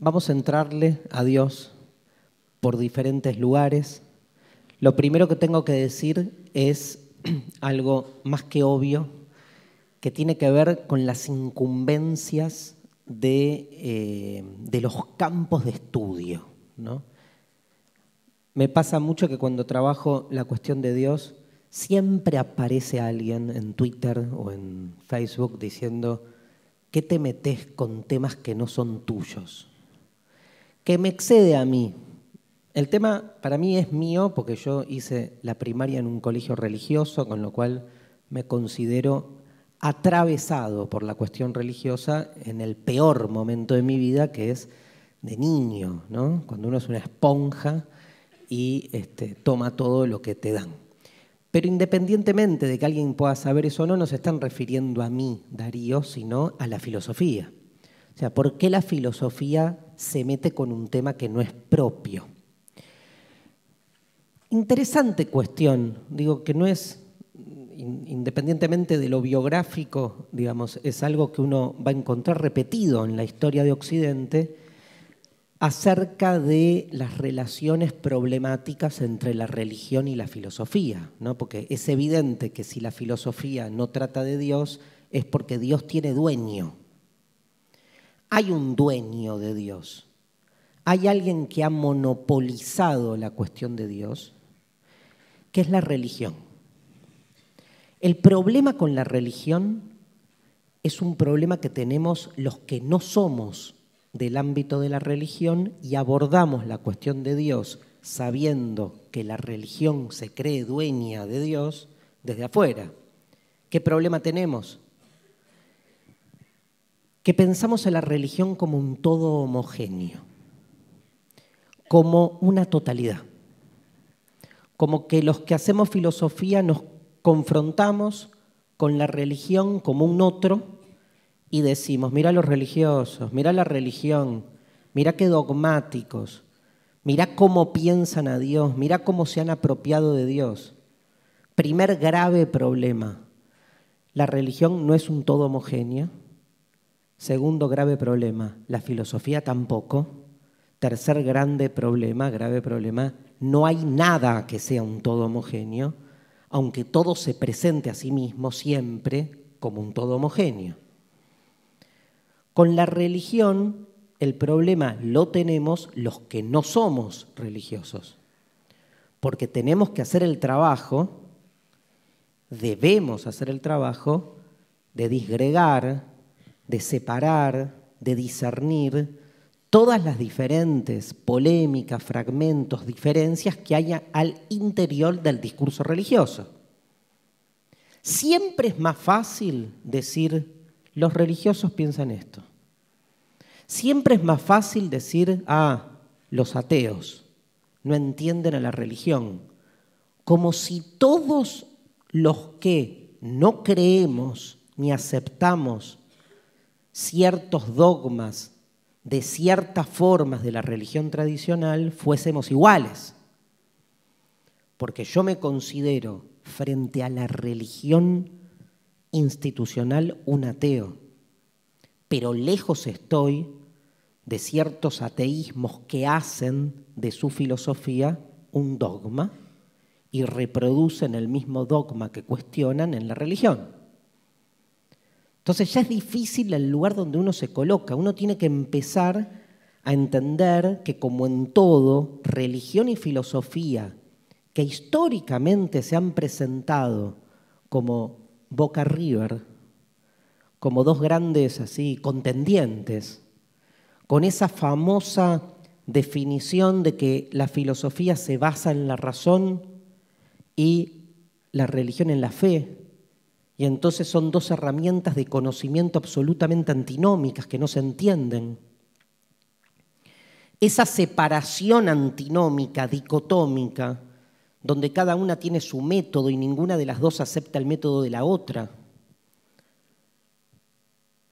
vamos a entrarle a Dios por diferentes lugares. Lo primero que tengo que decir es algo más que obvio, que tiene que ver con las incumbencias de, eh, de los campos de estudio. ¿no? Me pasa mucho que cuando trabajo la cuestión de Dios, siempre aparece alguien en Twitter o en Facebook diciendo, ¿qué te metes con temas que no son tuyos? Que me excede a mí. El tema para mí es mío porque yo hice la primaria en un colegio religioso, con lo cual me considero atravesado por la cuestión religiosa en el peor momento de mi vida, que es de niño, ¿no? cuando uno es una esponja y este, toma todo lo que te dan. Pero independientemente de que alguien pueda saber eso o no, no se están refiriendo a mí, Darío, sino a la filosofía. O sea, ¿por qué la filosofía se mete con un tema que no es propio? Interesante cuestión, digo que no es, independientemente de lo biográfico, digamos, es algo que uno va a encontrar repetido en la historia de Occidente, acerca de las relaciones problemáticas entre la religión y la filosofía, ¿no? porque es evidente que si la filosofía no trata de Dios es porque Dios tiene dueño. Hay un dueño de Dios. Hay alguien que ha monopolizado la cuestión de Dios, que es la religión. El problema con la religión es un problema que tenemos los que no somos del ámbito de la religión y abordamos la cuestión de Dios sabiendo que la religión se cree dueña de Dios desde afuera. ¿Qué problema tenemos? Que pensamos en la religión como un todo homogéneo, como una totalidad, como que los que hacemos filosofía nos confrontamos con la religión como un otro y decimos, mira los religiosos, mira la religión, mira qué dogmáticos, mira cómo piensan a Dios, mira cómo se han apropiado de Dios. Primer grave problema, la religión no es un todo homogéneo. Segundo grave problema, la filosofía tampoco. Tercer grande problema, grave problema, no hay nada que sea un todo homogéneo, aunque todo se presente a sí mismo siempre como un todo homogéneo. Con la religión el problema lo tenemos los que no somos religiosos, porque tenemos que hacer el trabajo, debemos hacer el trabajo de disgregar, de separar, de discernir todas las diferentes polémicas, fragmentos, diferencias que haya al interior del discurso religioso. Siempre es más fácil decir los religiosos piensan esto. Siempre es más fácil decir, ah, los ateos no entienden a la religión, como si todos los que no creemos ni aceptamos ciertos dogmas de ciertas formas de la religión tradicional fuésemos iguales. Porque yo me considero frente a la religión institucional un ateo, pero lejos estoy de ciertos ateísmos que hacen de su filosofía un dogma y reproducen el mismo dogma que cuestionan en la religión. Entonces ya es difícil el lugar donde uno se coloca. Uno tiene que empezar a entender que como en todo, religión y filosofía, que históricamente se han presentado como Boca River como dos grandes así contendientes, con esa famosa definición de que la filosofía se basa en la razón y la religión en la fe. Y entonces son dos herramientas de conocimiento absolutamente antinómicas que no se entienden. Esa separación antinómica, dicotómica, donde cada una tiene su método y ninguna de las dos acepta el método de la otra.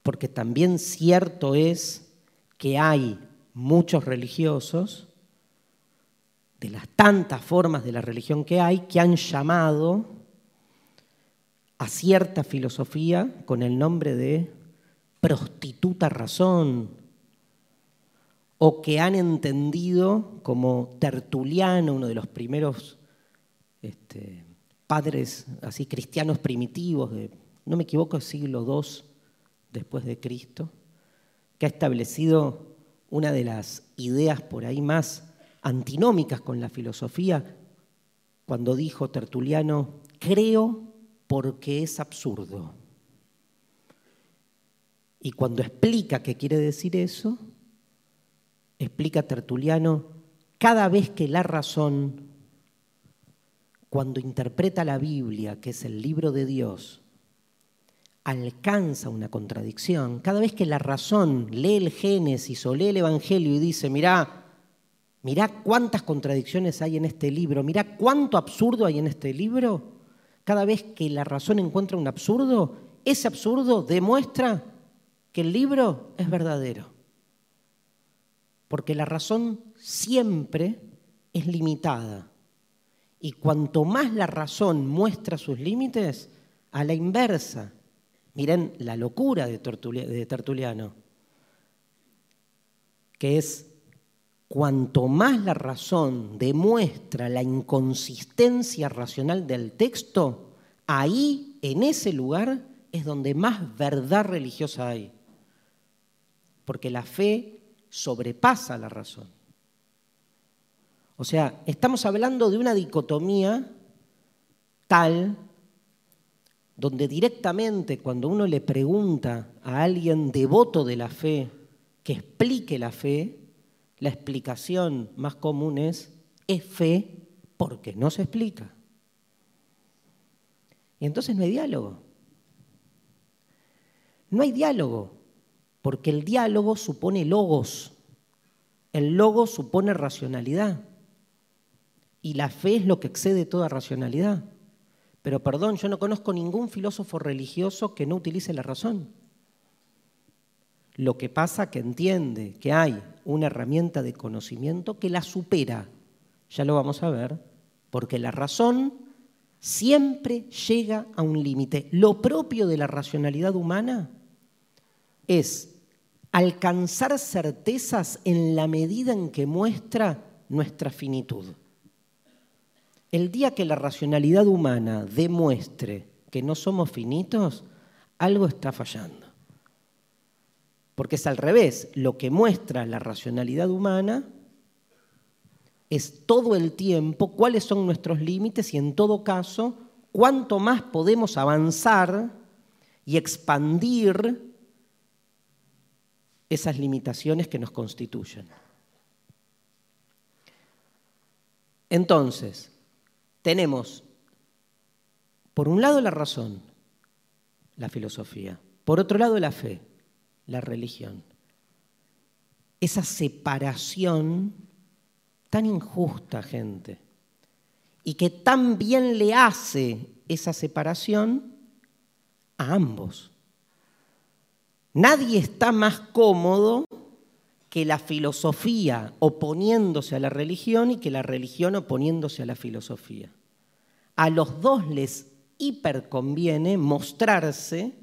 Porque también cierto es que hay muchos religiosos, de las tantas formas de la religión que hay, que han llamado a cierta filosofía con el nombre de prostituta razón o que han entendido como Tertuliano, uno de los primeros este, padres así cristianos primitivos, de, no me equivoco, siglo II después de Cristo, que ha establecido una de las ideas por ahí más antinómicas con la filosofía, cuando dijo Tertuliano, creo porque es absurdo. Y cuando explica qué quiere decir eso, explica Tertuliano, cada vez que la razón, cuando interpreta la Biblia, que es el libro de Dios, alcanza una contradicción, cada vez que la razón lee el Génesis o lee el Evangelio y dice, mirá, mirá cuántas contradicciones hay en este libro, mirá cuánto absurdo hay en este libro, cada vez que la razón encuentra un absurdo, ese absurdo demuestra que el libro es verdadero. Porque la razón siempre es limitada. Y cuanto más la razón muestra sus límites, a la inversa, Miren la locura de Tertuliano, que es cuanto más la razón demuestra la inconsistencia racional del texto, ahí, en ese lugar, es donde más verdad religiosa hay. Porque la fe sobrepasa la razón. O sea, estamos hablando de una dicotomía tal donde directamente cuando uno le pregunta a alguien devoto de la fe que explique la fe, la explicación más común es, es fe porque no se explica. Y entonces no hay diálogo. No hay diálogo, porque el diálogo supone logos. El logo supone racionalidad. Y la fe es lo que excede toda racionalidad. Pero perdón, yo no conozco ningún filósofo religioso que no utilice la razón. Lo que pasa que entiende que hay una herramienta de conocimiento que la supera. Ya lo vamos a ver, porque la razón siempre llega a un límite. Lo propio de la racionalidad humana es alcanzar certezas en la medida en que muestra nuestra finitud. El día que la racionalidad humana demuestre que no somos finitos, algo está fallando. Porque es al revés, lo que muestra la racionalidad humana es todo el tiempo cuáles son nuestros límites y en todo caso cuánto más podemos avanzar y expandir esas limitaciones que nos constituyen. Entonces, tenemos, por un lado, la razón, la filosofía, por otro lado, la fe, la religión. Esa separación tan injusta, gente, y que tan bien le hace esa separación a ambos. Nadie está más cómodo que la filosofía oponiéndose a la religión y que la religión oponiéndose a la filosofía. A los dos les hiperconviene mostrarse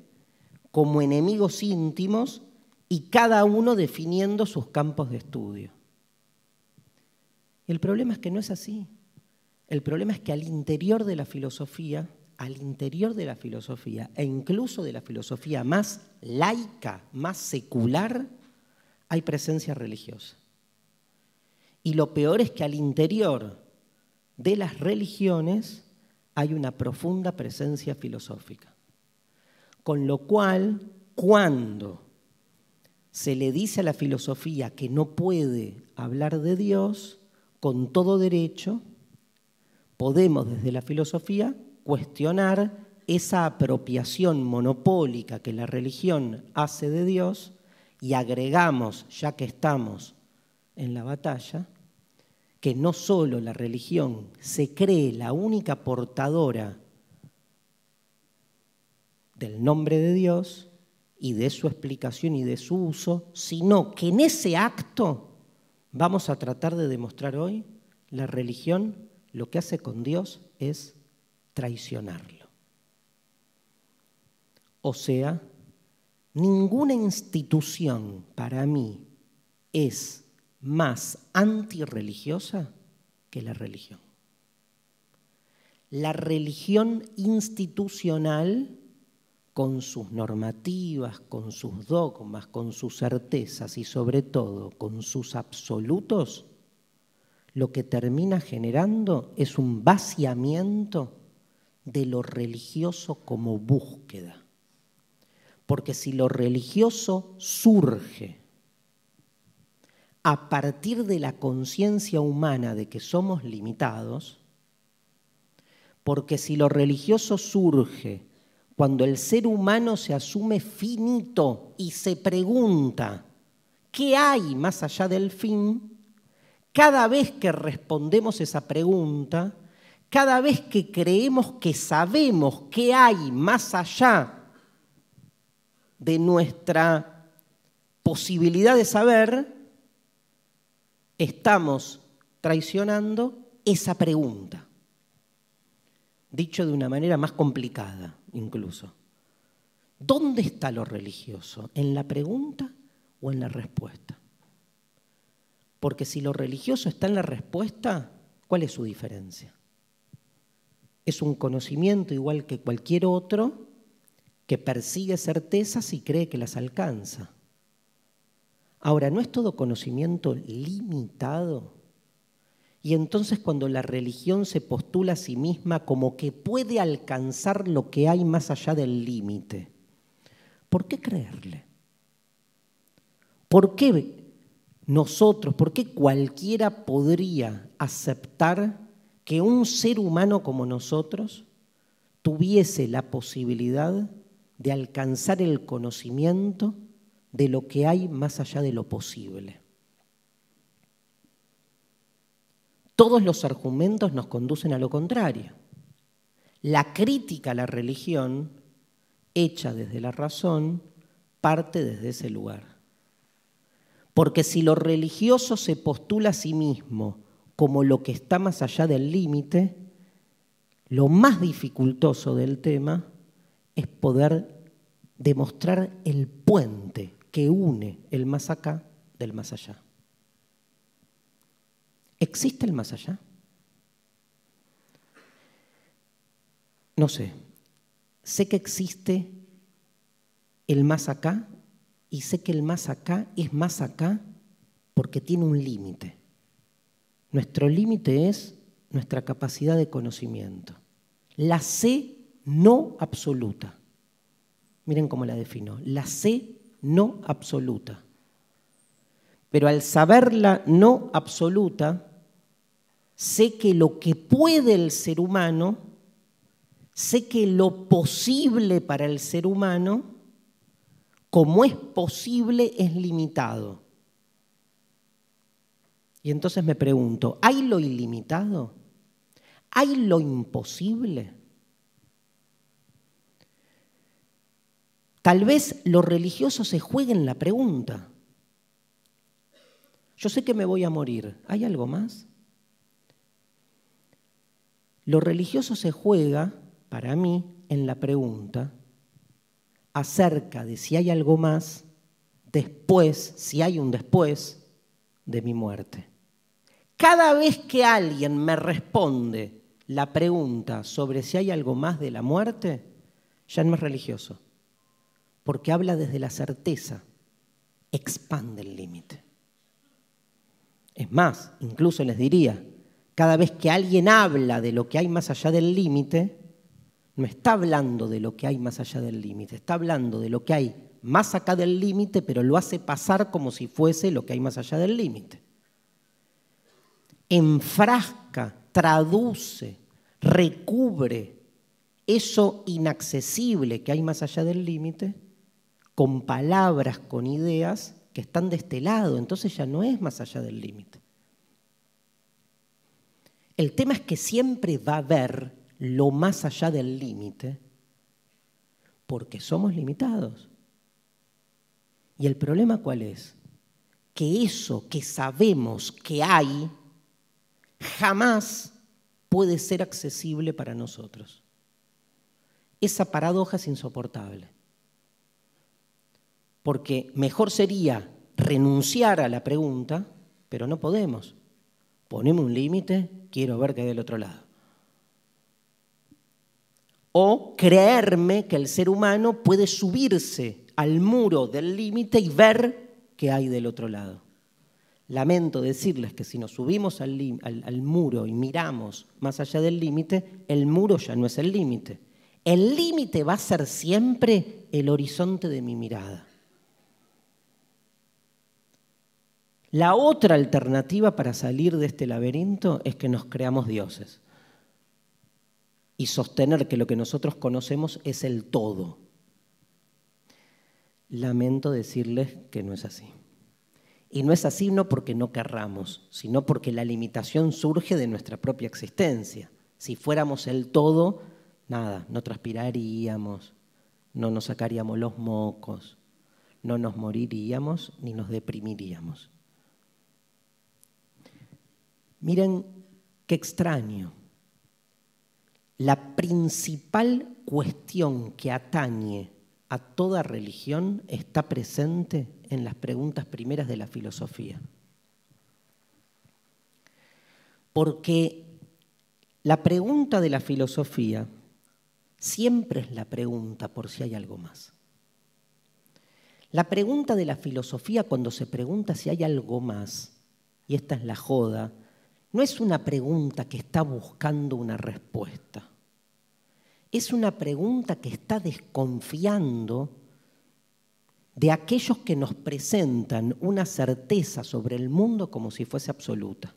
como enemigos íntimos y cada uno definiendo sus campos de estudio. El problema es que no es así. El problema es que al interior de la filosofía, al interior de la filosofía, e incluso de la filosofía más laica, más secular, hay presencia religiosa. Y lo peor es que al interior de las religiones hay una profunda presencia filosófica. Con lo cual, cuando se le dice a la filosofía que no puede hablar de Dios, con todo derecho, podemos desde la filosofía cuestionar esa apropiación monopólica que la religión hace de Dios y agregamos, ya que estamos en la batalla, que no solo la religión se cree la única portadora del nombre de Dios y de su explicación y de su uso, sino que en ese acto vamos a tratar de demostrar hoy, la religión lo que hace con Dios es traicionarlo. O sea, Ninguna institución para mí es más antirreligiosa que la religión. La religión institucional, con sus normativas, con sus dogmas, con sus certezas y sobre todo con sus absolutos, lo que termina generando es un vaciamiento de lo religioso como búsqueda. Porque si lo religioso surge a partir de la conciencia humana de que somos limitados, porque si lo religioso surge cuando el ser humano se asume finito y se pregunta, ¿qué hay más allá del fin? Cada vez que respondemos esa pregunta, cada vez que creemos que sabemos qué hay más allá de nuestra posibilidad de saber, estamos traicionando esa pregunta. Dicho de una manera más complicada incluso. ¿Dónde está lo religioso? ¿En la pregunta o en la respuesta? Porque si lo religioso está en la respuesta, ¿cuál es su diferencia? Es un conocimiento igual que cualquier otro que persigue certezas y cree que las alcanza. Ahora, ¿no es todo conocimiento limitado? Y entonces cuando la religión se postula a sí misma como que puede alcanzar lo que hay más allá del límite, ¿por qué creerle? ¿Por qué nosotros, por qué cualquiera podría aceptar que un ser humano como nosotros tuviese la posibilidad de alcanzar el conocimiento de lo que hay más allá de lo posible. Todos los argumentos nos conducen a lo contrario. La crítica a la religión, hecha desde la razón, parte desde ese lugar. Porque si lo religioso se postula a sí mismo como lo que está más allá del límite, lo más dificultoso del tema es poder demostrar el puente que une el más acá del más allá. ¿Existe el más allá? No sé. Sé que existe el más acá y sé que el más acá es más acá porque tiene un límite. Nuestro límite es nuestra capacidad de conocimiento. La sé no absoluta. Miren cómo la defino. La sé no absoluta. Pero al saberla no absoluta, sé que lo que puede el ser humano, sé que lo posible para el ser humano, como es posible, es limitado. Y entonces me pregunto, ¿hay lo ilimitado? ¿Hay lo imposible? Tal vez lo religioso se juegue en la pregunta. Yo sé que me voy a morir. ¿Hay algo más? Lo religioso se juega, para mí, en la pregunta acerca de si hay algo más después, si hay un después de mi muerte. Cada vez que alguien me responde la pregunta sobre si hay algo más de la muerte, ya no es religioso, porque habla desde la certeza, expande el límite. Es más, incluso les diría, cada vez que alguien habla de lo que hay más allá del límite, no está hablando de lo que hay más allá del límite, está hablando de lo que hay más acá del límite, pero lo hace pasar como si fuese lo que hay más allá del límite. Enfrasca, traduce, recubre eso inaccesible que hay más allá del límite con palabras, con ideas que están de este lado, entonces ya no es más allá del límite. El tema es que siempre va a haber lo más allá del límite porque somos limitados. ¿Y el problema cuál es? Que eso que sabemos que hay jamás puede ser accesible para nosotros. Esa paradoja es insoportable porque mejor sería renunciar a la pregunta pero no podemos. Ponemos un límite, quiero ver qué hay del otro lado. O creerme que el ser humano puede subirse al muro del límite y ver qué hay del otro lado. Lamento decirles que si nos subimos al, muro y miramos más allá del límite, el muro ya no es el límite. El límite va a ser siempre el horizonte de mi mirada. La otra alternativa para salir de este laberinto es que nos creamos dioses y sostener que lo que nosotros conocemos es el todo. Lamento decirles que no es así. Y no es así no porque no querramos, sino porque la limitación surge de nuestra propia existencia. Si fuéramos el todo, nada, no transpiraríamos, no nos sacaríamos los mocos, no nos moriríamos ni nos deprimiríamos. Miren qué extraño. La principal cuestión que atañe a toda religión está presente en las preguntas primeras de la filosofía. Porque la pregunta de la filosofía siempre es la pregunta por si hay algo más. La pregunta de la filosofía cuando se pregunta si hay algo más, y esta es la joda, no es una pregunta que está buscando una respuesta. Es una pregunta que está desconfiando de aquellos que nos presentan una certeza sobre el mundo como si fuese absoluta.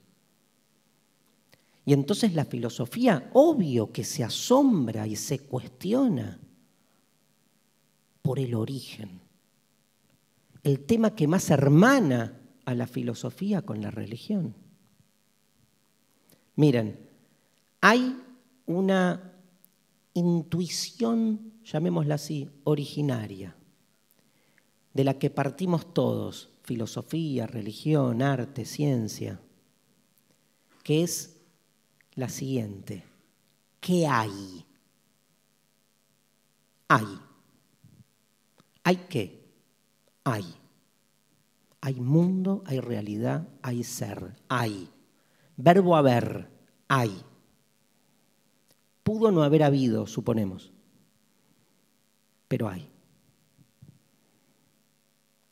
Y entonces la filosofía, obvio que se asombra y se cuestiona por el origen. El tema que más hermana a la filosofía con la religión. Miren, hay una intuición, llamémosla así, originaria de la que partimos todos, filosofía, religión, arte, ciencia, que es la siguiente. ¿Qué hay? Hay. ¿Hay qué? Hay. Hay mundo, hay realidad, hay ser, hay. Verbo haber, hay. Pudo no haber habido, suponemos, pero hay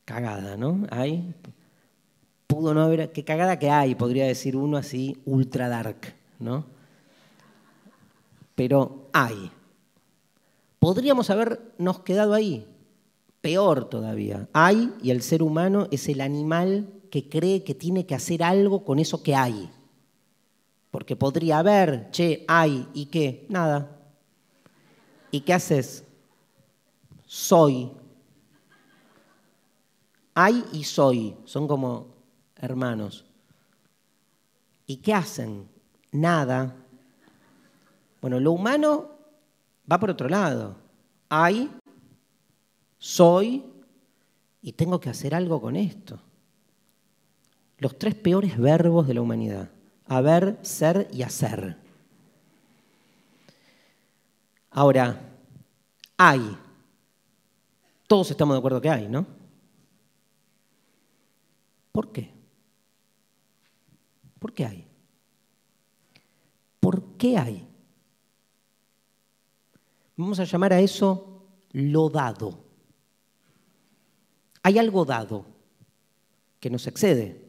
cagada, ¿no? Hay, pudo no haber, qué cagada que hay, podría decir uno así, ultra dark, ¿no? Pero hay. Podríamos habernos quedado ahí, peor todavía. Hay y el ser humano es el animal que cree que tiene que hacer algo con eso que hay. Porque podría haber, che, hay, ¿y qué? Nada. ¿Y qué haces? Soy, hay y soy, son como hermanos. ¿Y qué hacen? Nada. Bueno, lo humano va por otro lado. Hay, soy y tengo que hacer algo con esto. Los tres peores verbos de la humanidad. Haber, ser y hacer. Ahora, hay. Todos estamos de acuerdo que hay, ¿no? ¿Por qué? ¿Por qué hay? ¿Por qué hay? Vamos a llamar a eso lo dado. Hay algo dado que nos excede.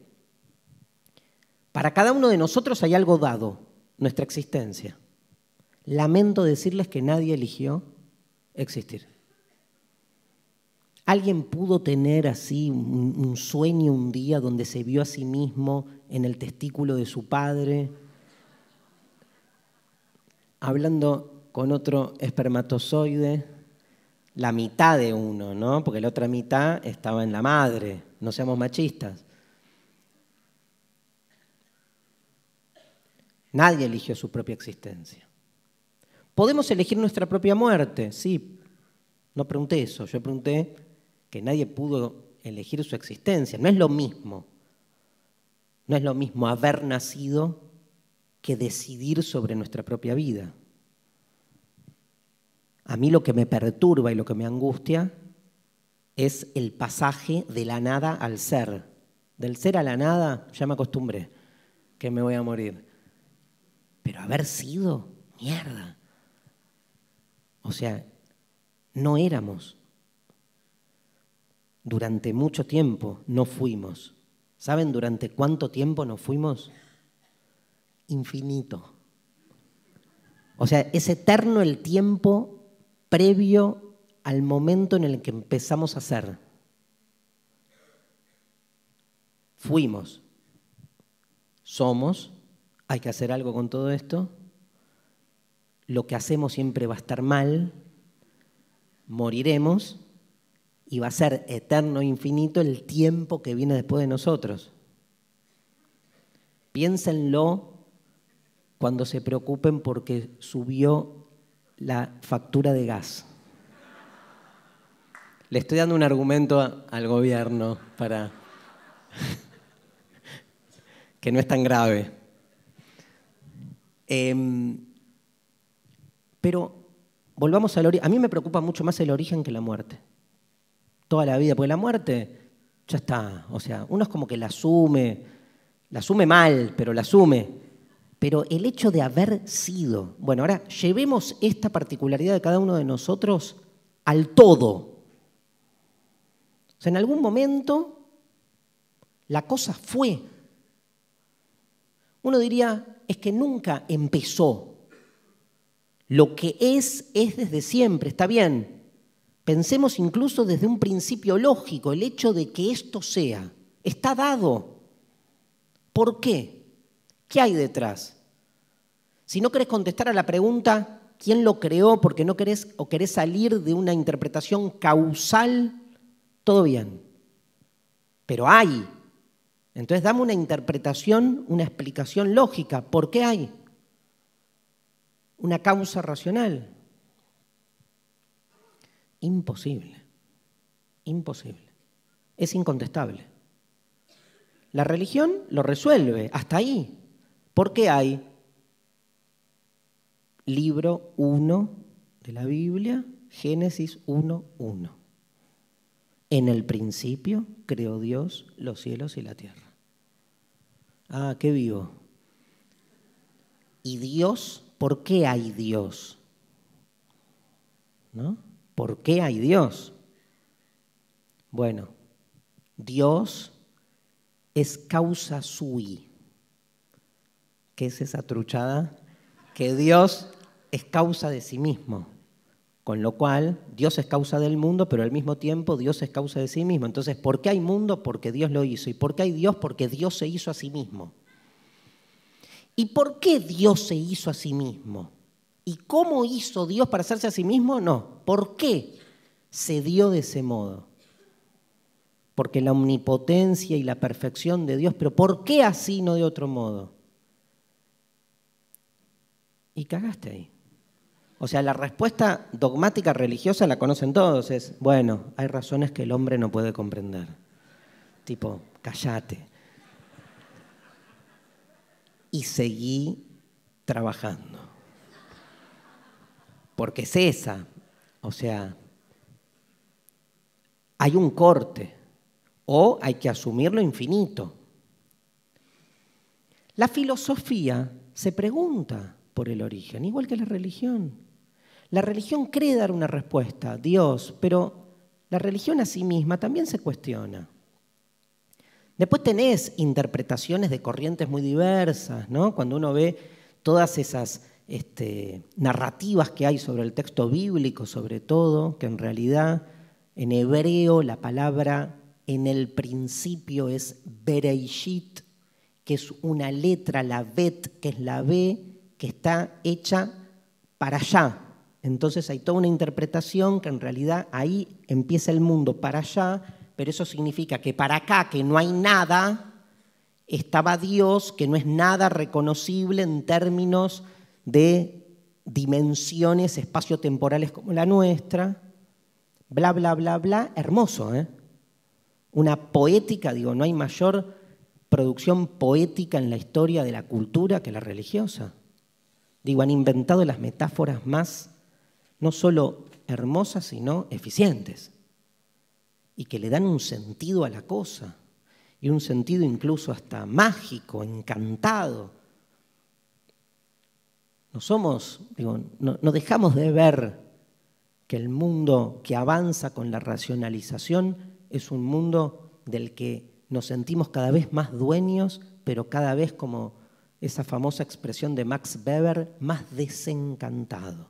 Para cada uno de nosotros hay algo dado, nuestra existencia. Lamento decirles que nadie eligió existir. ¿Alguien pudo tener así un, sueño un día donde se vio a sí mismo en el testículo de su padre? Hablando con otro espermatozoide, la mitad de uno, ¿no? Porque la otra mitad estaba en la madre, no seamos machistas. Nadie eligió su propia existencia. ¿Podemos elegir nuestra propia muerte? Sí. No pregunté eso, yo pregunté que nadie pudo elegir su existencia. No es lo mismo. No es lo mismo haber nacido que decidir sobre nuestra propia vida. A mí lo que me perturba y lo que me angustia es el pasaje de la nada al ser, Del ser a la nada ya me acostumbré que me voy a morir. Pero haber sido, mierda. O sea, no éramos. Durante mucho tiempo no fuimos. ¿Saben durante cuánto tiempo no fuimos? Infinito. O sea, es eterno el tiempo previo al momento en el que empezamos a ser. Fuimos, somos, hay que hacer algo con todo esto. Lo que hacemos siempre va a estar mal, moriremos y va a ser eterno e infinito el tiempo que viene después de nosotros. Piénsenlo cuando se preocupen porque subió la factura de gas. Le estoy dando un argumento al gobierno para que no es tan grave. Em, pero volvamos al origen. A mí me preocupa mucho más el origen que la muerte. Toda la vida, porque la muerte ya está. O sea, uno es como que la asume, la asume mal, pero la asume. Pero el hecho de haber sido, bueno, ahora llevemos esta particularidad de cada uno de nosotros al todo. O sea, en algún momento la cosa fue. Uno diría, es que nunca empezó. Lo que es, es desde siempre, está bien. Pensemos incluso desde un principio lógico, el hecho de que esto sea, está dado. ¿Por qué? ¿Qué hay detrás? Si no querés contestar a la pregunta, ¿quién lo creó? Porque no querés o querés salir de una interpretación causal, todo bien. Pero hay entonces dame una interpretación, una explicación lógica. ¿Por qué hay? Una causa racional. Imposible. Imposible. Es incontestable. La religión lo resuelve, hasta ahí. ¿Por qué hay libro 1 de la Biblia, Génesis 1.1? En el principio creó Dios los cielos y la tierra. Ah, qué vivo. ¿Y Dios? ¿Por qué hay Dios? ¿No? ¿Por qué hay Dios? Bueno, Dios es causa sui. ¿Qué es esa truchada? Que Dios es causa de sí mismo. Con lo cual, Dios es causa del mundo, pero al mismo tiempo Dios es causa de sí mismo. Entonces, ¿por qué hay mundo? Porque Dios lo hizo. ¿Y por qué hay Dios? Porque Dios se hizo a sí mismo. ¿Y por qué Dios se hizo a sí mismo? ¿Y cómo hizo Dios para hacerse a sí mismo? No. ¿Por qué se dio de ese modo? Porque la omnipotencia y la perfección de Dios, pero ¿por qué así no de otro modo? Y cagaste ahí. O sea, la respuesta dogmática religiosa la conocen todos, es, bueno, hay razones que el hombre no puede comprender. Tipo, callate. Y seguí trabajando. Porque es esa. O sea, hay un corte o hay que asumir lo infinito. La filosofía se pregunta por el origen, igual que la religión. La religión cree dar una respuesta, Dios, pero la religión a sí misma también se cuestiona. Después tenés interpretaciones de corrientes muy diversas, ¿no? Cuando uno ve todas esas este, narrativas que hay sobre el texto bíblico, sobre todo, que en realidad en hebreo la palabra en el principio es Bereishit, que es una letra, la Bet, que es la B, que está hecha para allá, entonces hay toda una interpretación que en realidad ahí empieza el mundo para allá, pero eso significa que para acá, que no hay nada, estaba Dios, que no es nada reconocible en términos de dimensiones espaciotemporales como la nuestra, bla, bla, bla, bla, hermoso, ¿eh? Una poética, digo, no hay mayor producción poética en la historia de la cultura que la religiosa. Digo, han inventado las metáforas más no solo hermosas, sino eficientes, y que le dan un sentido a la cosa, y un sentido incluso hasta mágico, encantado. No somos, digo, no, no dejamos de ver que el mundo que avanza con la racionalización es un mundo del que nos sentimos cada vez más dueños, pero cada vez como esa famosa expresión de Max Weber, más desencantado.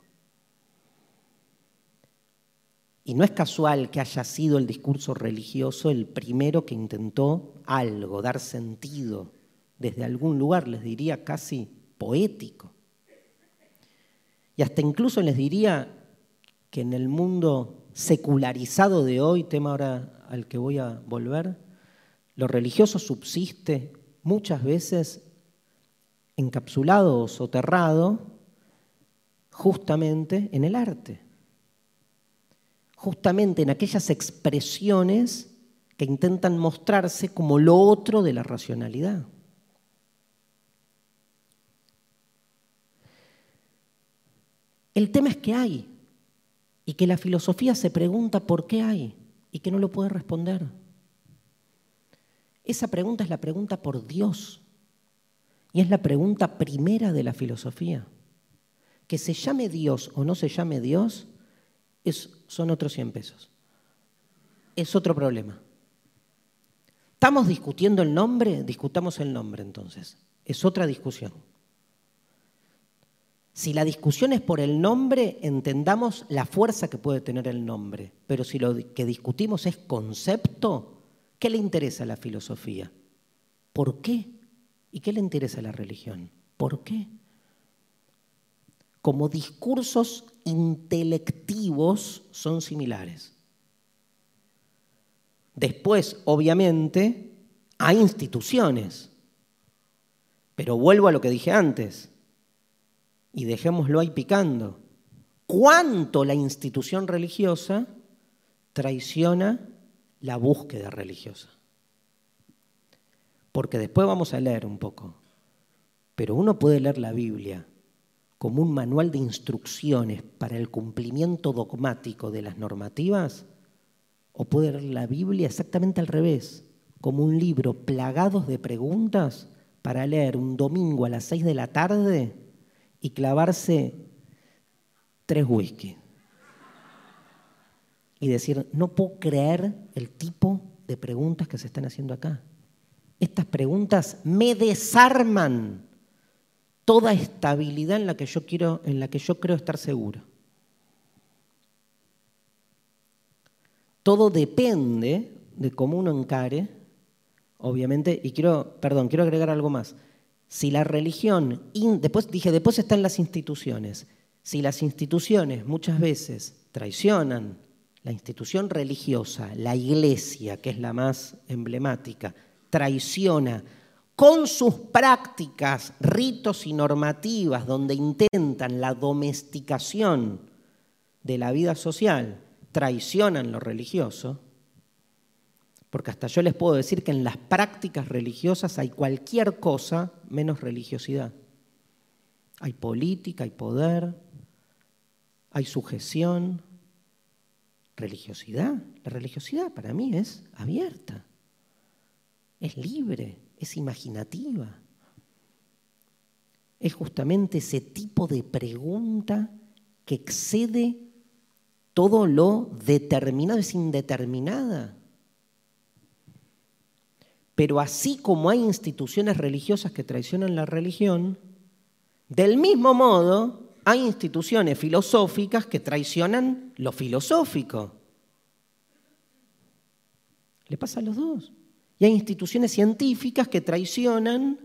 Y no es casual que haya sido el discurso religioso el primero que intentó algo, dar sentido desde algún lugar, les diría casi poético. Y hasta incluso les diría que en el mundo secularizado de hoy, tema ahora al que voy a volver, lo religioso subsiste muchas veces encapsulado o soterrado justamente en el arte, justamente en aquellas expresiones que intentan mostrarse como lo otro de la racionalidad. El tema es que hay y que la filosofía se pregunta por qué hay y que no lo puede responder. Esa pregunta es la pregunta por Dios. Y es la pregunta primera de la filosofía. Que se llame Dios o no se llame Dios es, son otros 100 pesos. Es otro problema. ¿Estamos discutiendo el nombre? Discutamos el nombre entonces. Es otra discusión. Si la discusión es por el nombre, entendamos la fuerza que puede tener el nombre. Pero si lo que discutimos es concepto, ¿Qué le interesa a la filosofía? ¿Por qué? ¿Y qué le interesa a la religión? ¿Por qué? Como discursos intelectivos son similares. Después, obviamente, hay instituciones. Pero vuelvo a lo que dije antes. Y dejémoslo ahí picando. ¿Cuánto la institución religiosa traiciona la búsqueda religiosa. Porque después vamos a leer un poco. Pero uno puede leer la Biblia como un manual de instrucciones para el cumplimiento dogmático de las normativas, o puede leer la Biblia exactamente al revés, como un libro plagados de preguntas para leer un domingo a las seis de la tarde y clavarse tres whisky y decir, no puedo creer el tipo de preguntas que se están haciendo acá. Estas preguntas me desarman toda estabilidad en la que yo quiero, en la que yo creo estar seguro. Todo depende de cómo uno encare, obviamente, y quiero, perdón, quiero agregar algo más. Si la religión, después dije, después están las instituciones. Si las instituciones muchas veces traicionan la institución religiosa, la iglesia, que es la más emblemática, traiciona con sus prácticas, ritos y normativas donde intentan la domesticación de la vida social, traicionan lo religioso, porque hasta yo les puedo decir que en las prácticas religiosas hay cualquier cosa menos religiosidad. Hay política, hay poder, hay sujeción, religiosidad. La religiosidad para mí es abierta, es libre, es imaginativa. Es justamente ese tipo de pregunta que excede todo lo determinado, es indeterminada. Pero así como hay instituciones religiosas que traicionan la religión, del mismo modo hay instituciones filosóficas que traicionan lo filosófico. Le pasa a los dos. Y hay instituciones científicas que traicionan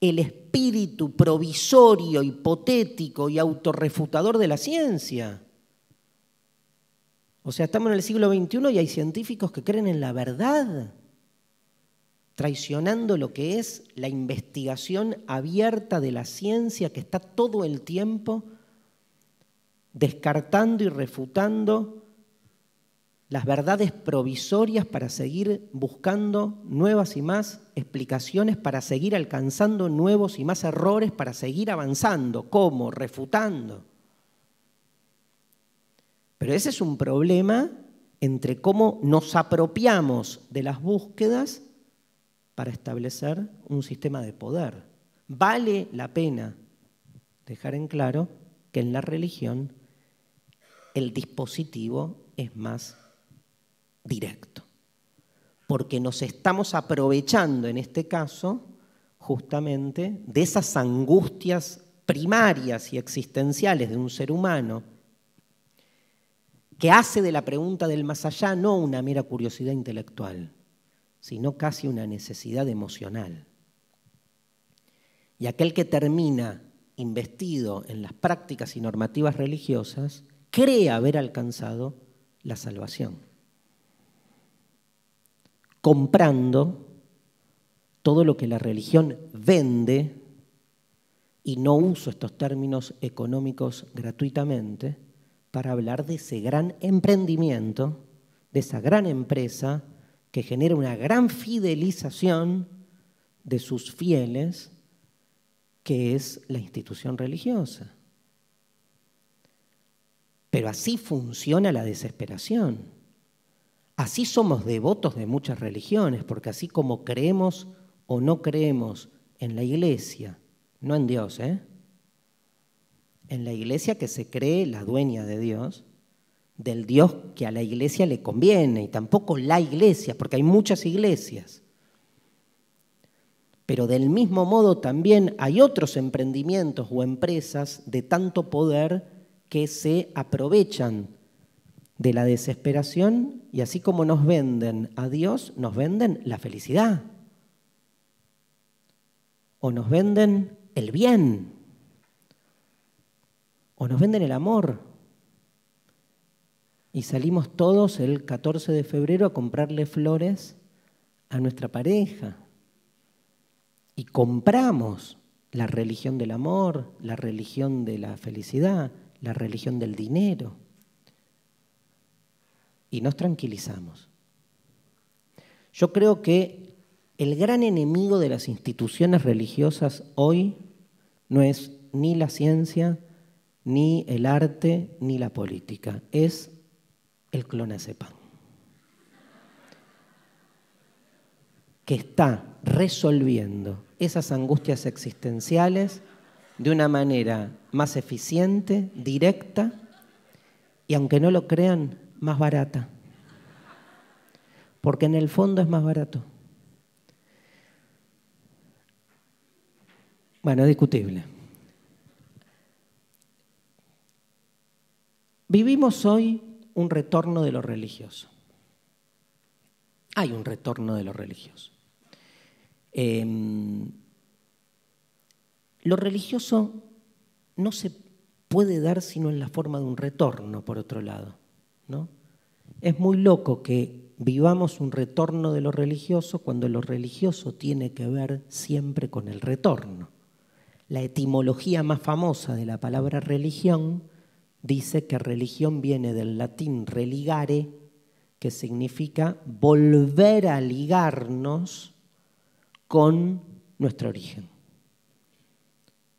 el espíritu provisorio, hipotético y autorrefutador de la ciencia. O sea, estamos en el siglo XXI y hay científicos que creen en la verdad, traicionando lo que es la investigación abierta de la ciencia que está todo el tiempo descartando y refutando las verdades provisorias para seguir buscando nuevas y más explicaciones, para seguir alcanzando nuevos y más errores, para seguir avanzando. ¿Cómo? Refutando. Pero ese es un problema entre cómo nos apropiamos de las búsquedas para establecer un sistema de poder. Vale la pena dejar en claro que en la religión el dispositivo es más directo, porque nos estamos aprovechando en este caso justamente de esas angustias primarias y existenciales de un ser humano que hace de la pregunta del más allá no una mera curiosidad intelectual, sino casi una necesidad emocional. Y aquel que termina investido en las prácticas y normativas religiosas cree haber alcanzado la salvación, comprando todo lo que la religión vende, y no uso estos términos económicos gratuitamente, para hablar de ese gran emprendimiento, de esa gran empresa que genera una gran fidelización de sus fieles, que es la institución religiosa. Pero así funciona la desesperación. Así somos devotos de muchas religiones, porque así como creemos o no creemos en la iglesia, no en Dios, ¿eh? en la iglesia que se cree la dueña de Dios, del Dios que a la iglesia le conviene, y tampoco la iglesia, porque hay muchas iglesias. Pero del mismo modo también hay otros emprendimientos o empresas de tanto poder que se aprovechan de la desesperación y así como nos venden a Dios, nos venden la felicidad. O nos venden el bien o nos venden el amor. Y salimos todos el 14 de febrero a comprarle flores a nuestra pareja. Y compramos la religión del amor, la religión de la felicidad, la religión del dinero. Y nos tranquilizamos. Yo creo que el gran enemigo de las instituciones religiosas hoy no es ni la ciencia, ni el arte, ni la política. Es el clonazepam. Que está resolviendo esas angustias existenciales de una manera más eficiente, directa y, aunque no lo crean, más barata. Porque en el fondo es más barato. Bueno, discutible. Vivimos hoy un retorno de lo religioso. Hay un retorno de lo religioso. Em, lo religioso no se puede dar sino en la forma de un retorno, por otro lado. Es muy loco que vivamos un retorno de lo religioso cuando lo religioso tiene que ver siempre con el retorno. La etimología más famosa de la palabra religión dice que religión viene del latín religare, que significa volver a ligarnos con nuestro origen.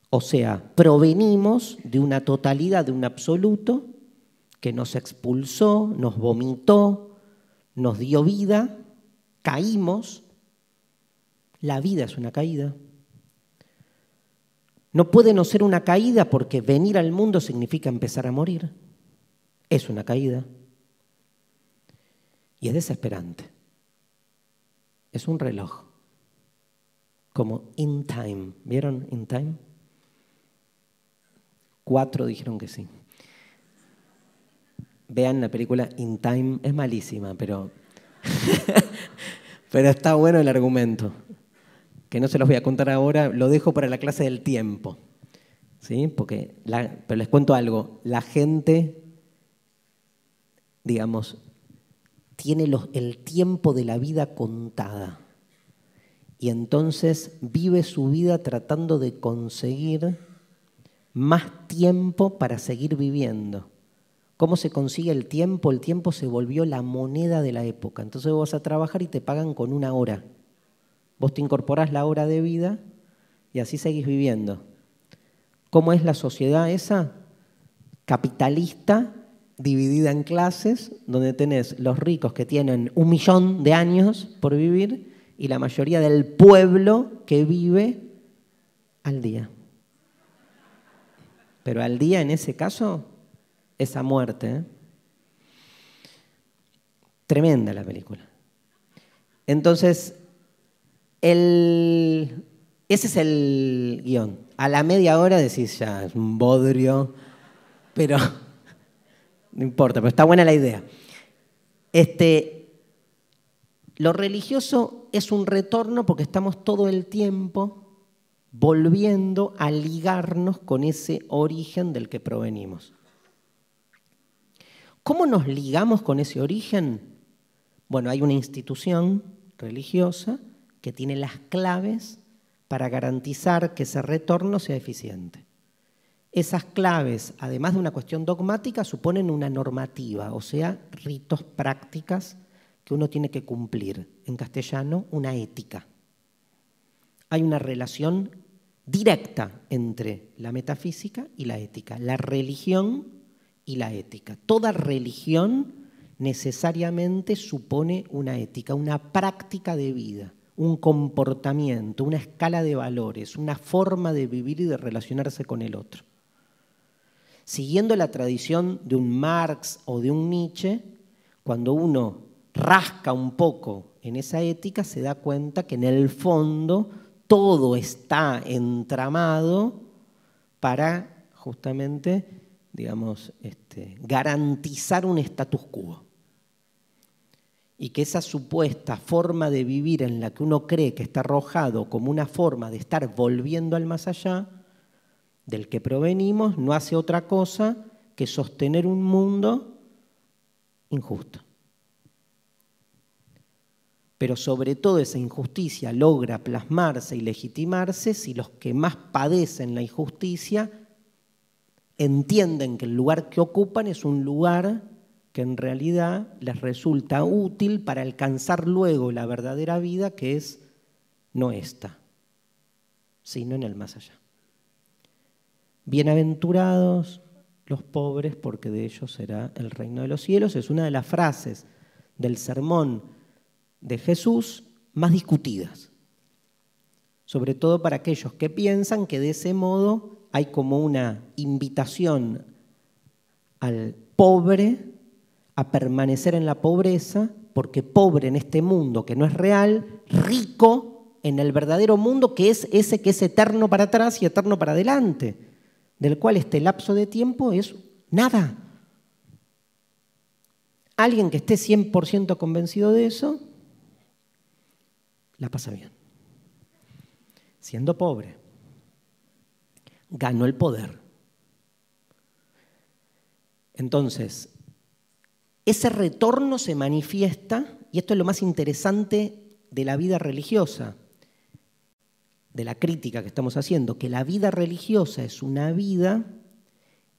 O sea, provenimos de una totalidad, de un absoluto, que nos expulsó, nos vomitó, nos dio vida, caímos. La vida es una caída. No puede no ser una caída porque venir al mundo significa empezar a morir. Es una caída. Y es desesperante. Es un reloj. Como In Time. ¿Vieron In Time? Cuatro dijeron que sí. Vean la película In Time. Es malísima, pero, pero está bueno el argumento que no se los voy a contar ahora, lo dejo para la clase del tiempo. ¿sí? Porque pero les cuento algo, la gente, digamos, tiene el tiempo de la vida contada y entonces vive su vida tratando de conseguir más tiempo para seguir viviendo. ¿Cómo se consigue el tiempo? El tiempo se volvió la moneda de la época. Entonces vos vas a trabajar y te pagan con una hora. Vos te incorporás la hora de vida y así seguís viviendo. ¿Cómo es la sociedad esa? Capitalista, dividida en clases, donde tenés los ricos que tienen un millón de años por vivir y la mayoría del pueblo que vive al día. Pero al día en ese caso es a muerte. Tremenda la película. Entonces, ese es el guion. A la media hora decís, ya, es un bodrio, pero no importa, pero está buena la idea. Este, lo religioso es un retorno porque estamos todo el tiempo volviendo a ligarnos con ese origen del que provenimos. ¿Cómo nos ligamos con ese origen? Bueno, hay una institución religiosa que tiene las claves para garantizar que ese retorno sea eficiente. Esas claves, además de una cuestión dogmática, suponen una normativa, o sea, ritos, prácticas que uno tiene que cumplir. En castellano, una ética hay una relación directa entre la metafísica y la ética, la religión y la ética. Toda religión necesariamente supone una ética, una práctica de vida, un comportamiento, una escala de valores, una forma de vivir y de relacionarse con el otro. Siguiendo la tradición de un Marx o de un Nietzsche, cuando uno rasca un poco en esa ética, se da cuenta que en el fondo todo está entramado para justamente, digamos, este, garantizar un status quo. Y que esa supuesta forma de vivir en la que uno cree que está arrojado como una forma de estar volviendo al más allá, del que provenimos, no hace otra cosa que sostener un mundo injusto pero sobre todo esa injusticia logra plasmarse y legitimarse si los que más padecen la injusticia entienden que el lugar que ocupan es un lugar que en realidad les resulta útil para alcanzar luego la verdadera vida que es no esta, sino en el más allá. Bienaventurados los pobres porque de ellos será el reino de los cielos. Es una de las frases del sermón de Jesús más discutidas, sobre todo para aquellos que piensan que de ese modo hay como una invitación al pobre a permanecer en la pobreza, porque pobre en este mundo que no es real, rico en el verdadero mundo que es ese que es eterno para atrás y eterno para adelante, del cual este lapso de tiempo es nada. Alguien que esté 100% convencido de eso la pasa bien. Siendo pobre, ganó el poder. Entonces, ese retorno se manifiesta, y esto es lo más interesante de la vida religiosa, de la crítica que estamos haciendo, que la vida religiosa es una vida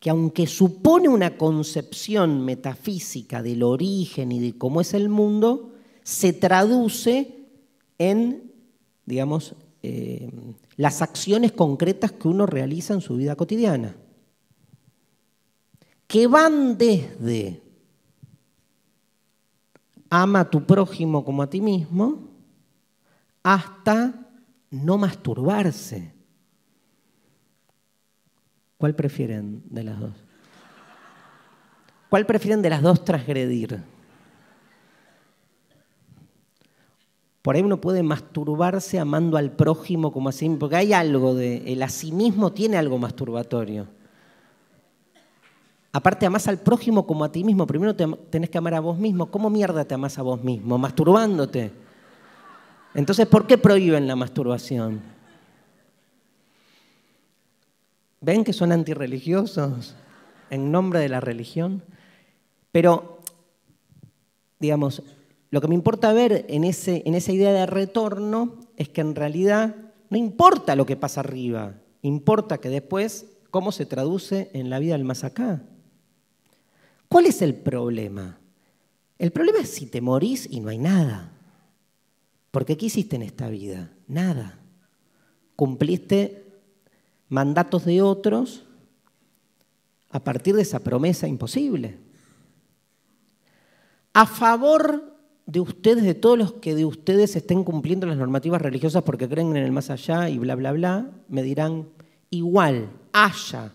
que aunque supone una concepción metafísica del origen y de cómo es el mundo, se traduce en, digamos, eh, las acciones concretas que uno realiza en su vida cotidiana, que van desde ama a tu prójimo como a ti mismo, hasta no masturbarse. ¿Cuál prefieren de las dos? ¿Cuál prefieren de las dos transgredir? Por ahí uno puede masturbarse amando al prójimo como así, porque hay algo de. El asimismo tiene algo masturbatorio. Aparte, amás al prójimo como a ti mismo. Primero tenés que amar a vos mismo. ¿Cómo mierda te amás a vos mismo? Masturbándote. Entonces, ¿por qué prohíben la masturbación? ¿Ven que son antirreligiosos en nombre de la religión? Pero, digamos, lo que me importa ver en, ese, en esa idea de retorno es que en realidad no importa lo que pasa arriba, importa que después cómo se traduce en la vida del más acá. ¿Cuál es el problema? El problema es si te morís y no hay nada. Porque ¿qué hiciste en esta vida? Nada. Cumpliste mandatos de otros a partir de esa promesa imposible. A favor de ustedes, de todos los que de ustedes estén cumpliendo las normativas religiosas porque creen en el más allá y bla, bla, bla, me dirán, igual, haya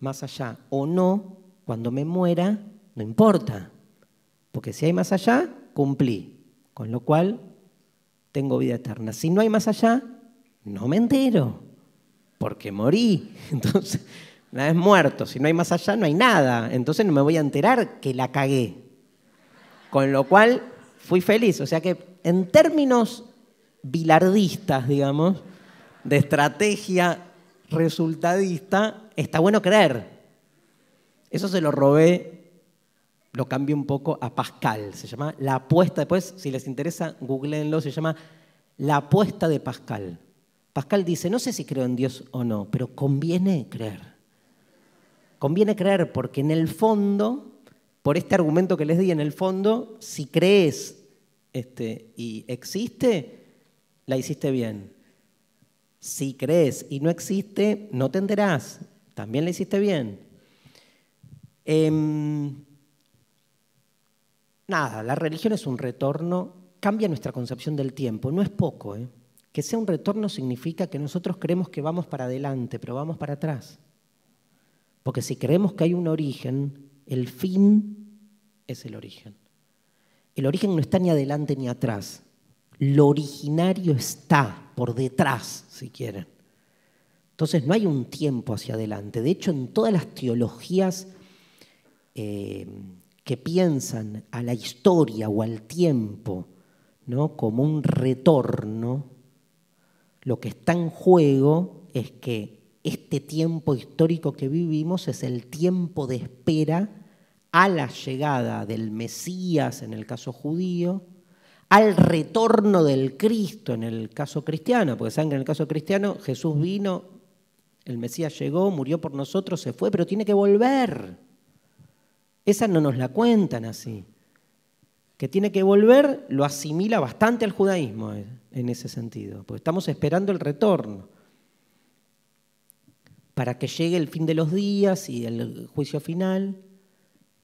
más allá o no, cuando me muera, no importa. Porque si hay más allá, cumplí. Con lo cual, tengo vida eterna. Si no hay más allá, no me entero. Porque morí. Entonces, una vez muerto, si no hay más allá, no hay nada. Entonces no me voy a enterar que la cagué. Con lo cual, fui feliz. O sea que en términos bilardistas, digamos, de estrategia resultadista, está bueno creer. Eso se lo robé, lo cambié un poco a Pascal. Se llama La apuesta, después, si les interesa, googleenlo, se llama La apuesta de Pascal. Pascal dice, no sé si creo en Dios o no, pero conviene creer. Conviene creer porque en el fondo, por este argumento que les di, en el fondo, si crees este, y existe, la hiciste bien. Si crees y no existe, no te enterás. También la hiciste bien. Em, nada, la religión es un retorno, cambia nuestra concepción del tiempo. No es poco. ¿eh? Que sea un retorno significa que nosotros creemos que vamos para adelante, pero vamos para atrás. Porque si creemos que hay un origen, el fin es el origen. El origen no está ni adelante ni atrás. Lo originario está por detrás, si quieren. Entonces no hay un tiempo hacia adelante. De hecho, en todas las teologías eh, que piensan a la historia o al tiempo ¿no? como un retorno, lo que está en juego es que este tiempo histórico que vivimos es el tiempo de espera a la llegada del Mesías en el caso judío, al retorno del Cristo en el caso cristiano, porque saben que en el caso cristiano Jesús vino, el Mesías llegó, murió por nosotros, se fue, pero tiene que volver. Esa no nos la cuentan así. Que tiene que volver lo asimila bastante al judaísmo eh, en ese sentido, porque estamos esperando el retorno para que llegue el fin de los días y el juicio final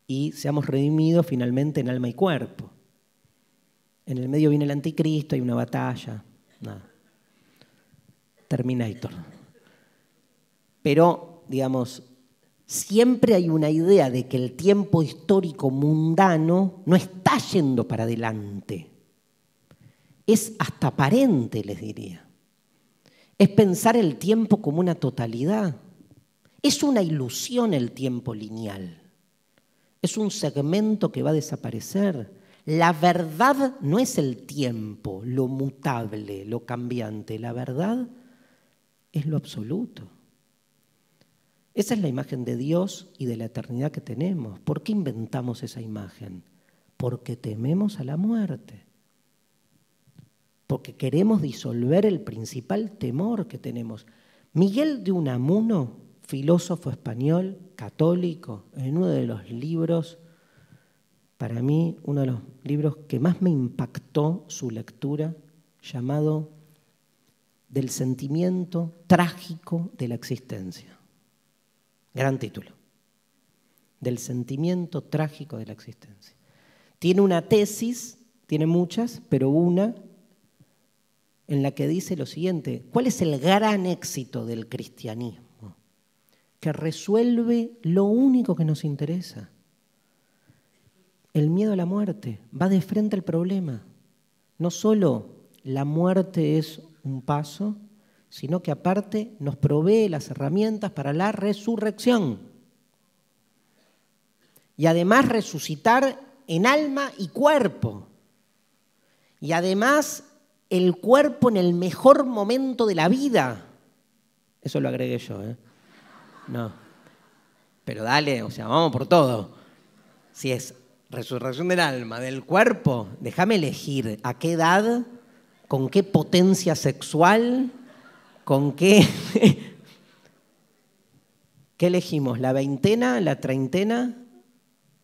y seamos redimidos finalmente en alma y cuerpo. En el medio viene el anticristo, hay una batalla. Terminator. Pero, digamos, siempre hay una idea de que el tiempo histórico mundano no está yendo para adelante. Es hasta aparente, les diría. Es pensar el tiempo como una totalidad. Es una ilusión el tiempo lineal es un segmento que va a desaparecer. La verdad no es el tiempo, lo mutable, lo cambiante. La verdad es lo absoluto. Esa es la imagen de Dios y de la eternidad que tenemos. ¿Por qué inventamos esa imagen? Porque tememos a la muerte. Porque queremos disolver el principal temor que tenemos. Miguel de Unamuno filósofo español, católico, en uno de los libros, para mí, uno de los libros que más me impactó su lectura, llamado Del sentimiento trágico de la existencia. Gran título. Del sentimiento trágico de la existencia. Tiene una tesis, tiene muchas, pero una en la que dice lo siguiente, ¿cuál es el gran éxito del cristianismo? Que resuelve lo único que nos interesa. El miedo a la muerte va de frente al problema. No solo la muerte es un paso, sino que aparte nos provee las herramientas para la resurrección. Y además resucitar en alma y cuerpo. Y además el cuerpo en el mejor momento de la vida. Eso lo agregué yo. ¿eh? No. Pero dale, o sea, vamos por todo. Si es resurrección del alma, del cuerpo, déjame elegir a qué edad, con qué potencia sexual, con qué... ¿Qué elegimos? ¿La veintena, la treintena,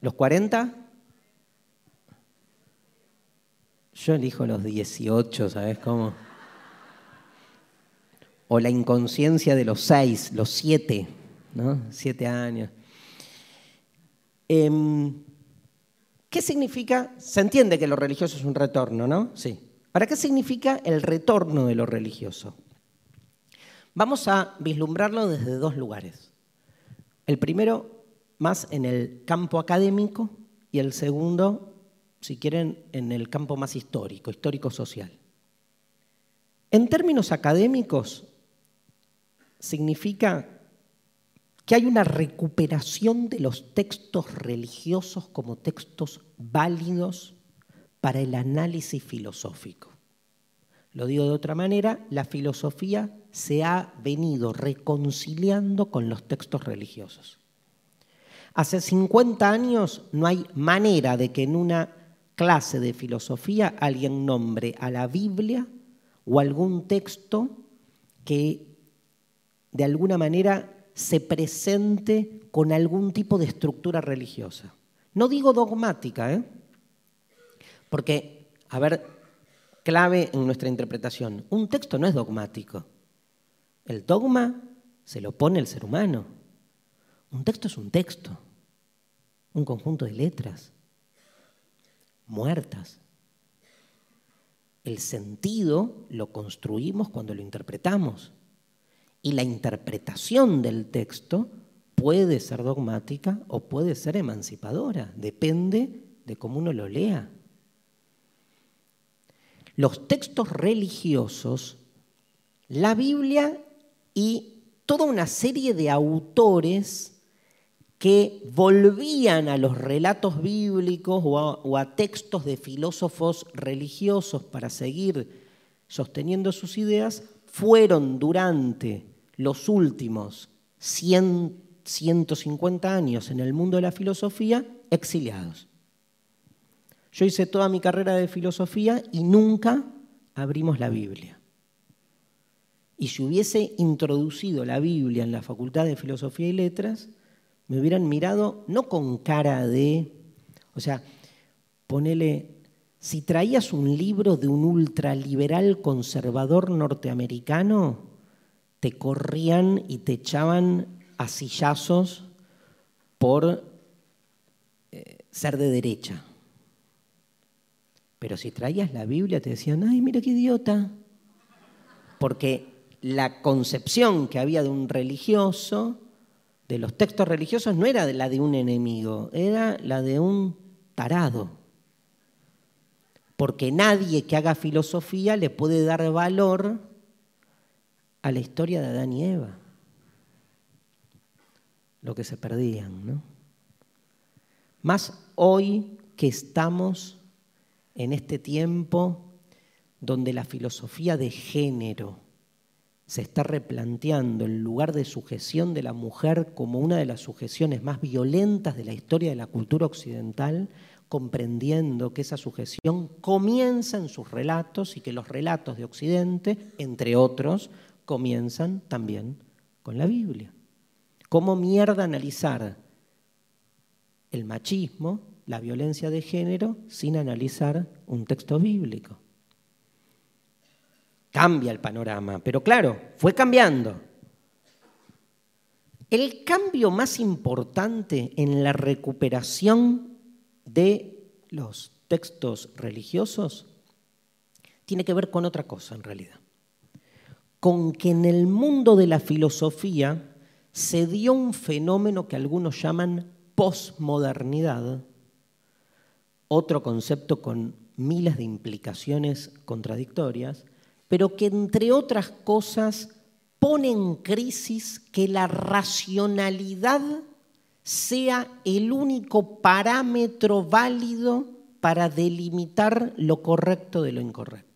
los cuarenta? Yo elijo los dieciocho, ¿sabes cómo? O la inconsciencia de los seis, los siete. ¿No? Siete años. Em, ¿Qué significa? Se entiende que lo religioso es un retorno, ¿no? Sí. ¿Para qué significa el retorno de lo religioso? Vamos a vislumbrarlo desde dos lugares. El primero, más en el campo académico, y el segundo, si quieren, en el campo más histórico, histórico-social. En términos académicos, significa que hay una recuperación de los textos religiosos como textos válidos para el análisis filosófico. Lo digo de otra manera, la filosofía se ha venido reconciliando con los textos religiosos. Hace 50 años no hay manera de que en una clase de filosofía alguien nombre a la Biblia o algún texto que de alguna manera se presente con algún tipo de estructura religiosa. No digo dogmática, ¿eh? porque, a ver, clave en nuestra interpretación, un texto no es dogmático. El dogma se lo pone el ser humano. Un texto es un texto, un conjunto de letras muertas. El sentido lo construimos cuando lo interpretamos. Y la interpretación del texto puede ser dogmática o puede ser emancipadora, depende de cómo uno lo lea. Los textos religiosos, la Biblia y toda una serie de autores que volvían a los relatos bíblicos o a, textos de filósofos religiosos para seguir sosteniendo sus ideas, fueron durante los últimos 100, 150 años en el mundo de la filosofía exiliados. Yo hice toda mi carrera de filosofía y nunca abrimos la Biblia. Y si hubiese introducido la Biblia en la Facultad de Filosofía y Letras, me hubieran mirado no con cara de, o sea, ponele, si traías un libro de un ultraliberal conservador norteamericano, te corrían y te echaban a sillazos por eh, ser de derecha. Pero si traías la Biblia te decían, ay, mira qué idiota. Porque la concepción que había de un religioso, de los textos religiosos, no era la de un enemigo, era la de un tarado. Porque nadie que haga filosofía le puede dar valor a la historia de Adán y Eva. Lo que se perdían, ¿no? Más hoy que estamos en este tiempo donde la filosofía de género se está replanteando el lugar de sujeción de la mujer como una de las sujeciones más violentas de la historia de la cultura occidental, comprendiendo que esa sujeción comienza en sus relatos y que los relatos de Occidente, entre otros, comienzan también con la Biblia. ¿Cómo mierda analizar el machismo, la violencia de género, sin analizar un texto bíblico? Cambia el panorama, pero claro, fue cambiando. El cambio más importante en la recuperación de los textos religiosos tiene que ver con otra cosa en realidad. Con que en el mundo de la filosofía se dio un fenómeno que algunos llaman posmodernidad, otro concepto con miles de implicaciones contradictorias, pero que entre otras cosas pone en crisis que la racionalidad sea el único parámetro válido para delimitar lo correcto de lo incorrecto.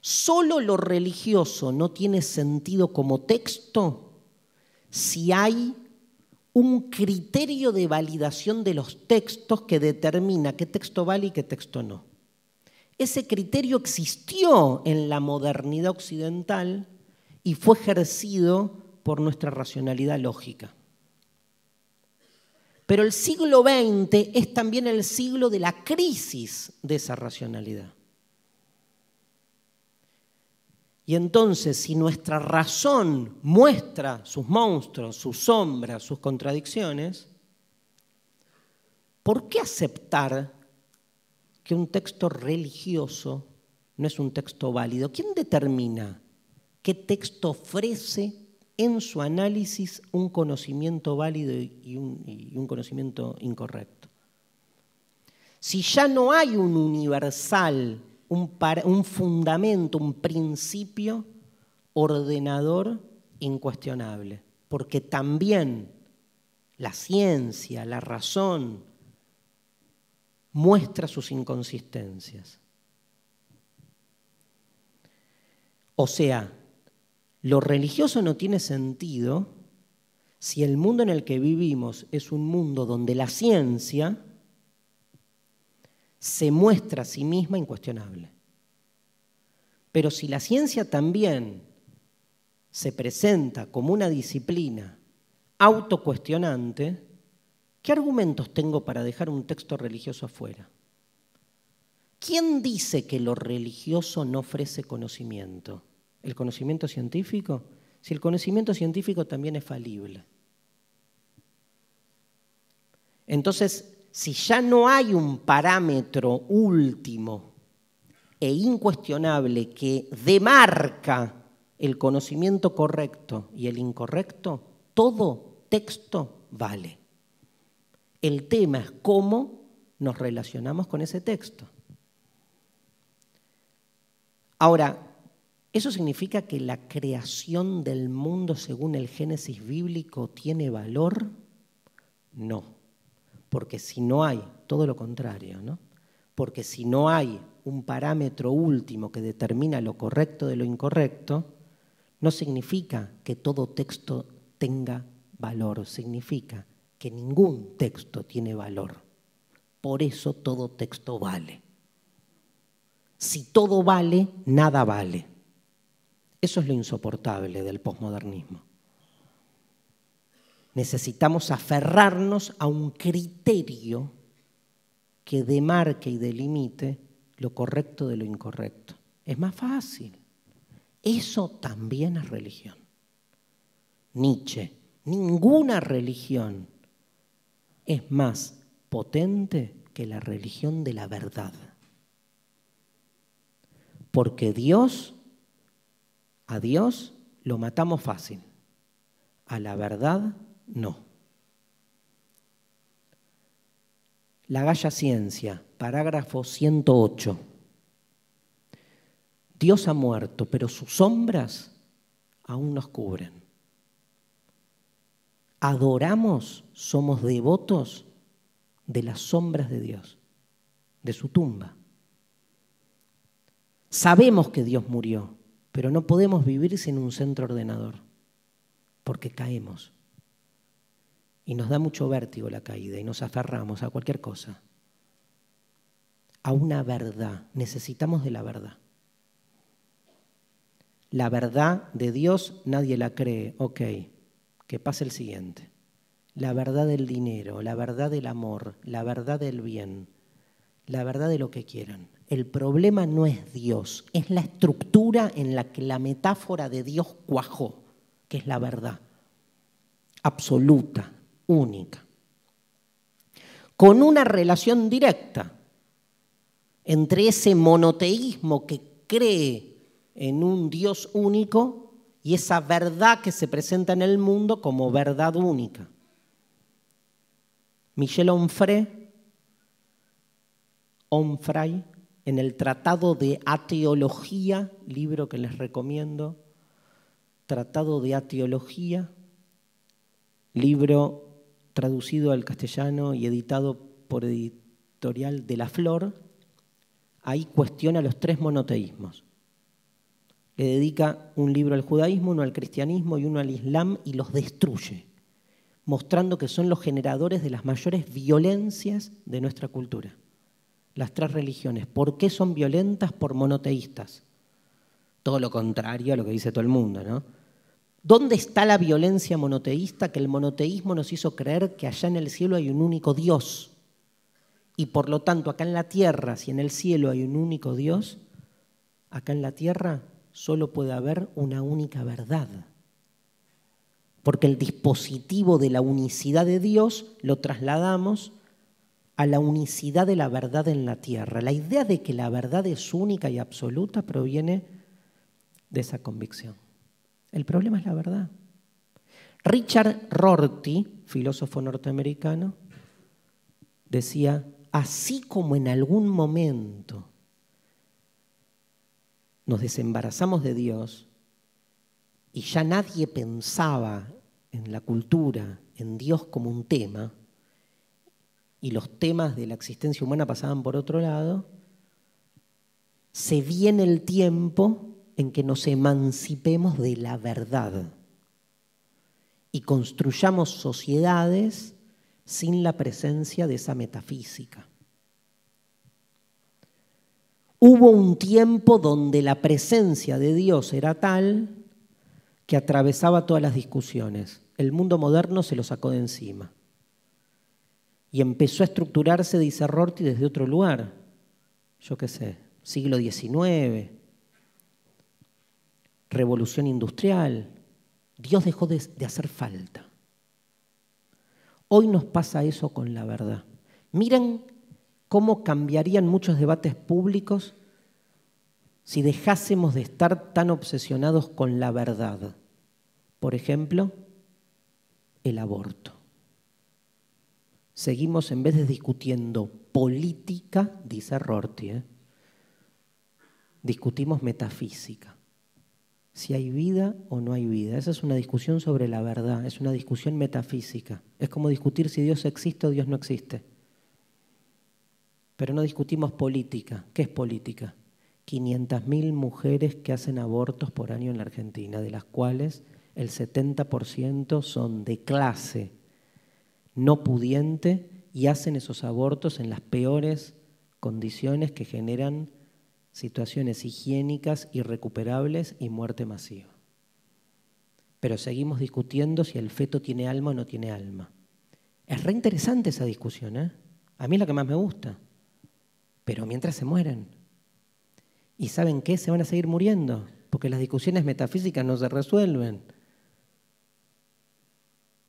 Solo lo religioso no tiene sentido como texto si hay un criterio de validación de los textos que determina qué texto vale y qué texto no. Ese criterio existió en la modernidad occidental y fue ejercido por nuestra racionalidad lógica. Pero el siglo XX es también el siglo de la crisis de esa racionalidad. Y entonces, si nuestra razón muestra sus monstruos, sus sombras, sus contradicciones, ¿por qué aceptar que un texto religioso no es un texto válido? ¿Quién determina qué texto ofrece en su análisis un conocimiento válido y un, conocimiento incorrecto? Si ya no hay un universal, un, un fundamento, un principio ordenador incuestionable, porque también la ciencia, la razón, muestra sus inconsistencias. O sea, lo religioso no tiene sentido si el mundo en el que vivimos es un mundo donde la ciencia se muestra a sí misma incuestionable. Pero si la ciencia también se presenta como una disciplina autocuestionante, ¿qué argumentos tengo para dejar un texto religioso afuera? ¿Quién dice que lo religioso no ofrece conocimiento? ¿El conocimiento científico? Si el conocimiento científico también es falible. Entonces, si ya no hay un parámetro último e incuestionable que demarca el conocimiento correcto y el incorrecto, todo texto vale. El tema es cómo nos relacionamos con ese texto. Ahora, ¿eso significa que la creación del mundo según el Génesis bíblico tiene valor? No, porque si no hay, todo lo contrario, ¿no? Porque si no hay un parámetro último que determina lo correcto de lo incorrecto, no significa que todo texto tenga valor significa que ningún texto tiene valor. Por eso todo texto vale. Si todo vale, nada vale. Eso es lo insoportable del posmodernismo. Necesitamos aferrarnos a un criterio que demarque y delimite lo correcto de lo incorrecto. Es más fácil. Eso también es religión. Nietzsche Ninguna religión es más potente que la religión de la verdad. Porque Dios, a Dios lo matamos fácil, a la verdad no. La Galla Ciencia, parágrafo 108. Dios ha muerto, pero sus sombras aún nos cubren adoramos, somos devotos de las sombras de Dios, de su tumba. Sabemos que Dios murió, pero no podemos vivir sin un centro ordenador, porque caemos. Y nos da mucho vértigo la caída y nos aferramos a cualquier cosa. A una verdad. Necesitamos de la verdad. La verdad de Dios nadie la cree. Ok, que pase el siguiente. La verdad del dinero, la verdad del amor, la verdad del bien, la verdad de lo que quieran. El problema no es Dios, es la estructura en la que la metáfora de Dios cuajó, que es la verdad, absoluta, única, con una relación directa entre ese monoteísmo que cree en un Dios único y esa verdad que se presenta en el mundo como verdad única. Michel Onfray, Onfray en el Tratado de Ateología, libro que les recomiendo, Tratado de Ateología, libro traducido al castellano y editado por editorial de la Flor, ahí cuestiona los tres monoteísmos le dedica un libro al judaísmo, uno al cristianismo y uno al islam y los destruye, mostrando que son los generadores de las mayores violencias de nuestra cultura. Las tres religiones. ¿Por qué son violentas? Por monoteístas. Todo lo contrario a lo que dice todo el mundo, ¿no? ¿Dónde está la violencia monoteísta? Que el monoteísmo nos hizo creer que allá en el cielo hay un único Dios. Y por lo tanto, acá en la tierra, si en el cielo hay un único Dios, acá en la tierra solo puede haber una única verdad. Porque el dispositivo de la unicidad de Dios lo trasladamos a la unicidad de la verdad en la tierra. La idea de que la verdad es única y absoluta proviene de esa convicción. El problema es la verdad. Richard Rorty, filósofo norteamericano, decía, así como en algún momento nos desembarazamos de Dios y ya nadie pensaba en la cultura, en Dios como un tema, y los temas de la existencia humana pasaban por otro lado, se viene el tiempo en que nos emancipemos de la verdad y construyamos sociedades sin la presencia de esa metafísica. Hubo un tiempo donde la presencia de Dios era tal que atravesaba todas las discusiones. El mundo moderno se lo sacó de encima y empezó a estructurarse, dice Rorty, desde otro lugar. Yo qué sé, siglo XIX, revolución industrial. Dios dejó de, hacer falta. Hoy nos pasa eso con la verdad. Miren cómo cambiarían muchos debates públicos si dejásemos de estar tan obsesionados con la verdad. Por ejemplo, el aborto seguimos en vez de discutiendo política, dice Rorty, ¿eh? discutimos metafísica. Si hay vida o no hay vida. Esa es una discusión sobre la verdad, es una discusión metafísica. Es como discutir si Dios existe o Dios no existe. Pero no discutimos política. ¿Qué es política? 500.000 mujeres que hacen abortos por año en la Argentina, de las cuales el 70% son de clase no pudiente y hacen esos abortos en las peores condiciones que generan situaciones higiénicas irrecuperables y muerte masiva. Pero seguimos discutiendo si el feto tiene alma o no tiene alma. Es re interesante esa discusión, ¿eh? A mí es la que más me gusta. Pero mientras se mueren. ¿Y saben qué? Se van a seguir muriendo, porque las discusiones metafísicas no se resuelven.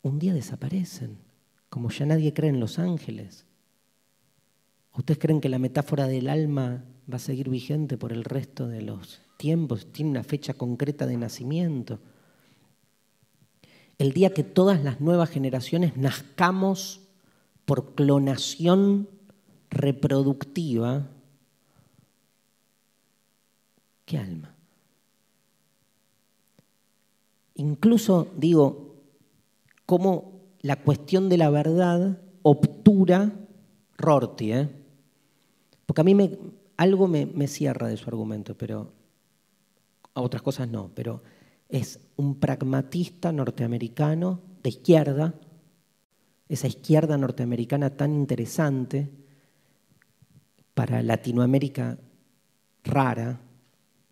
Un día desaparecen como ya nadie cree en los ángeles. ¿Ustedes creen que la metáfora del alma va a seguir vigente por el resto de los tiempos? Tiene una fecha concreta de nacimiento. El día que todas las nuevas generaciones nazcamos por clonación reproductiva, ¿qué alma? Incluso digo, ¿cómo la cuestión de la verdad obtura Rorty, ¿eh? porque a mí me, algo me, cierra de su argumento, pero a otras cosas no, pero es un pragmatista norteamericano de izquierda, esa izquierda norteamericana tan interesante para Latinoamérica rara,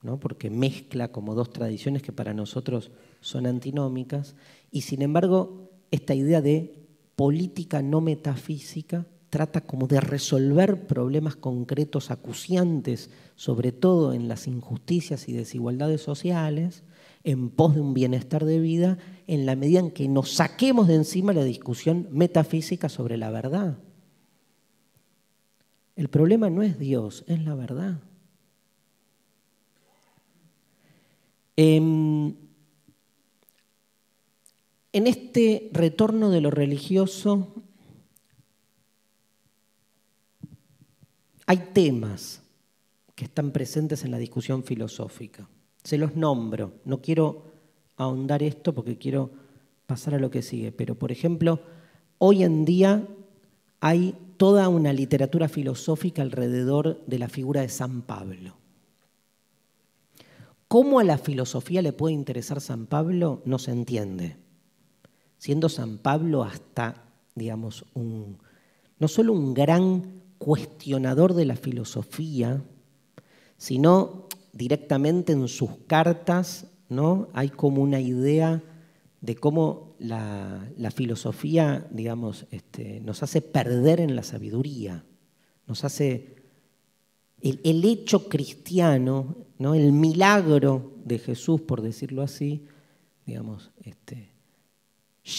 ¿no? porque mezcla como dos tradiciones que para nosotros son antinómicas, y sin embargo esta idea de política no metafísica trata como de resolver problemas concretos acuciantes, sobre todo en las injusticias y desigualdades sociales, en pos de un bienestar de vida, en la medida en que nos saquemos de encima la discusión metafísica sobre la verdad. El problema no es Dios, es la verdad. Em, en este retorno de lo religioso hay temas que están presentes en la discusión filosófica. Se los nombro, no quiero ahondar esto porque quiero pasar a lo que sigue, pero por ejemplo, hoy en día hay toda una literatura filosófica alrededor de la figura de San Pablo. ¿Cómo a la filosofía le puede interesar San Pablo? No se entiende siendo San Pablo hasta, digamos, no solo un gran cuestionador de la filosofía, sino directamente en sus cartas ¿no? hay como una idea de cómo la, filosofía, digamos, este, nos hace perder en la sabiduría, nos hace el, el, hecho cristiano, ¿no? el milagro de Jesús, por decirlo así, digamos, este,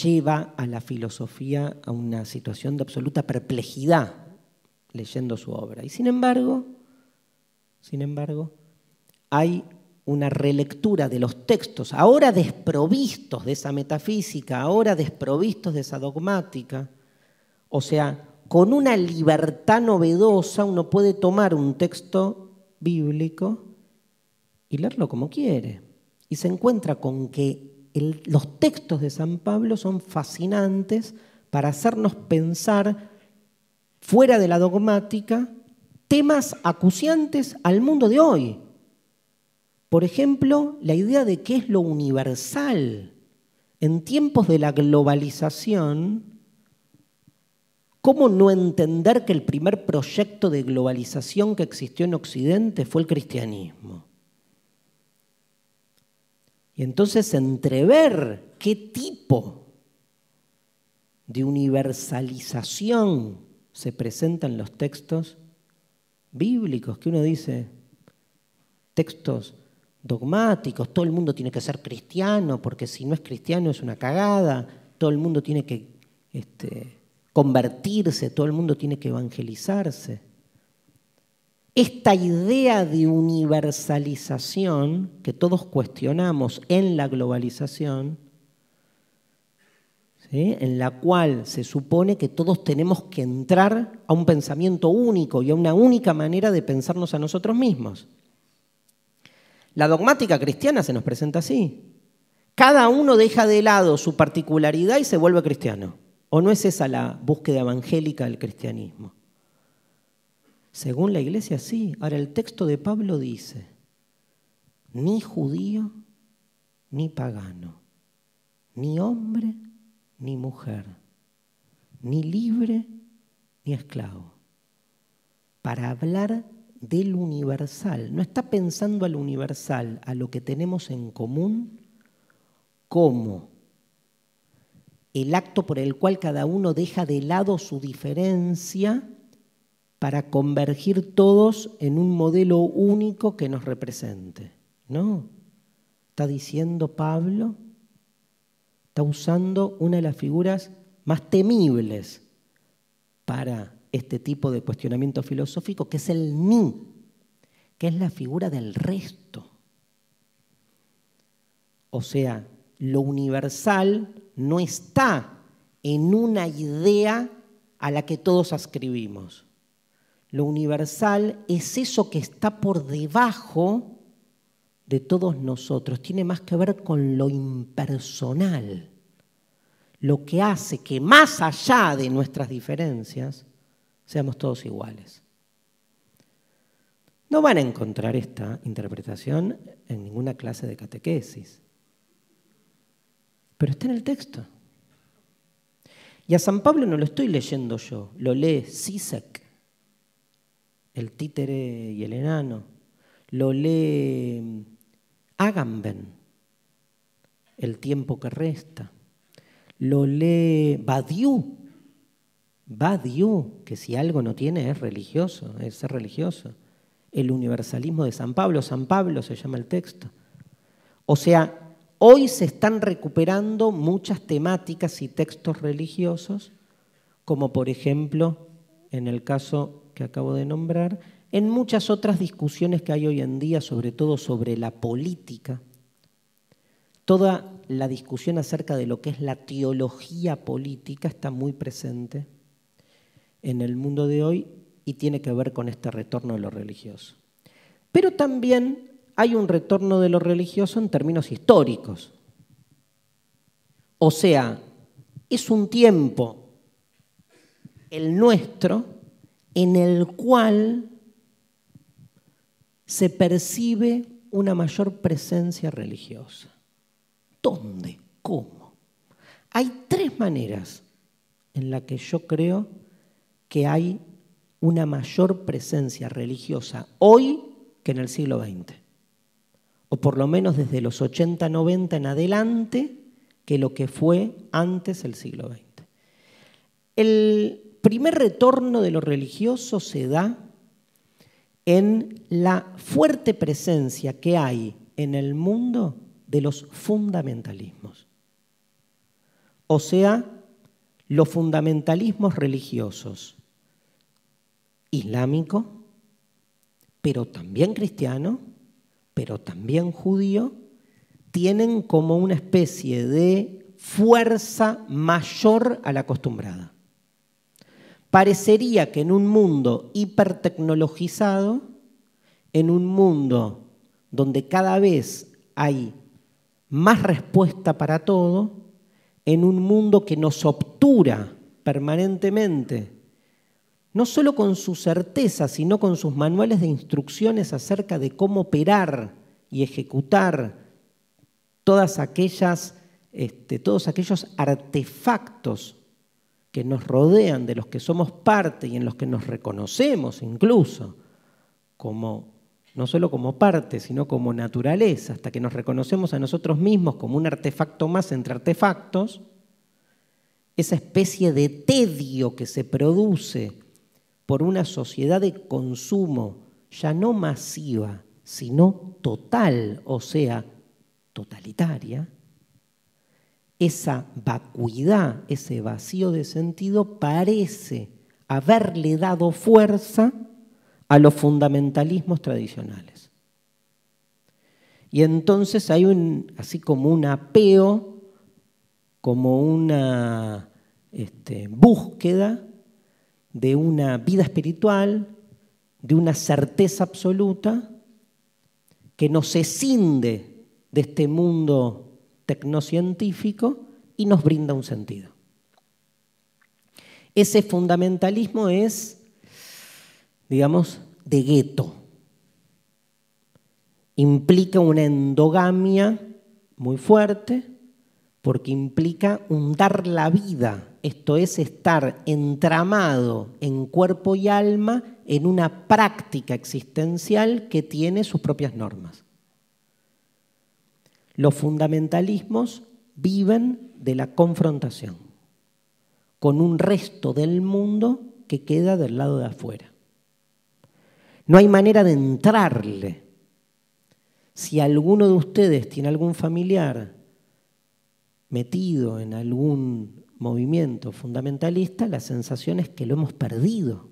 lleva a la filosofía a una situación de absoluta perplejidad leyendo su obra. Y sin embargo, sin embargo, hay una relectura de los textos, ahora desprovistos de esa metafísica, ahora desprovistos de esa dogmática, o sea, con una libertad novedosa uno puede tomar un texto bíblico y leerlo como quiere. Y se encuentra con que los textos de San Pablo son fascinantes para hacernos pensar fuera de la dogmática temas acuciantes al mundo de hoy. Por ejemplo, la idea de qué es lo universal. En tiempos de la globalización, ¿cómo no entender que el primer proyecto de globalización que existió en Occidente fue el cristianismo? Y entonces entrever qué tipo de universalización se presenta en los textos bíblicos, que uno dice, textos dogmáticos, todo el mundo tiene que ser cristiano, porque si no es cristiano es una cagada, todo el mundo tiene que este, convertirse, todo el mundo tiene que evangelizarse. Esta idea de universalización que todos cuestionamos en la globalización, en la cual se supone que todos tenemos que entrar a un pensamiento único y a una única manera de pensarnos a nosotros mismos. La dogmática cristiana se nos presenta así. Cada uno deja de lado su particularidad y se vuelve cristiano. ¿O no es esa la búsqueda evangélica del cristianismo? Según la iglesia, sí. Ahora el texto de Pablo dice, ni judío, ni pagano, ni hombre, ni mujer, ni libre, ni esclavo, para hablar del universal. No está pensando al universal, a lo que tenemos en común, como el acto por el cual cada uno deja de lado su diferencia para convergir todos en un modelo único que nos represente. No, está diciendo Pablo está usando una de las figuras más temibles para este tipo de cuestionamiento filosófico, que es el mí, que es la figura del resto. O sea, lo universal no está en una idea a la que todos ascribimos. Lo universal es eso que está por debajo de todos nosotros tiene más que ver con lo impersonal, lo que hace que más allá de nuestras diferencias seamos todos iguales. No van a encontrar esta interpretación en ninguna clase de catequesis, pero está en el texto. Y a San Pablo no lo estoy leyendo yo, lo lee Sisek, el títere y el enano, lo lee Agamben, el tiempo que resta. Lo lee Badiou, Badiou, que si algo no tiene es religioso, es ser religioso. El universalismo de San Pablo, San Pablo se llama el texto. O sea, hoy se están recuperando muchas temáticas y textos religiosos, como por ejemplo, en el caso que acabo de nombrar, en muchas otras discusiones que hay hoy en día, sobre todo sobre la política, toda la discusión acerca de lo que es la teología política está muy presente en el mundo de hoy y tiene que ver con este retorno de lo religioso. Pero también hay un retorno de lo religioso en términos históricos. O sea, es un tiempo, el nuestro, en el cual se percibe una mayor presencia religiosa. ¿Dónde? ¿Cómo? Hay tres maneras en las que yo creo que hay una mayor presencia religiosa hoy que en el siglo XX. O por lo menos desde los 80, 90 en adelante que lo que fue antes del siglo XX. El primer retorno de lo religioso se da en la fuerte presencia que hay en el mundo de los fundamentalismos. O sea, los fundamentalismos religiosos islámico, pero también cristiano, pero también judío, tienen como una especie de fuerza mayor a la acostumbrada. Parecería que en un mundo hipertecnologizado, en un mundo donde cada vez hay más respuesta para todo, en un mundo que nos obtura permanentemente, no solo con su certeza, sino con sus manuales de instrucciones acerca de cómo operar y ejecutar todas aquellas, este, todos aquellos artefactos que nos rodean, de los que somos parte y en los que nos reconocemos incluso, como, no solo como parte, sino como naturaleza, hasta que nos reconocemos a nosotros mismos como un artefacto más entre artefactos, esa especie de tedio que se produce por una sociedad de consumo ya no masiva, sino total, o sea, totalitaria, esa vacuidad, ese vacío de sentido parece haberle dado fuerza a los fundamentalismos tradicionales. Y entonces hay un, así como un apeo, como una este, búsqueda de una vida espiritual, de una certeza absoluta, que nos escinde de este mundo tecnocientífico y nos brinda un sentido. Ese fundamentalismo es, digamos, de gueto. Implica una endogamia muy fuerte porque implica un dar la vida, esto es estar entramado en cuerpo y alma en una práctica existencial que tiene sus propias normas. Los fundamentalismos viven de la confrontación con un resto del mundo que queda del lado de afuera. No hay manera de entrarle. Si alguno de ustedes tiene algún familiar metido en algún movimiento fundamentalista, la sensación es que lo hemos perdido,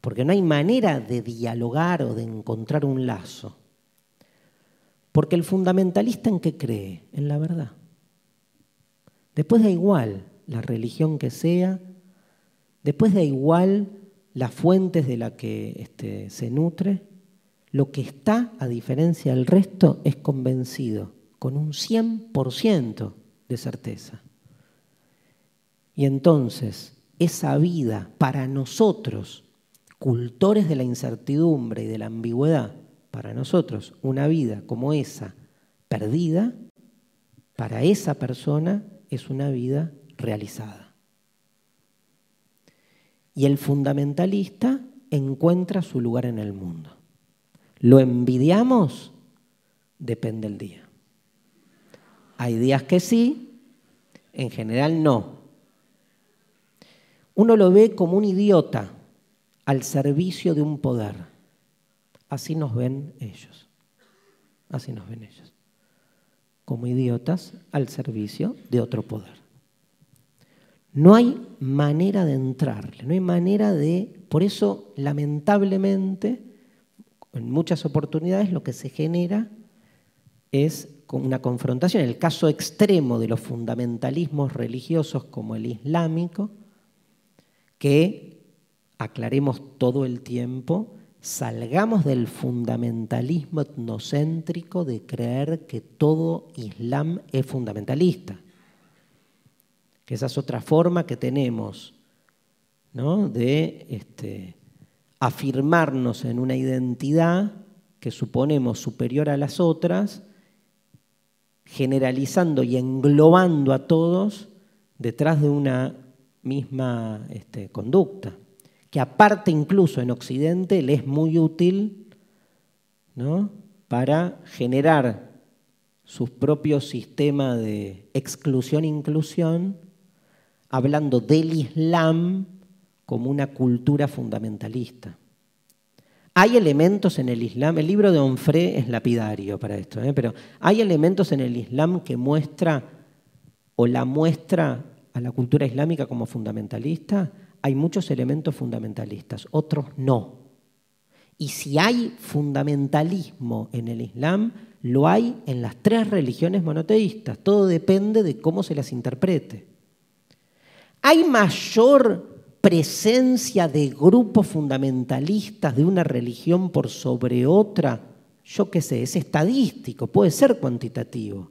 porque no hay manera de dialogar o de encontrar un lazo. Porque el fundamentalista en qué cree? En la verdad. Después da igual la religión que sea, después da igual las fuentes de la que este, se nutre, lo que está, a diferencia del resto, es convencido, con un 100% de certeza. Y entonces, esa vida para nosotros, cultores de la incertidumbre y de la ambigüedad, para nosotros una vida como esa perdida, para esa persona es una vida realizada. Y el fundamentalista encuentra su lugar en el mundo. ¿Lo envidiamos? Depende del día. Hay días que sí, en general no. Uno lo ve como un idiota al servicio de un poder. Así nos ven ellos. Así nos ven ellos. Como idiotas al servicio de otro poder. No hay manera de entrarle, no hay manera de... Por eso, lamentablemente, en muchas oportunidades lo que se genera es una confrontación. El caso extremo de los fundamentalismos religiosos como el islámico, que aclaremos todo el tiempo, salgamos del fundamentalismo etnocéntrico de creer que todo Islam es fundamentalista. Que esa es otra forma que tenemos de este, afirmarnos en una identidad que suponemos superior a las otras, generalizando y englobando a todos detrás de una misma este, conducta que aparte incluso en Occidente le es muy útil para generar su propio sistema de exclusión-inclusión, hablando del Islam como una cultura fundamentalista. Hay elementos en el Islam, el libro de Onfré es lapidario para esto, ¿eh? pero hay elementos en el Islam que muestra o la muestra a la cultura islámica como fundamentalista, hay muchos elementos fundamentalistas, otros no. Y si hay fundamentalismo en el Islam, lo hay en las tres religiones monoteístas. Todo depende de cómo se las interprete. ¿Hay mayor presencia de grupos fundamentalistas de una religión por sobre otra? Yo qué sé, es estadístico, puede ser cuantitativo.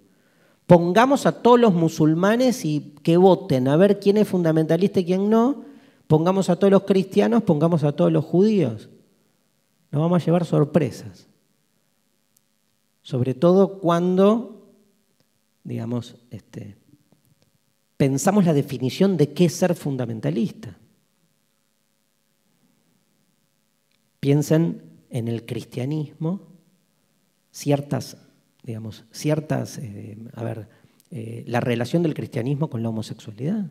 Pongamos a todos los musulmanes y que voten a ver quién es fundamentalista y quién no. Pongamos a todos los cristianos, pongamos a todos los judíos. Nos vamos a llevar sorpresas. Sobre todo cuando, digamos, este, pensamos la definición de qué es ser fundamentalista. Piensen en el cristianismo, ciertas, digamos, ciertas, eh, a ver, eh, la relación del cristianismo con la homosexualidad.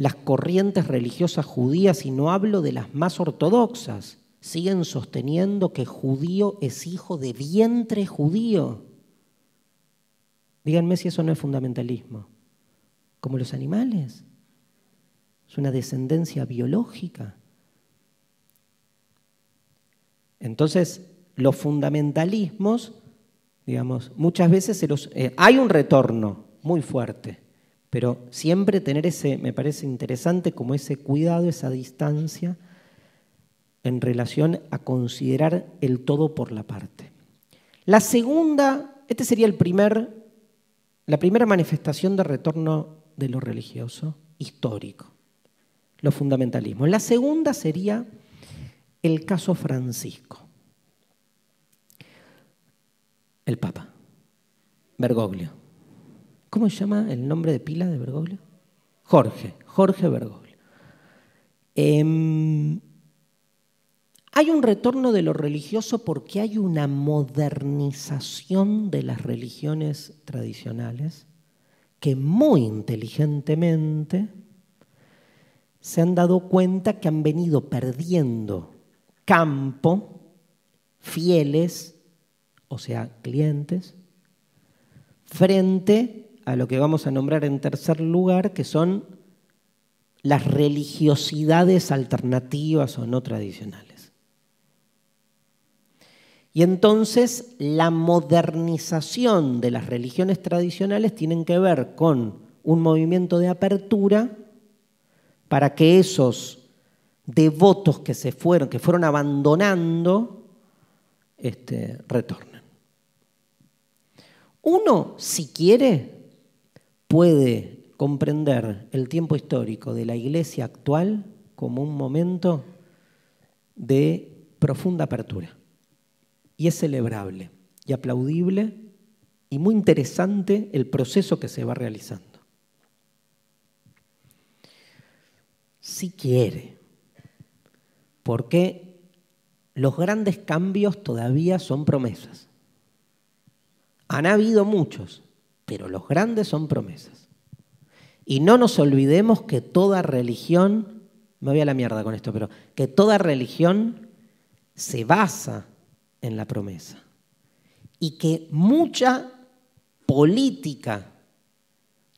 Las corrientes religiosas judías, y no hablo de las más ortodoxas, siguen sosteniendo que judío es hijo de vientre judío. Díganme si eso no es fundamentalismo. Como los animales. Es una descendencia biológica. Entonces, los fundamentalismos, digamos, muchas veces se los, eh, hay un retorno muy fuerte, pero siempre tener ese, me parece interesante, como ese cuidado, esa distancia en relación a considerar el todo por la parte. La segunda, este sería el primer, la primera manifestación de retorno de lo religioso histórico, los fundamentalismos. La segunda sería el caso Francisco, el Papa, Bergoglio. ¿Cómo se llama el nombre de pila de Bergoglio? Jorge, Jorge Bergoglio. Em, hay un retorno de lo religioso porque hay una modernización de las religiones tradicionales que muy inteligentemente se han dado cuenta que han venido perdiendo campo, fieles, o sea, clientes, frente a lo que vamos a nombrar en tercer lugar, que son las religiosidades alternativas o no tradicionales. Y entonces la modernización de las religiones tradicionales tienen que ver con un movimiento de apertura para que esos devotos que se fueron, que fueron abandonando, este, retornen. Uno, si quiere, puede comprender el tiempo histórico de la iglesia actual como un momento de profunda apertura. Y es celebrable y aplaudible y muy interesante el proceso que se va realizando. Si quiere, porque los grandes cambios todavía son promesas. Han habido muchos, pero los grandes son promesas. Y no nos olvidemos que toda religión, me voy a la mierda con esto, pero que toda religión se basa en la promesa. Y que mucha política,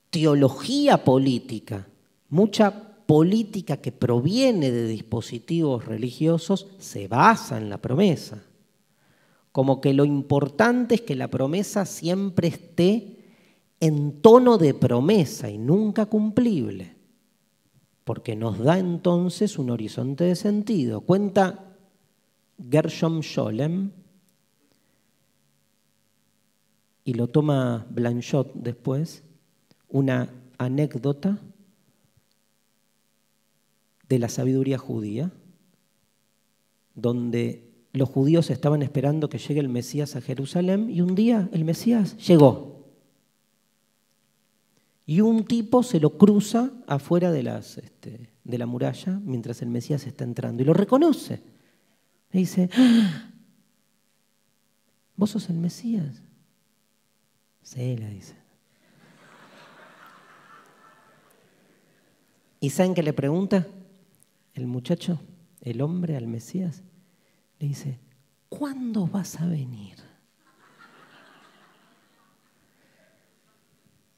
teología política, mucha política que proviene de dispositivos religiosos se basa en la promesa. Como que lo importante es que la promesa siempre esté en tono de promesa y nunca cumplible, porque nos da entonces un horizonte de sentido. Cuenta Gershom Scholem, y lo toma Blanchot después, una anécdota de la sabiduría judía, donde los judíos estaban esperando que llegue el Mesías a Jerusalén y un día el Mesías llegó. Y un tipo se lo cruza afuera de, este, de la muralla mientras el Mesías está entrando y lo reconoce. Le dice, ah, ¿vos sos el Mesías? Sí, le dice. ¿Y saben qué le pregunta el muchacho, el hombre al Mesías? Le dice, ¿cuándo vas a venir?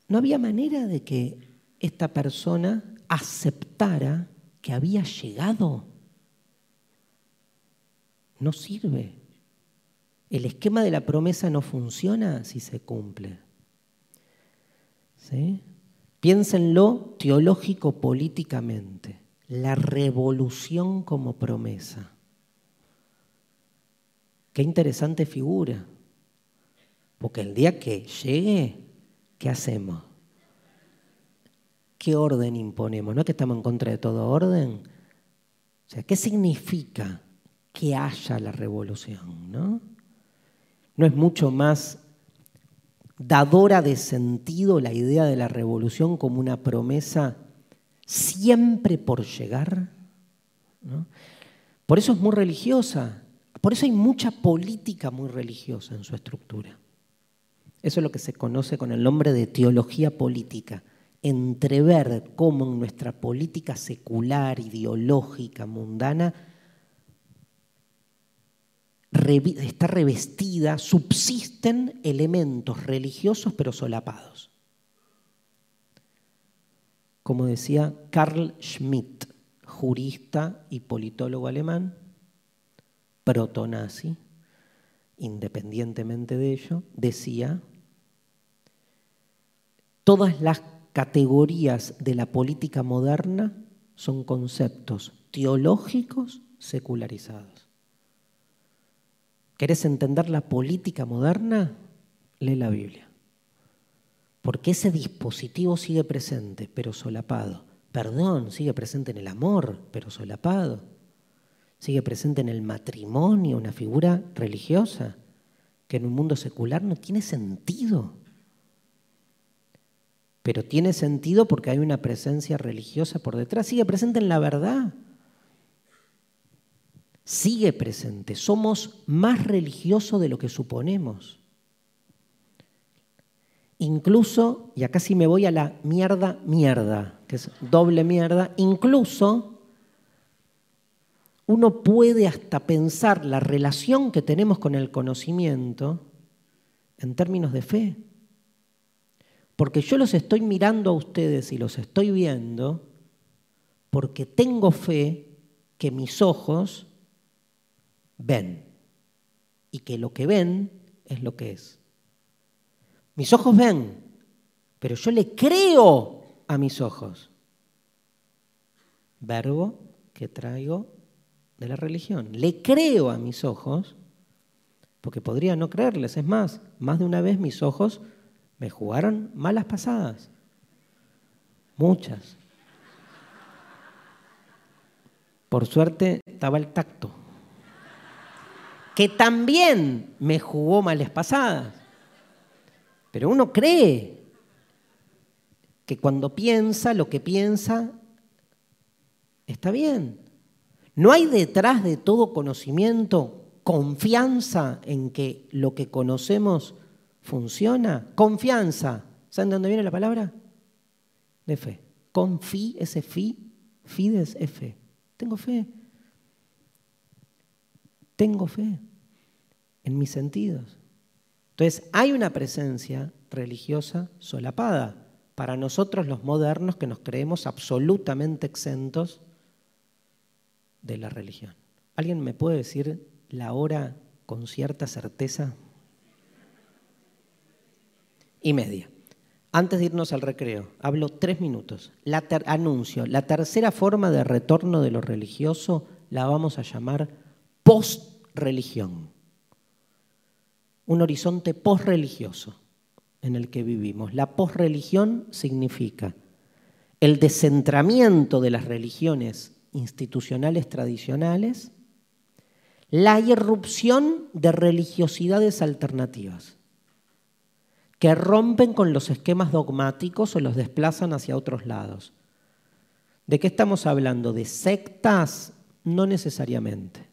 No había manera de que esta persona aceptara que había llegado. No sirve. El esquema de la promesa no funciona si se cumple. ¿Sí? Piénsenlo teológico-políticamente. La revolución como promesa. Qué interesante figura. Porque el día que llegue, ¿qué hacemos? ¿Qué orden imponemos? ¿No es que estamos en contra de todo orden? O sea, ¿qué significa que haya la revolución? ¿No? ¿No es mucho más dadora de sentido la idea de la revolución como una promesa siempre por llegar? Por eso es muy religiosa, por eso hay mucha política muy religiosa en su estructura. Eso es lo que se conoce con el nombre de teología política. Entrever cómo en nuestra política secular, ideológica, mundana, está revestida, subsisten elementos religiosos pero solapados. Como decía Carl Schmitt, jurista y politólogo alemán, protonazi, independientemente de ello, decía, todas las categorías de la política moderna son conceptos teológicos secularizados. ¿Querés entender la política moderna? Lee la Biblia. Porque ese dispositivo sigue presente, pero solapado. Perdón, sigue presente en el amor, pero solapado sigue presente en el matrimonio, una figura religiosa que en un mundo secular no tiene sentido. Pero tiene sentido porque hay una presencia religiosa por detrás, sigue presente en la verdad. Sigue presente, somos más religiosos de lo que suponemos. Incluso, y acá sí me voy a la mierda, mierda, que es doble mierda, incluso uno puede hasta pensar la relación que tenemos con el conocimiento en términos de fe. Porque yo los estoy mirando a ustedes y los estoy viendo porque tengo fe que mis ojos ven y que lo que ven es lo que es. Mis ojos ven, pero yo le creo a mis ojos. Verbo que traigo de la religión. Le creo a mis ojos, porque podría no creerles. Es más, más de una vez mis ojos me jugaron malas pasadas. Muchas. Por suerte estaba el tacto, que también me jugó malas pasadas. Pero uno cree que cuando piensa, lo que piensa está bien. ¿No hay detrás de todo conocimiento confianza en que lo que conocemos funciona? Confianza. ¿Saben de dónde viene la palabra? De fe. Confí, ese fi, fides es fe. Tengo fe. Tengo fe en mis sentidos. Entonces, hay una presencia religiosa solapada para nosotros los modernos que nos creemos absolutamente exentos de la religión. ¿Alguien me puede decir la hora con cierta certeza? Y media. Antes de irnos al recreo, hablo tres minutos. Anuncio, la tercera forma de retorno de lo religioso la vamos a llamar post-religión. Un horizonte post-religioso en el que vivimos. La post-religión significa el descentramiento de las religiones institucionales tradicionales, la irrupción de religiosidades alternativas que rompen con los esquemas dogmáticos o los desplazan hacia otros lados. ¿De qué estamos hablando? ¿De sectas? No necesariamente.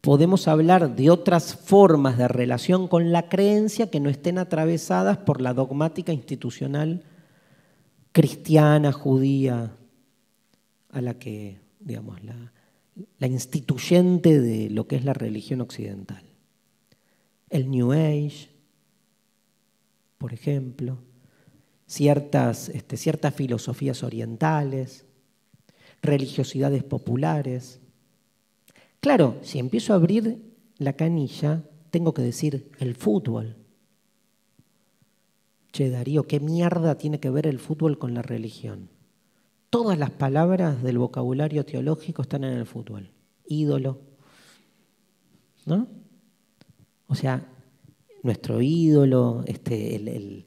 Podemos hablar de otras formas de relación con la creencia que no estén atravesadas por la dogmática institucional cristiana, judía, a la que, digamos, la, la instituyente de lo que es la religión occidental. El New Age, por ejemplo. ciertas, este, ciertas filosofías orientales, religiosidades populares. Claro, si empiezo a abrir la canilla, tengo que decir el fútbol. Che, Darío, ¿qué mierda tiene que ver el fútbol con la religión? Todas las palabras del vocabulario teológico están en el fútbol. Ídolo. ¿No? O sea, nuestro ídolo, este,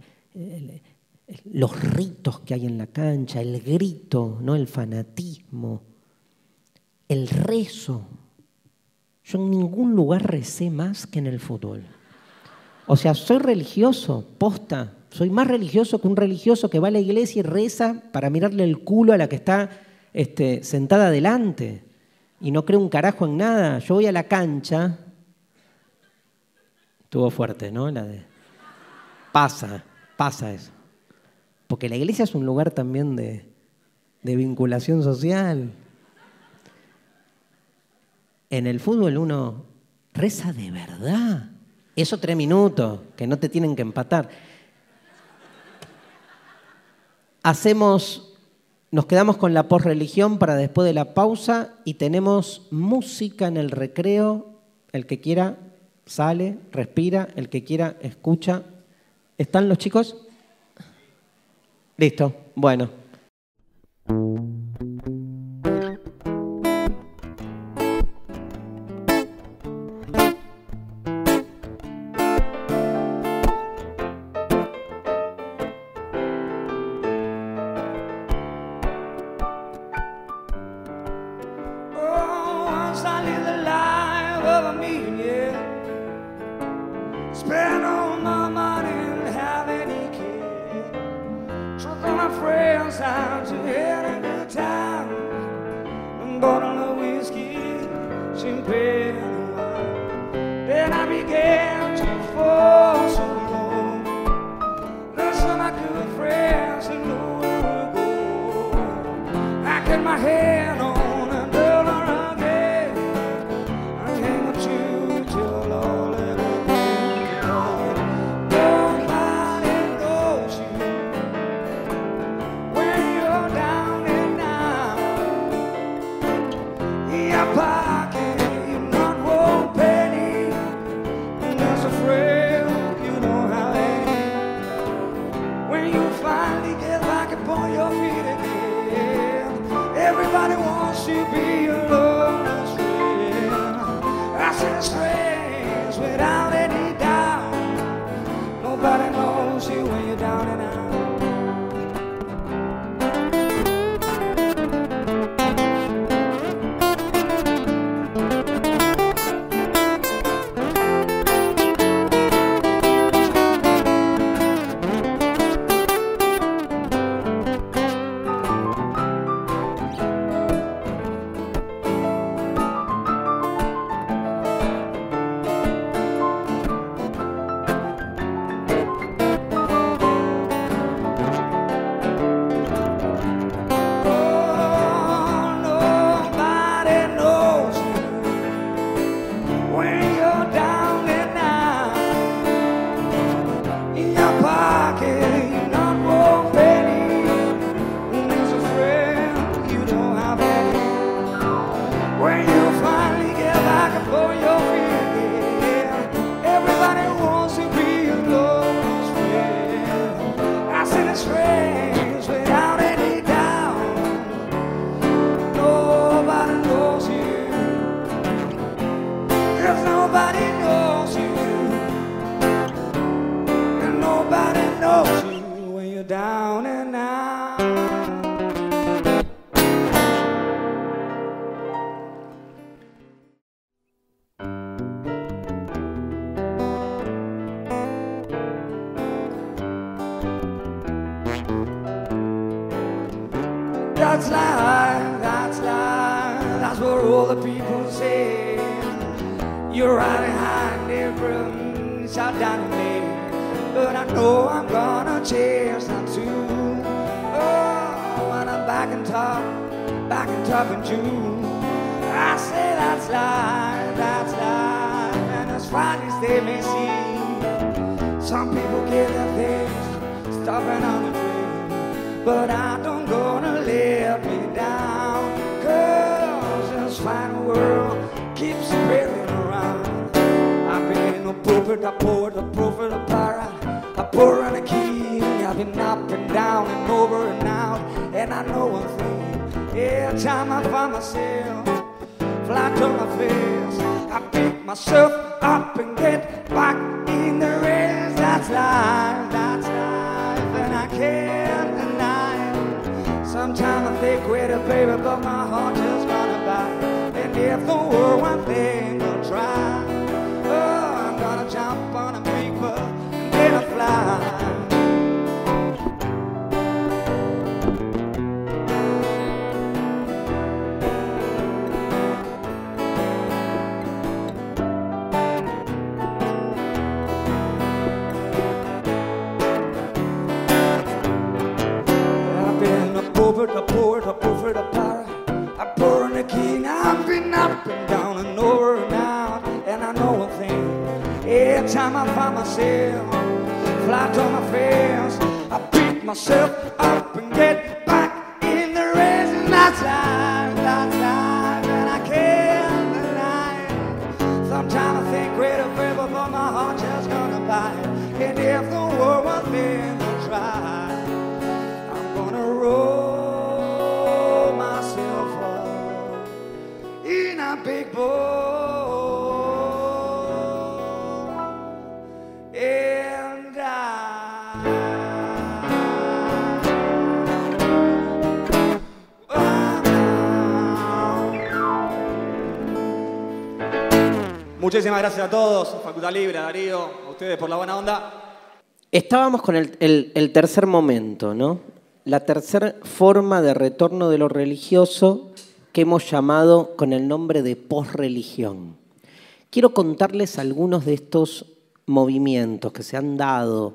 los ritos que hay en la cancha, el grito, ¿no? el fanatismo, el rezo. Yo en ningún lugar recé más que en el fútbol. O sea, soy religioso, posta. Soy más religioso que un religioso que va a la iglesia y reza para mirarle el culo a la que está este, sentada adelante. Y no creo un carajo en nada. Yo voy a la cancha. Estuvo fuerte, ¿no? La de... Pasa, pasa eso. Porque la iglesia es un lugar también de, vinculación social. En el fútbol uno reza de verdad. Eso tres minutos, que no te tienen que empatar hacemos, nos quedamos con la posreligión para después de la pausa y tenemos música en el recreo. El que quiera sale, respira, el que quiera escucha. ¿Están los chicos? Listo, bueno. Gracias a todos, Facultad Libre, Darío, a ustedes por la buena onda. Estábamos con el, tercer momento, ¿no? La tercera forma de retorno de lo religioso que hemos llamado con el nombre de posreligión. Quiero contarles algunos de estos movimientos que se han dado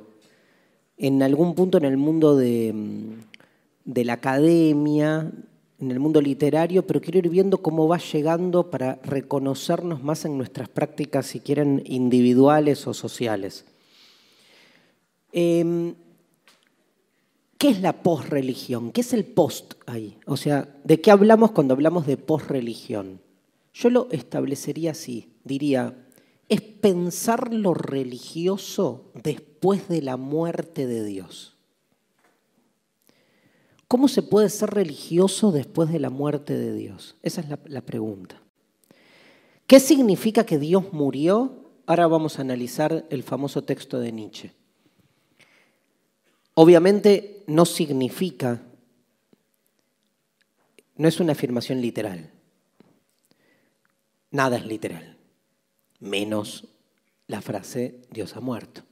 en algún punto en el mundo de, mm, de la academia, en el mundo literario, pero quiero ir viendo cómo va llegando para reconocernos más en nuestras prácticas, si quieren, individuales o sociales. Eh, ¿Qué es la posreligión? ¿Qué es el post ahí? O sea, ¿de qué hablamos cuando hablamos de posreligión? Yo lo establecería así, diría, es pensar lo religioso después de la muerte de Dios. ¿Cómo se puede ser religioso después de la muerte de Dios? Esa es la, pregunta. ¿Qué significa que Dios murió? Ahora vamos a analizar el famoso texto de Nietzsche. Obviamente no significa, no es una afirmación literal. Nada es literal, menos la frase Dios ha muerto.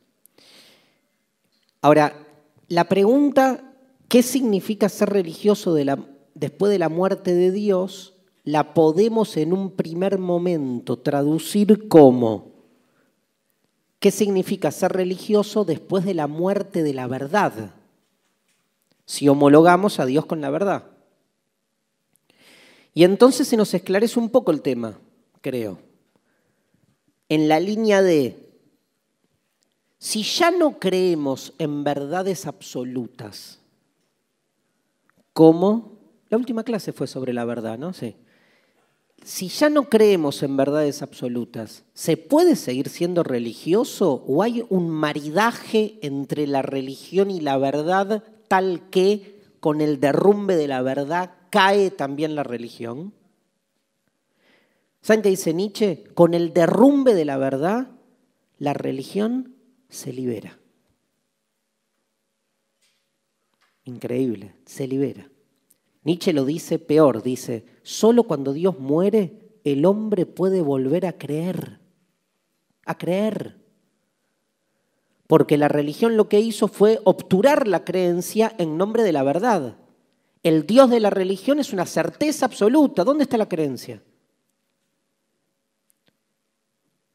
Ahora, la pregunta, ¿qué significa ser religioso después de la muerte de Dios? La podemos en un primer momento traducir como ¿Qué significa ser religioso después de la muerte de la verdad? Si homologamos a Dios con la verdad. Y entonces se nos esclarece un poco el tema, creo. En la línea de, si ya no creemos en verdades absolutas, como la última clase fue sobre la verdad, ¿no? Sí si ya no creemos en verdades absolutas, ¿se puede seguir siendo religioso o hay un maridaje entre la religión y la verdad tal que con el derrumbe de la verdad cae también la religión? ¿Saben qué dice Nietzsche? Con el derrumbe de la verdad, la religión se libera. Increíble, se libera. Nietzsche lo dice peor, dice, solo cuando Dios muere el hombre puede volver a creer, a creer. Porque la religión lo que hizo fue obturar la creencia en nombre de la verdad. El Dios de la religión es una certeza absoluta. ¿Dónde está la creencia?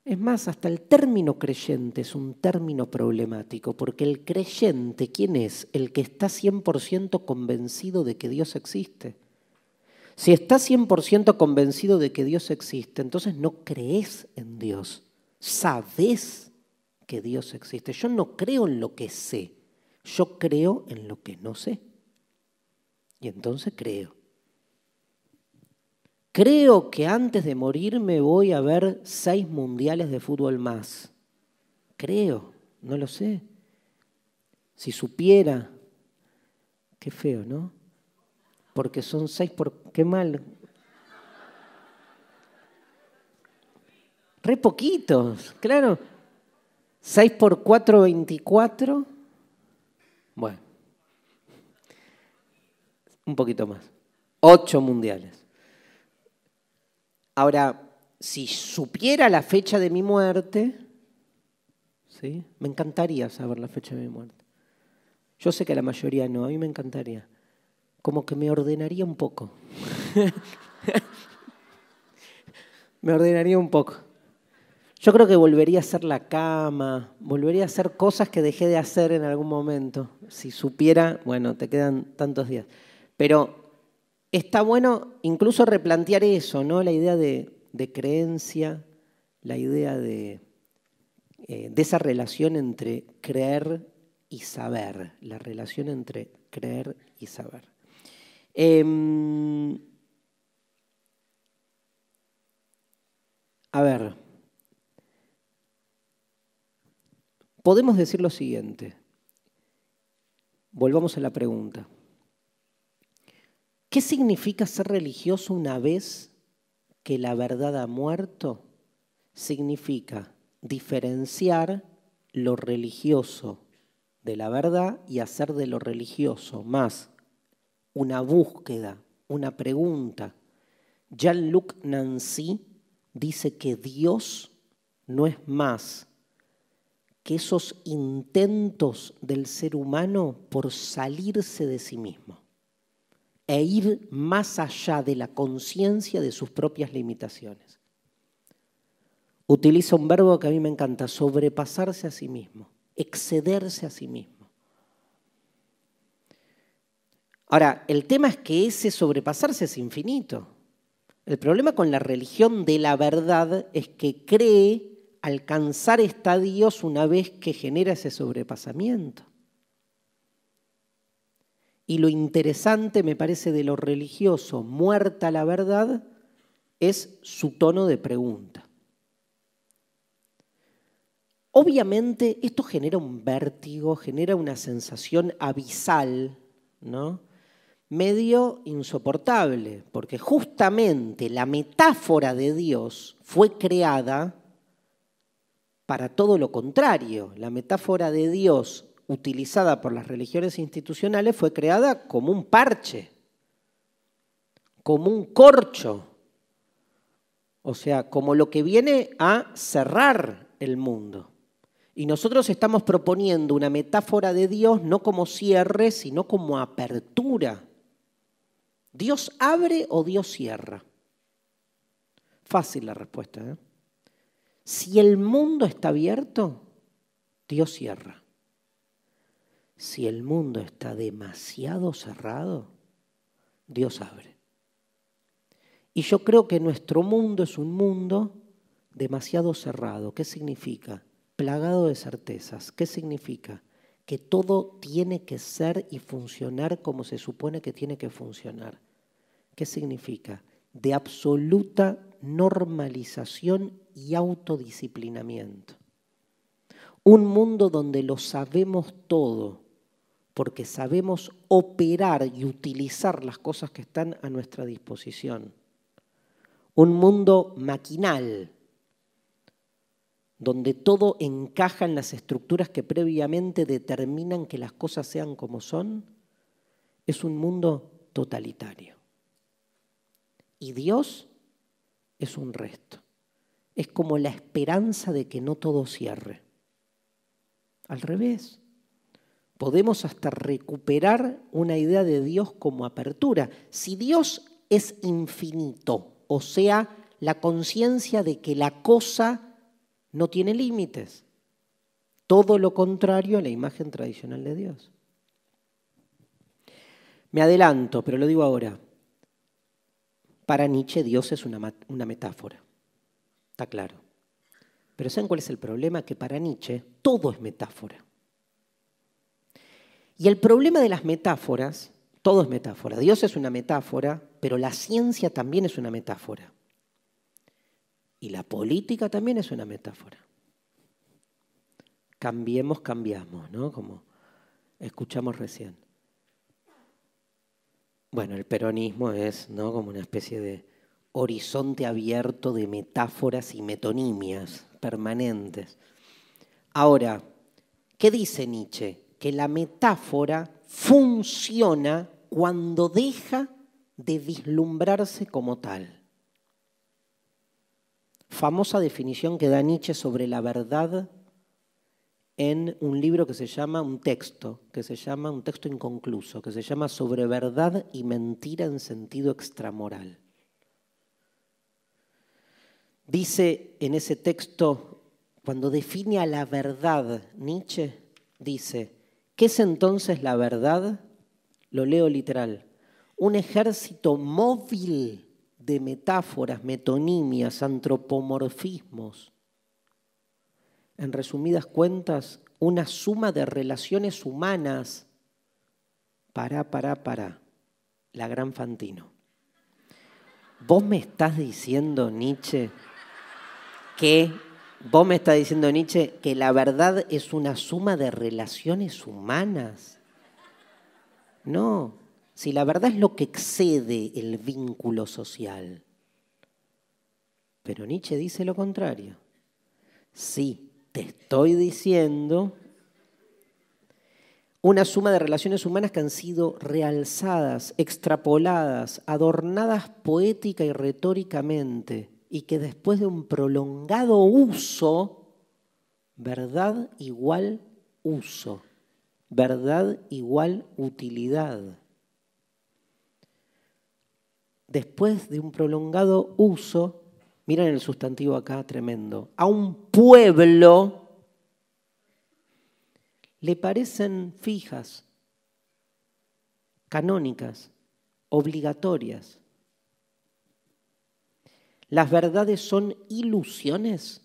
Es más, hasta el término creyente es un término problemático, porque el creyente, ¿quién es? El que está 100% convencido de que Dios existe. Si estás 100% convencido de que Dios existe, entonces no crees en Dios, sabes que Dios existe. Yo no creo en lo que sé, yo creo en lo que no sé. Y entonces creo. Creo que antes de morirme voy a ver seis mundiales de fútbol más. Creo, no lo sé. Si supiera, qué feo, ¿no? Porque son seis por... Qué mal. Re poquitos, claro. Seis por cuatro, veinticuatro. Bueno. Un poquito más. Ocho mundiales. Ahora, si supiera la fecha de mi muerte, ¿sí? me encantaría saber la fecha de mi muerte. Yo sé que la mayoría no, a mí me encantaría. Como que me ordenaría un poco. me ordenaría un poco. Yo creo que volvería a hacer la cama, volvería a hacer cosas que dejé de hacer en algún momento. Si supiera, bueno, te quedan tantos días. Pero está bueno incluso replantear eso, ¿no? La idea de, creencia, la idea de, eh, de esa relación entre creer y saber, la relación entre creer y saber. Em, a ver, podemos decir lo siguiente. Volvamos a la pregunta. ¿Qué significa ser religioso una vez que la verdad ha muerto? Significa diferenciar lo religioso de la verdad y hacer de lo religioso más una búsqueda, una pregunta. Jean-Luc Nancy dice que Dios no es más que esos intentos del ser humano por salirse de sí mismo e ir más allá de la conciencia de sus propias limitaciones. Utiliza un verbo que a mí me encanta, sobrepasarse a sí mismo, excederse a sí mismo. Ahora, el tema es que ese sobrepasarse es infinito. El problema con la religión de la verdad es que cree alcanzar estadios una vez que genera ese sobrepasamiento. Y lo interesante, me parece, de lo religioso, muerta la verdad, es su tono de pregunta. Obviamente esto genera un vértigo, genera una sensación abisal, ¿no? medio insoportable, porque justamente la metáfora de Dios fue creada para todo lo contrario. La metáfora de Dios utilizada por las religiones institucionales fue creada como un parche, como un corcho, o sea, como lo que viene a cerrar el mundo. Y nosotros estamos proponiendo una metáfora de Dios no como cierre, sino como apertura. ¿Dios abre o Dios cierra? Fácil la respuesta. ¿eh? Si el mundo está abierto, Dios cierra. Si el mundo está demasiado cerrado, Dios abre. Y yo creo que nuestro mundo es un mundo demasiado cerrado. ¿Qué significa? Plagado de certezas. ¿Qué significa? Que todo tiene que ser y funcionar como se supone que tiene que funcionar. ¿Qué significa? De absoluta normalización y autodisciplinamiento. Un mundo donde lo sabemos todo, porque sabemos operar y utilizar las cosas que están a nuestra disposición. Un mundo maquinal, donde todo encaja en las estructuras que previamente determinan que las cosas sean como son, es un mundo totalitario. Y Dios es un resto. Es como la esperanza de que no todo cierre. Al revés podemos hasta recuperar una idea de Dios como apertura. Si Dios es infinito, o sea, la conciencia de que la cosa no tiene límites, todo lo contrario a la imagen tradicional de Dios. Me adelanto, pero lo digo ahora. Para Nietzsche Dios es una, metáfora, está claro. Pero ¿saben cuál es el problema? Que para Nietzsche todo es metáfora. Y el problema de las metáforas, Todo es metáfora. Dios es una metáfora, pero la ciencia también es una metáfora. Y la política también es una metáfora. Cambiemos, cambiamos, ¿no? Como escuchamos recién. Bueno, el peronismo es ¿no? como una especie de horizonte abierto de metáforas y metonimias permanentes. Ahora, ¿qué dice Nietzsche? Que la metáfora funciona cuando deja de vislumbrarse como tal. Famosa definición que da Nietzsche sobre la verdad en un libro que se llama, un texto, que se llama, un texto inconcluso, que se llama Sobre verdad y mentira en sentido extramoral. Dice en ese texto, cuando define a la verdad, Nietzsche dice, ¿qué es entonces la verdad? Lo leo literal. Un ejército móvil de metáforas, metonimias, antropomorfismos. En resumidas cuentas, una suma de relaciones humanas. Para, para, para. La gran Fantino. Vos me estás diciendo, Nietzsche, que vos me estás diciendo, Nietzsche, que la verdad es una suma de relaciones humanas. No, si la verdad es lo que excede el vínculo social. Pero Nietzsche dice lo contrario. Sí, te estoy diciendo una suma de relaciones humanas que han sido realzadas, extrapoladas, adornadas poética y retóricamente, y que después de un prolongado uso, verdad igual uso, verdad igual utilidad después de un prolongado uso, miren el sustantivo acá tremendo, a un pueblo le parecen fijas, canónicas, obligatorias. Las verdades son ilusiones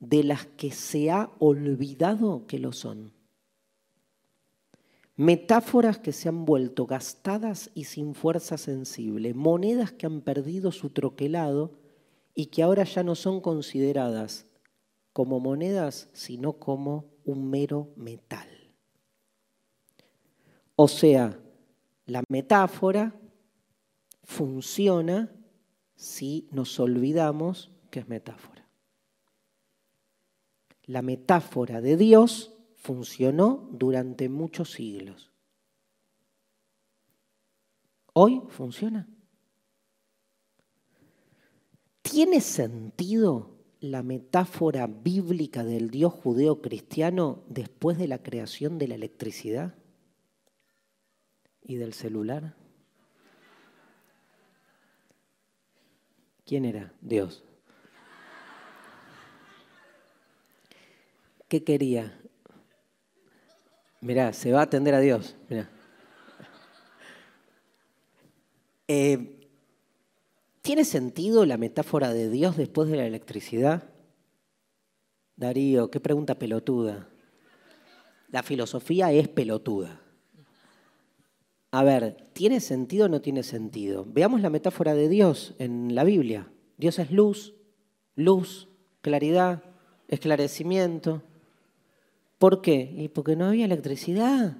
de las que se ha olvidado que lo son. Metáforas que se han vuelto gastadas y sin fuerza sensible, monedas que han perdido su troquelado y que ahora ya no son consideradas como monedas, sino como un mero metal. O sea, la metáfora funciona si nos olvidamos que es metáfora. La metáfora de Dios funcionó durante muchos siglos. Hoy funciona. ¿Tiene sentido la metáfora bíblica del Dios judeo cristiano después de la creación de la electricidad y del celular? ¿Quién era? Dios. ¿Qué quería? Mirá, se va a atender a Dios. Eh, ¿Tiene sentido la metáfora de Dios después de la electricidad? Darío, qué pregunta pelotuda. La filosofía es pelotuda. A ver, ¿tiene sentido o no tiene sentido? Veamos la metáfora de Dios en la Biblia. Dios es luz, luz, claridad, esclarecimiento. ¿Por qué? Y porque no había electricidad.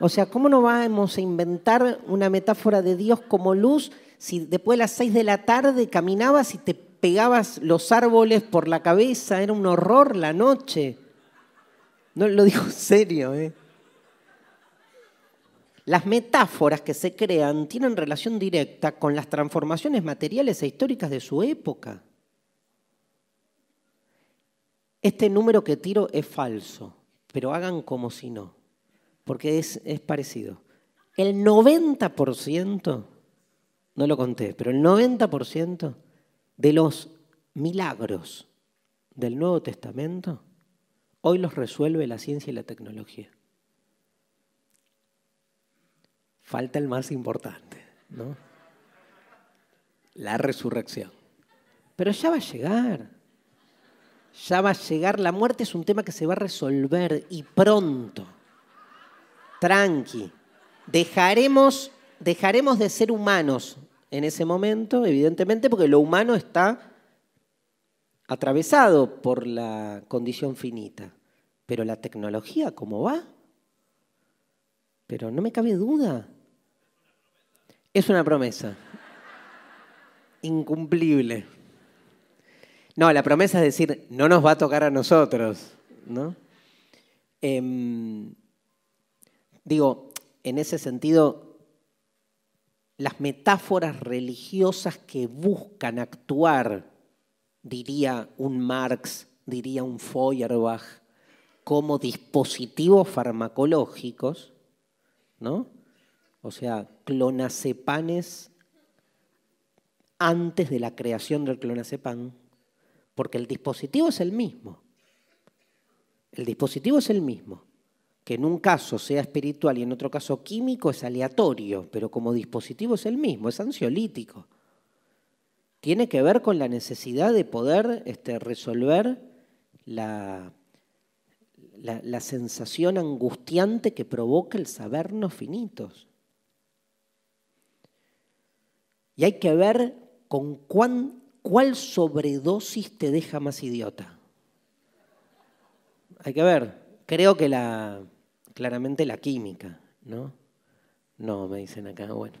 O sea, ¿cómo no vamos a inventar una metáfora de Dios como luz si después de las seis de la tarde caminabas y te pegabas los árboles por la cabeza? Era un horror la noche. No lo digo en serio, ¿eh? Las metáforas que se crean tienen relación directa con las transformaciones materiales e históricas de su época. Este número que tiro es falso, pero hagan como si no, porque es, es parecido. El 90%, no lo conté, pero el 90% de los milagros del Nuevo Testamento hoy los resuelve la ciencia y la tecnología. Falta el más importante, ¿no? La resurrección. Pero ya va a llegar ya va a llegar, la muerte es un tema que se va a resolver y pronto. Tranqui, dejaremos, dejaremos de ser humanos en ese momento, evidentemente, porque lo humano está atravesado por la condición finita. Pero la tecnología, ¿cómo va? Pero no me cabe duda. Es una promesa. Incumplible. No, la promesa es decir, no nos va a tocar a nosotros, ¿no? Em, digo, en ese sentido, las metáforas religiosas que buscan actuar, diría un Marx, diría un Feuerbach, como dispositivos farmacológicos, ¿no? O sea, clonacepanes antes de la creación del clonazepam, porque el dispositivo es el mismo. El dispositivo es el mismo. Que en un caso sea espiritual y en otro caso químico es aleatorio, pero como dispositivo es el mismo, es ansiolítico. Tiene que ver con la necesidad de poder este, resolver la, la, sensación angustiante que provoca el sabernos finitos. Y hay que ver con cuál sobredosis te deja más idiota. Hay que ver. Creo que la, claramente la química, ¿no? No, me dicen acá, bueno.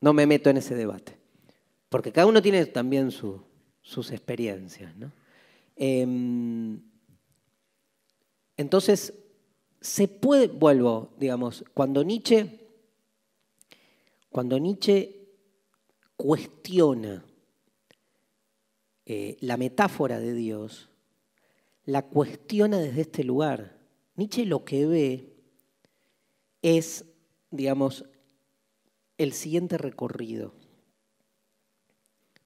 No me meto en ese debate. Porque cada uno tiene también sus experiencias, ¿no? Em, entonces, se puede, vuelvo, digamos, cuando Nietzsche, cuando Nietzsche cuestiona eh, la metáfora de Dios, la cuestiona desde este lugar. Nietzsche lo que ve es, digamos, el siguiente recorrido.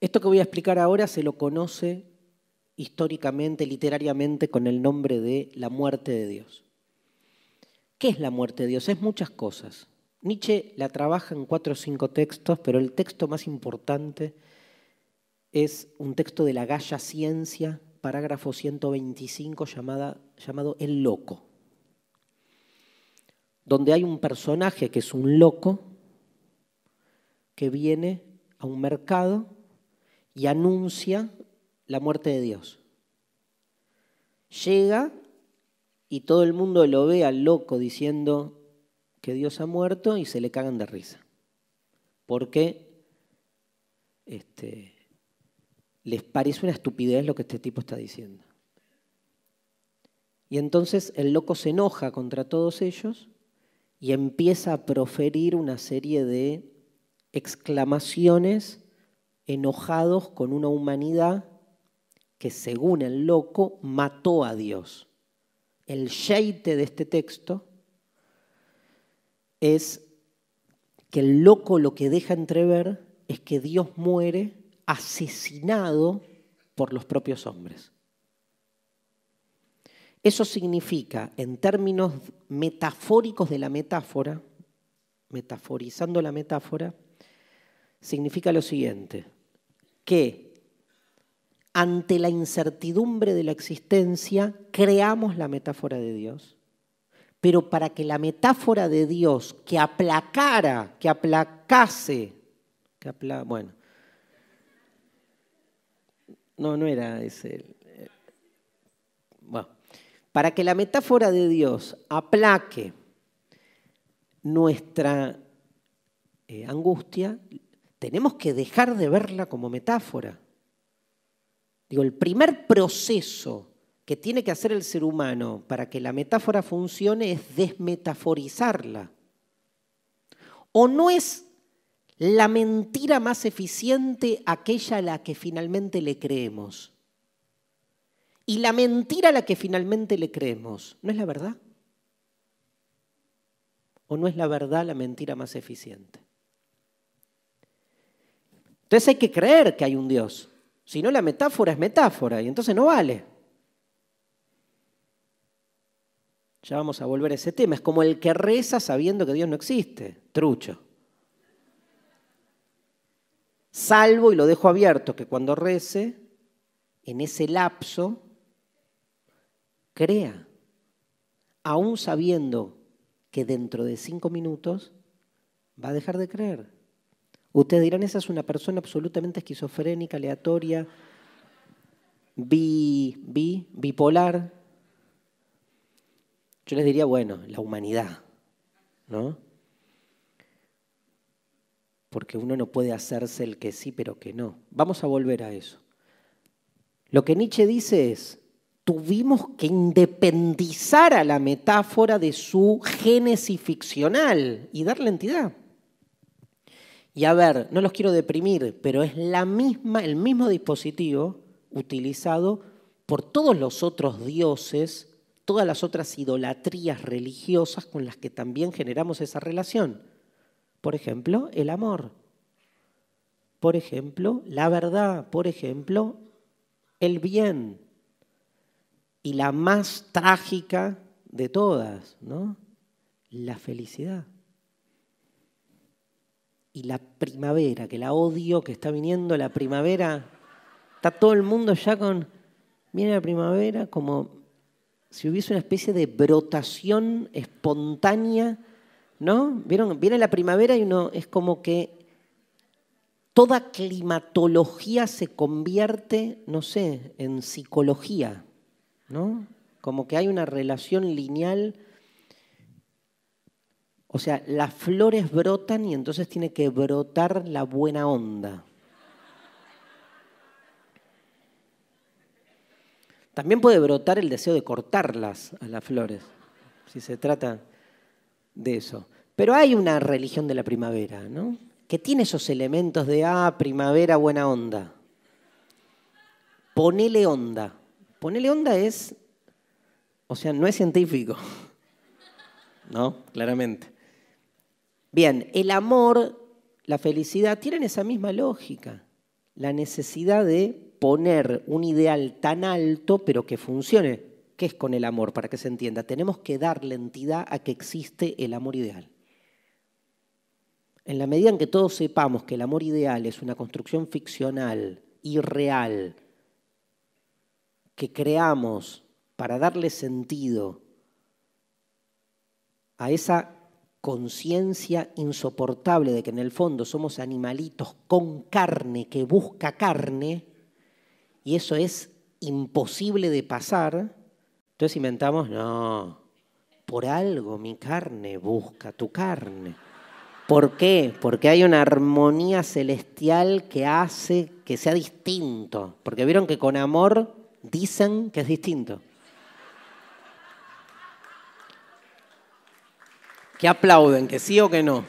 Esto que voy a explicar ahora se lo conoce históricamente, literariamente, con el nombre de la muerte de Dios. ¿Qué es la muerte de Dios? Es muchas cosas. Nietzsche la trabaja en cuatro o cinco textos, pero el texto más importante es un texto de la Galla Ciencia, parágrafo 125, llamada, llamado El Loco, donde hay un personaje que es un loco que viene a un mercado y anuncia la muerte de Dios. Llega y todo el mundo lo ve al loco diciendo que Dios ha muerto y se le cagan de risa. Porque este, les parece una estupidez lo que este tipo está diciendo. Y entonces el loco se enoja contra todos ellos y empieza a proferir una serie de exclamaciones enojados con una humanidad que según el loco mató a Dios. El sheite de este texto es que el loco lo que deja entrever es que Dios muere asesinado por los propios hombres. Eso significa, en términos metafóricos de la metáfora, metaforizando la metáfora, significa lo siguiente, que ante la incertidumbre de la existencia, creamos la metáfora de Dios. Pero para que la metáfora de Dios que aplacara, que aplacase, que bueno, no, no era ese. Bueno, para que la metáfora de Dios aplaque nuestra eh, angustia, tenemos que dejar de verla como metáfora. Digo, el primer proceso que tiene que hacer el ser humano para que la metáfora funcione es desmetaforizarla. ¿O no es la mentira más eficiente aquella a la que finalmente le creemos? Y la mentira a la que finalmente le creemos, ¿no es la verdad? ¿O no es la verdad la mentira más eficiente? Entonces hay que creer que hay un Dios. Si no, la metáfora es metáfora y entonces no vale. Ya vamos a volver a ese tema. Es como el que reza sabiendo que Dios no existe. Trucho. Salvo y lo dejo abierto que cuando rece, en ese lapso, crea, aún sabiendo que dentro de cinco minutos va a dejar de creer. Ustedes dirán, esa es una persona absolutamente esquizofrénica, aleatoria, bi, bi, bipolar. Yo les diría, bueno, la humanidad, ¿no? Porque uno no puede hacerse el que sí, pero que no. Vamos a volver a eso. Lo que Nietzsche dice es, tuvimos que independizar a la metáfora de su génesis ficcional y darle entidad. Y a ver, no los quiero deprimir, pero es la misma, el mismo dispositivo utilizado por todos los otros dioses, todas las otras idolatrías religiosas con las que también generamos esa relación. Por ejemplo, el amor. Por ejemplo, la verdad. Por ejemplo, el bien. Y la más trágica de todas, ¿no? La felicidad. Y la primavera, que la odio, que está viniendo la primavera. Está todo el mundo ya con... Viene la primavera como si hubiese una especie de brotación espontánea, ¿no? ¿Vieron? Viene la primavera y uno es como que toda climatología se convierte, no sé, en psicología, ¿no? Como que hay una relación lineal. O sea, las flores brotan y entonces tiene que brotar la buena onda. También puede brotar el deseo de cortarlas a las flores, si se trata de eso. Pero hay una religión de la primavera, ¿no? que tiene esos elementos de, ah, primavera, buena onda. Ponele onda. Ponele onda es, o sea, no es científico. ¿No? Claramente. Bien, el amor, la felicidad, tienen esa misma lógica. La necesidad de poner un ideal tan alto, pero que funcione. ¿Qué es con el amor? Para que se entienda. Tenemos que darle entidad a que existe el amor ideal. En la medida en que todos sepamos que el amor ideal es una construcción ficcional, irreal, que creamos para darle sentido a esa conciencia insoportable de que en el fondo somos animalitos con carne que busca carne, y eso es imposible de pasar, entonces inventamos, no, por algo mi carne busca tu carne. ¿Por qué? Porque hay una armonía celestial que hace que sea distinto. Porque vieron que con amor dicen que es distinto. Que aplauden, que sí o que no.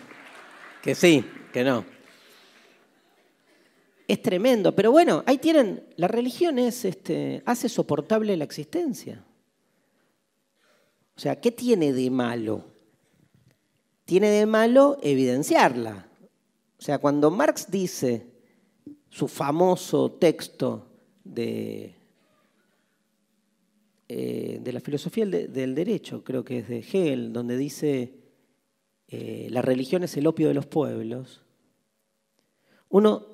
Que sí, que no. Es tremendo, pero bueno, ahí tienen, la religión es, este, hace soportable la existencia. O sea, ¿qué tiene de malo? tiene de malo evidenciarla. O sea, cuando Marx dice su famoso texto de, eh, de la filosofía del, derecho, creo que es de Hegel, donde dice eh, la religión es el opio de los pueblos, uno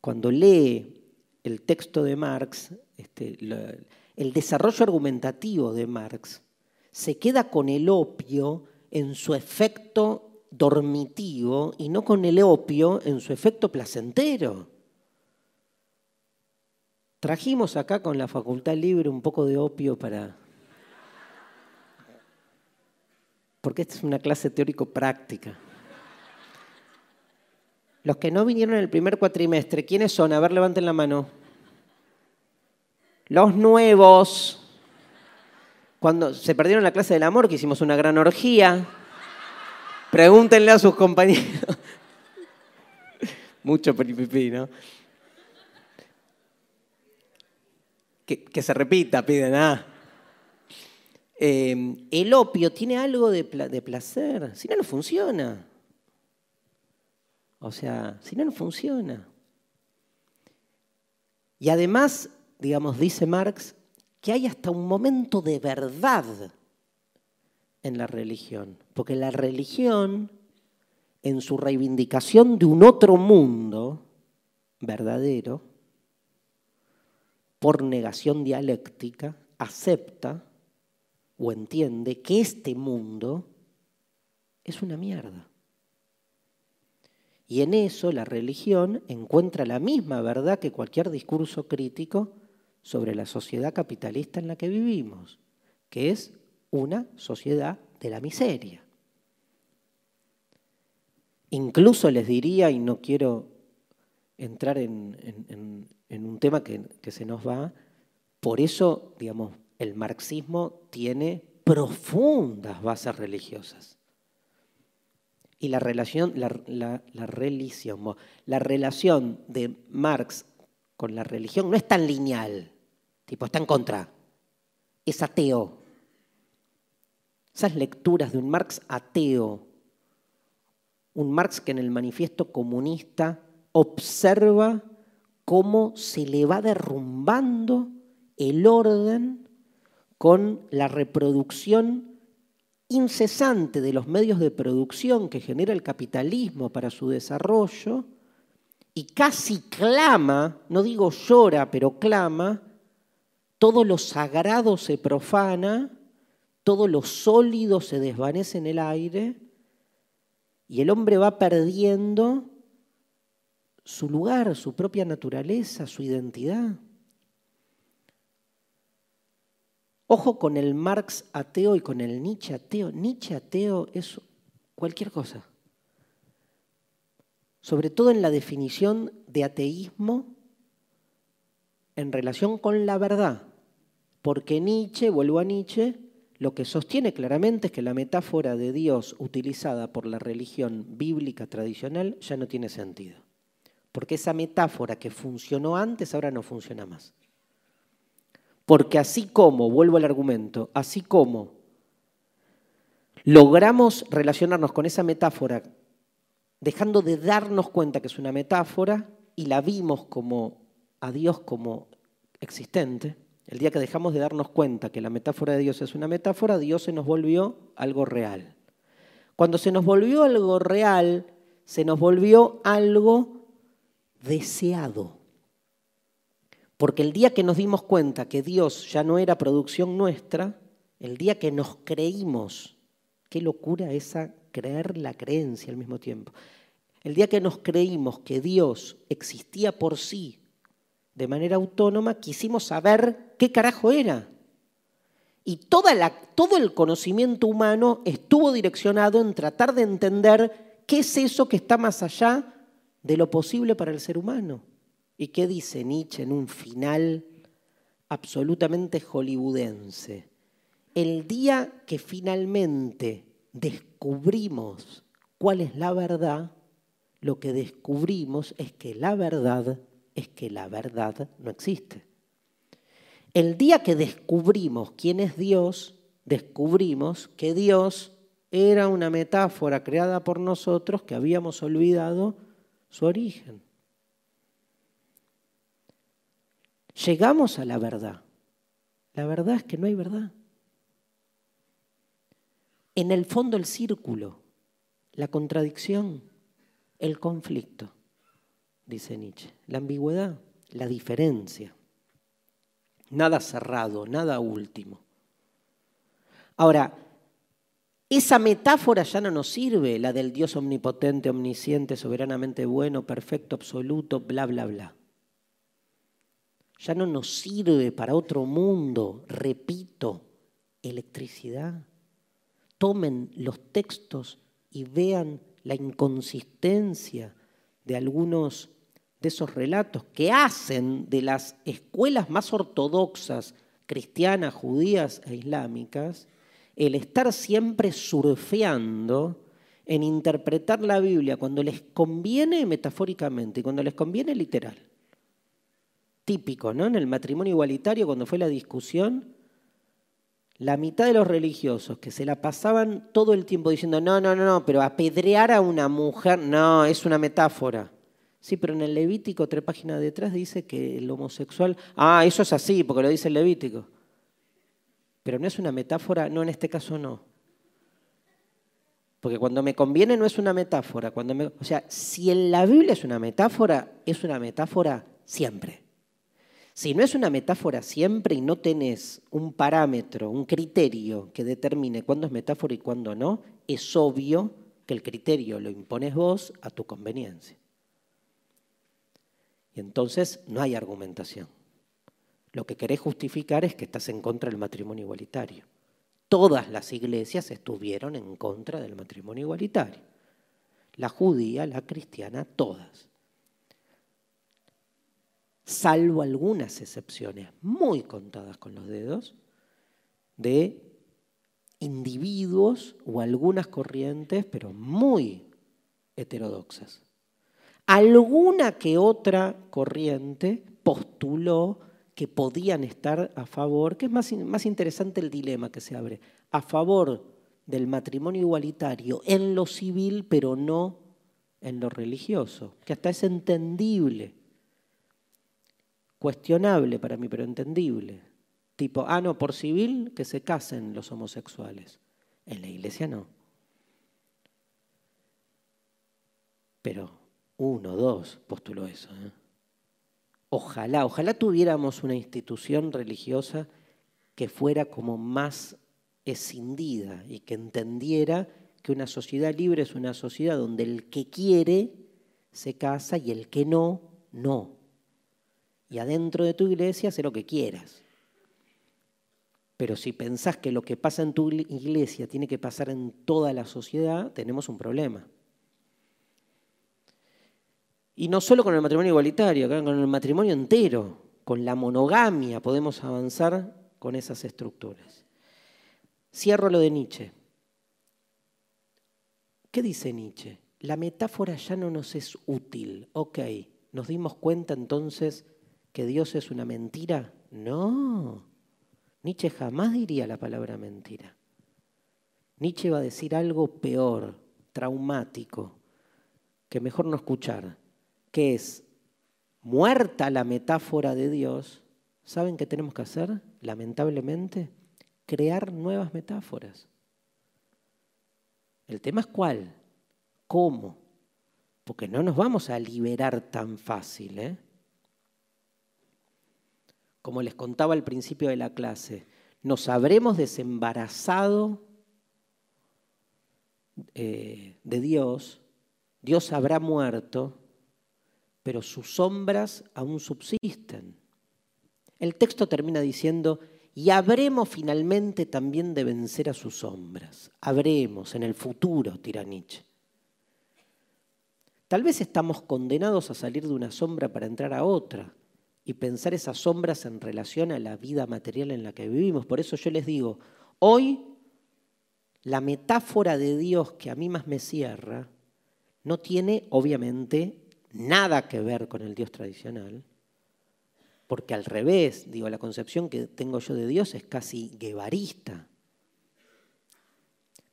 cuando lee el texto de Marx, este, el desarrollo argumentativo de Marx, se queda con el opio en su efecto dormitivo y no con el opio en su efecto placentero. Trajimos acá con la Facultad Libre un poco de opio para... Porque esta es una clase teórico-práctica. Los que no vinieron en el primer cuatrimestre, ¿quiénes son? A ver, levanten la mano. Los nuevos. Cuando se perdieron la clase del amor, que hicimos una gran orgía, pregúntenle a sus compañeros. Mucho peripipí, ¿no? Que, se repita, piden, ah. Eh, el opio tiene algo de, de placer, si no, no funciona. O sea, si no, no funciona. Y además, digamos, dice Marx, que hay hasta un momento de verdad en la religión, porque la religión, en su reivindicación de un otro mundo verdadero, por negación dialéctica, acepta o entiende que este mundo es una mierda. Y en eso la religión encuentra la misma verdad que cualquier discurso crítico sobre la sociedad capitalista en la que vivimos, que es una sociedad de la miseria. Incluso les diría, y no quiero entrar en, un tema que, que se nos va, por eso, digamos, el marxismo tiene profundas bases religiosas. Y la relación, la, la relación de Marx con la religión no es tan lineal, tipo, está en contra, es ateo. Esas lecturas de un Marx ateo, un Marx que en el manifiesto comunista observa cómo se le va derrumbando el orden con la reproducción incesante de los medios de producción que genera el capitalismo para su desarrollo y casi clama, no digo llora, pero clama, todo lo sagrado se profana, todo lo sólido se desvanece en el aire y el hombre va perdiendo su lugar, su propia naturaleza, su identidad. Ojo con el Marx ateo y con el Nietzsche ateo. Nietzsche ateo es cualquier cosa. Sobre todo en la definición de ateísmo en relación con la verdad. Porque Nietzsche, vuelvo a Nietzsche, lo que sostiene claramente es que la metáfora de Dios utilizada por la religión bíblica tradicional ya no tiene sentido. Porque esa metáfora que funcionó antes ahora no funciona más. Porque así como, vuelvo al argumento, así como logramos relacionarnos con esa metáfora dejando de darnos cuenta que es una metáfora y la vimos como a Dios como existente, el día que dejamos de darnos cuenta que la metáfora de Dios es una metáfora, Dios se nos volvió algo real. Cuando se nos volvió algo real, se nos volvió algo deseado. Porque el día que nos dimos cuenta que Dios ya no era producción nuestra, el día que nos creímos, qué locura esa creer la creencia al mismo tiempo, el día que nos creímos que Dios existía por sí de manera autónoma, quisimos saber qué carajo era. Y toda la, todo el conocimiento humano estuvo direccionado en tratar de entender qué es eso que está más allá de lo posible para el ser humano. ¿Y qué dice Nietzsche en un final absolutamente hollywoodense? El día que finalmente descubrimos cuál es la verdad, lo que descubrimos es que la verdad es que la verdad no existe. El día que descubrimos quién es Dios, descubrimos que Dios era una metáfora creada por nosotros que habíamos olvidado su origen. Llegamos a la verdad. La verdad es que no hay verdad. En el fondo el círculo, la contradicción, el conflicto, dice Nietzsche, la ambigüedad, la diferencia. Nada cerrado, nada último. Ahora, esa metáfora ya no nos sirve, la del Dios omnipotente, omnisciente, soberanamente bueno, perfecto, absoluto, bla, bla, bla ya no nos sirve para otro mundo, repito, electricidad. Tomen los textos y vean la inconsistencia de algunos de esos relatos que hacen de las escuelas más ortodoxas, cristianas, judías e islámicas, el estar siempre surfeando en interpretar la Biblia cuando les conviene metafóricamente y cuando les conviene literal típico, ¿no? En el matrimonio igualitario, cuando fue la discusión, la mitad de los religiosos que se la pasaban todo el tiempo diciendo, no, no, no, no, pero apedrear a una mujer, no, es una metáfora. Sí, pero en el Levítico, tres páginas detrás, dice que el homosexual, ah, eso es así, porque lo dice el Levítico. Pero no es una metáfora, no, en este caso no. Porque cuando me conviene no es una metáfora. Cuando me, o sea, si en la Biblia es una metáfora, es una metáfora siempre. Si no es una metáfora siempre y no tenés un parámetro, un criterio que determine cuándo es metáfora y cuándo no, es obvio que el criterio lo impones vos a tu conveniencia. Y entonces no hay argumentación. Lo que querés justificar es que estás en contra del matrimonio igualitario. Todas las iglesias estuvieron en contra del matrimonio igualitario. La judía, la cristiana, todas. Salvo algunas excepciones muy contadas con los dedos de individuos o algunas corrientes, pero muy heterodoxas. Alguna que otra corriente postuló que podían estar a favor, que es más, más interesante el dilema que se abre, a favor del matrimonio igualitario en lo civil, pero no en lo religioso, que hasta es entendible, cuestionable para mí, pero entendible. Tipo, ah, no, por civil que se casen los homosexuales. En la iglesia no. Pero uno, dos postuló eso. ¿eh? Ojalá, ojalá tuviéramos una institución religiosa que fuera como más escindida y que entendiera que una sociedad libre es una sociedad donde el que quiere se casa y el que no, no. Y adentro de tu iglesia hace lo que quieras. Pero si pensás que lo que pasa en tu iglesia tiene que pasar en toda la sociedad, tenemos un problema. Y no solo con el matrimonio igualitario, con el matrimonio entero, con la monogamia podemos avanzar con esas estructuras. Cierro lo de Nietzsche. ¿Qué dice Nietzsche? La metáfora ya no nos es útil. Ok, ¿nos dimos cuenta entonces que Dios es una mentira? No. Nietzsche jamás diría la palabra mentira. Nietzsche va a decir algo peor, traumático, que mejor no escuchar que es muerta la metáfora de Dios, ¿saben qué tenemos que hacer? Lamentablemente, crear nuevas metáforas. El tema es cuál, cómo, porque no nos vamos a liberar tan fácil. ¿eh? Como les contaba al principio de la clase, nos habremos desembarazado eh, de Dios, Dios habrá muerto, pero sus sombras aún subsisten. El texto termina diciendo, y habremos finalmente también de vencer a sus sombras. Habremos en el futuro, tira Nietzsche. Tal vez estamos condenados a salir de una sombra para entrar a otra y pensar esas sombras en relación a la vida material en la que vivimos. Por eso yo les digo, hoy la metáfora de Dios que a mí más me cierra no tiene, obviamente, nada que ver con el Dios tradicional, porque al revés, digo, la concepción que tengo yo de Dios es casi guevarista,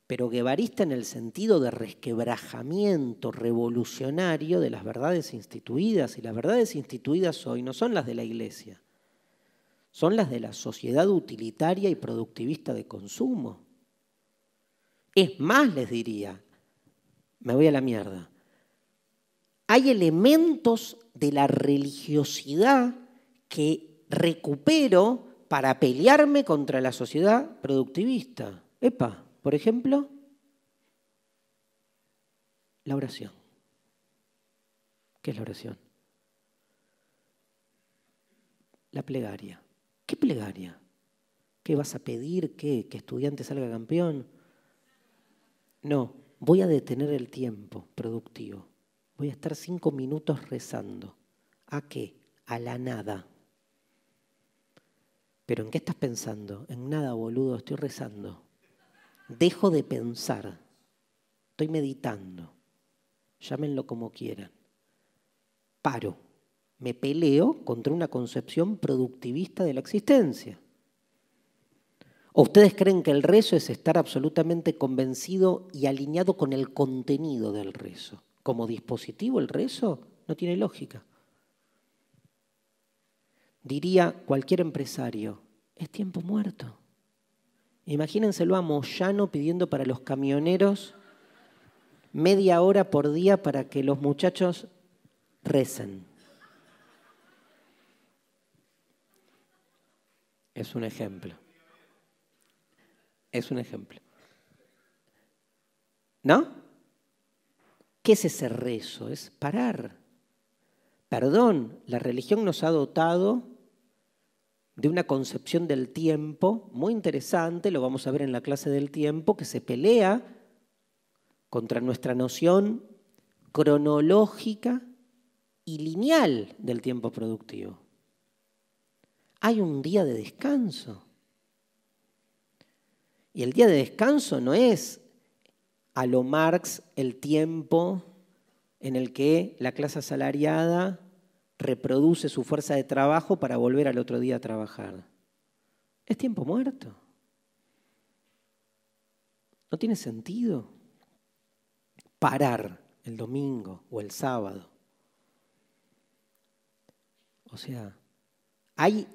pero guevarista en el sentido de resquebrajamiento revolucionario de las verdades instituidas, y las verdades instituidas hoy no son las de la Iglesia, son las de la sociedad utilitaria y productivista de consumo. Es más, les diría, me voy a la mierda, hay elementos de la religiosidad que recupero para pelearme contra la sociedad productivista. Epa, por ejemplo, la oración. ¿Qué es la oración? La plegaria. ¿Qué plegaria? ¿Qué vas a pedir? ¿Qué? ¿Que estudiante salga campeón? No, voy a detener el tiempo productivo voy a estar cinco minutos rezando. ¿A qué? A la nada. ¿Pero en qué estás pensando? En nada, boludo, estoy rezando. Dejo de pensar. Estoy meditando. Llámenlo como quieran. Paro. Me peleo contra una concepción productivista de la existencia. ¿O ustedes creen que el rezo es estar absolutamente convencido y alineado con el contenido del rezo? como dispositivo el rezo no tiene lógica. Diría cualquier empresario, es tiempo muerto. Imagínenselo a Moyano pidiendo para los camioneros media hora por día para que los muchachos recen. Es un ejemplo. Es un ejemplo. ¿No? ¿Qué es ese rezo? Es parar. Perdón, la religión nos ha dotado de una concepción del tiempo muy interesante, lo vamos a ver en la clase del tiempo, que se pelea contra nuestra noción cronológica y lineal del tiempo productivo. Hay un día de descanso. Y el día de descanso no es a lo Marx el tiempo en el que la clase asalariada reproduce su fuerza de trabajo para volver al otro día a trabajar. Es tiempo muerto. No tiene sentido parar el domingo o el sábado. O sea, hay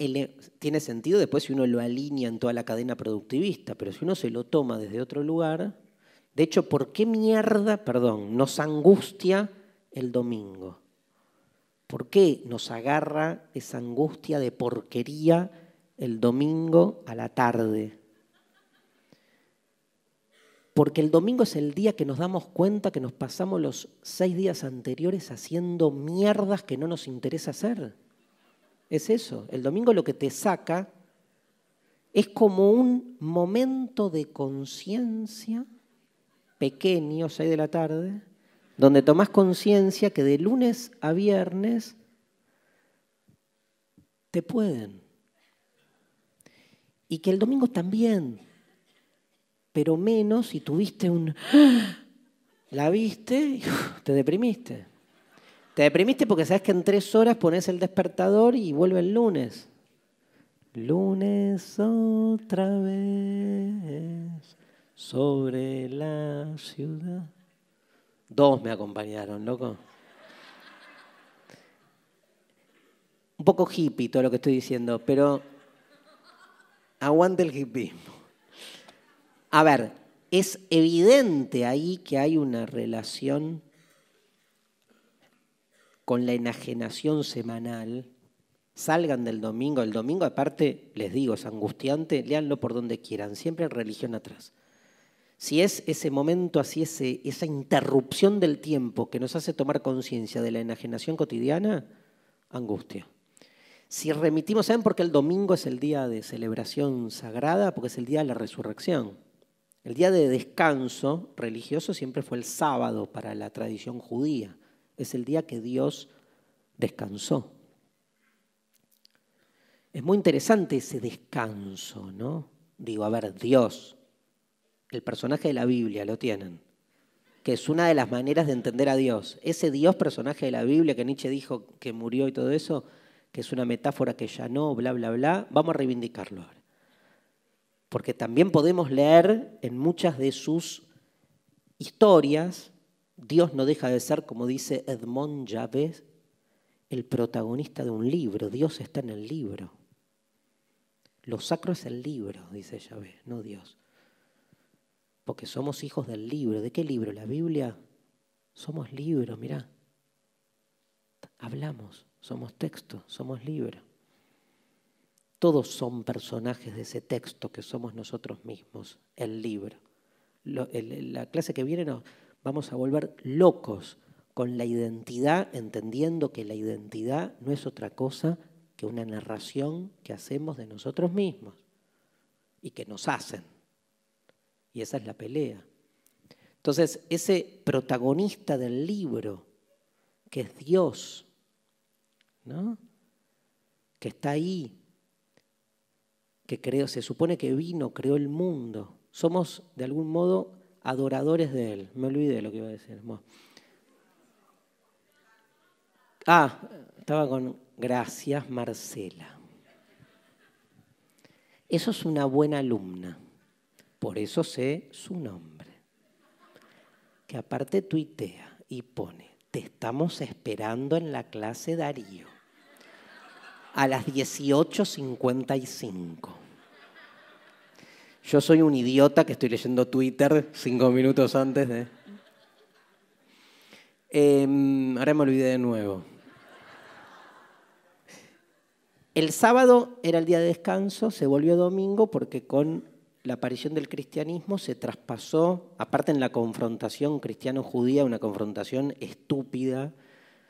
tiene sentido después si uno lo alinea en toda la cadena productivista, pero si uno se lo toma desde otro lugar, de hecho, ¿por qué mierda, perdón, nos angustia el domingo? ¿Por qué nos agarra esa angustia de porquería el domingo a la tarde? Porque el domingo es el día que nos damos cuenta que nos pasamos los seis días anteriores haciendo mierdas que no nos interesa hacer. Es eso. El domingo lo que te saca es como un momento de conciencia pequeño, seis de la tarde, donde tomás conciencia que de lunes a viernes te pueden. Y que el domingo también, pero menos si tuviste un... La viste y te deprimiste. Te deprimiste porque sabes que en tres horas pones el despertador y vuelve el lunes. Lunes otra vez sobre la ciudad. Dos me acompañaron, loco. Un poco hippie todo lo que estoy diciendo, pero aguante el hippie. A ver, es evidente ahí que hay una relación con la enajenación semanal. Salgan del domingo. El domingo, aparte, les digo, es angustiante, léanlo por donde quieran, siempre religión atrás. Si es ese momento así, ese, esa interrupción del tiempo que nos hace tomar conciencia de la enajenación cotidiana, angustia. Si remitimos, ¿saben por qué el domingo es el día de celebración sagrada? Porque es el día de la resurrección. El día de descanso religioso siempre fue el sábado para la tradición judía. Es el día que Dios descansó. Es muy interesante ese descanso, ¿no? Digo, a ver, Dios, el personaje de la Biblia, lo tienen, que es una de las maneras de entender a Dios. Ese Dios personaje de la Biblia que Nietzsche dijo que murió y todo eso, que es una metáfora que ya no, bla, bla, bla, vamos a reivindicarlo ahora. Porque también podemos leer en muchas de sus historias, Dios no deja de ser, como dice Edmond Javés, el protagonista de un libro. Dios está en el libro. Lo sacro es el libro, dice Yahvé, no Dios porque somos hijos del libro. ¿De qué libro? La Biblia. Somos libro, mirá. Hablamos, somos texto, somos libro. Todos son personajes de ese texto que somos nosotros mismos, el libro. la clase que viene nos vamos a volver locos con la identidad, entendiendo que la identidad no es otra cosa que una narración que hacemos de nosotros mismos y que nos hacen. Y esa es la pelea. Entonces, ese protagonista del libro, que es Dios, ¿no? que está ahí, que creo, se supone que vino, creó el mundo. Somos, de algún modo, adoradores de Él. Me olvidé de lo que iba a decir. Ah, estaba con gracias, Marcela. Eso es una buena alumna. Por eso sé su nombre. Que aparte tuitea y pone, te estamos esperando en la clase Darío a las 18.55. Yo soy un idiota que estoy leyendo Twitter cinco minutos antes de... Em, ahora me olvidé de nuevo. El sábado era el día de descanso, se volvió domingo porque con la aparición del cristianismo se traspasó, aparte en la confrontación cristiano-judía, una confrontación estúpida,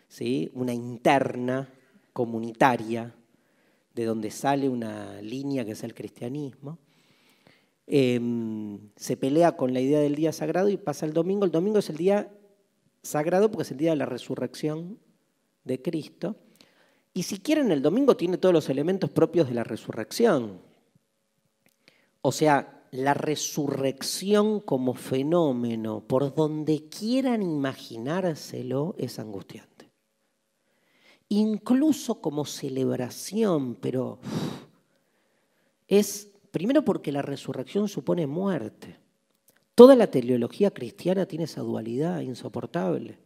¿sí? una interna, comunitaria, de donde sale una línea que es el cristianismo. Em, se pelea con la idea del día sagrado y pasa el domingo. El domingo es el día sagrado porque es el día de la resurrección de Cristo. Y si quieren, el domingo tiene todos los elementos propios de la resurrección. O sea, la resurrección como fenómeno, por donde quieran imaginárselo, es angustiante. Incluso como celebración, pero es primero porque la resurrección supone muerte. Toda la teleología cristiana tiene esa dualidad insoportable.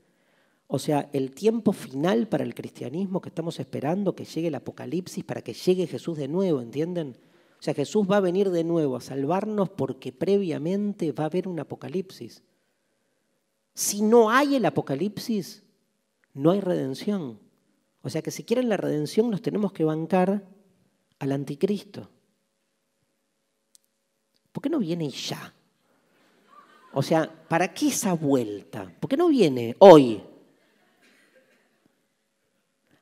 O sea, el tiempo final para el cristianismo que estamos esperando, que llegue el apocalipsis, para que llegue Jesús de nuevo, ¿entienden? O sea, Jesús va a venir de nuevo a salvarnos porque previamente va a haber un apocalipsis. Si no hay el apocalipsis, no hay redención. O sea que si quieren la redención nos tenemos que bancar al anticristo. ¿Por qué no viene ya? O sea, ¿para qué esa vuelta? ¿Por qué no viene hoy?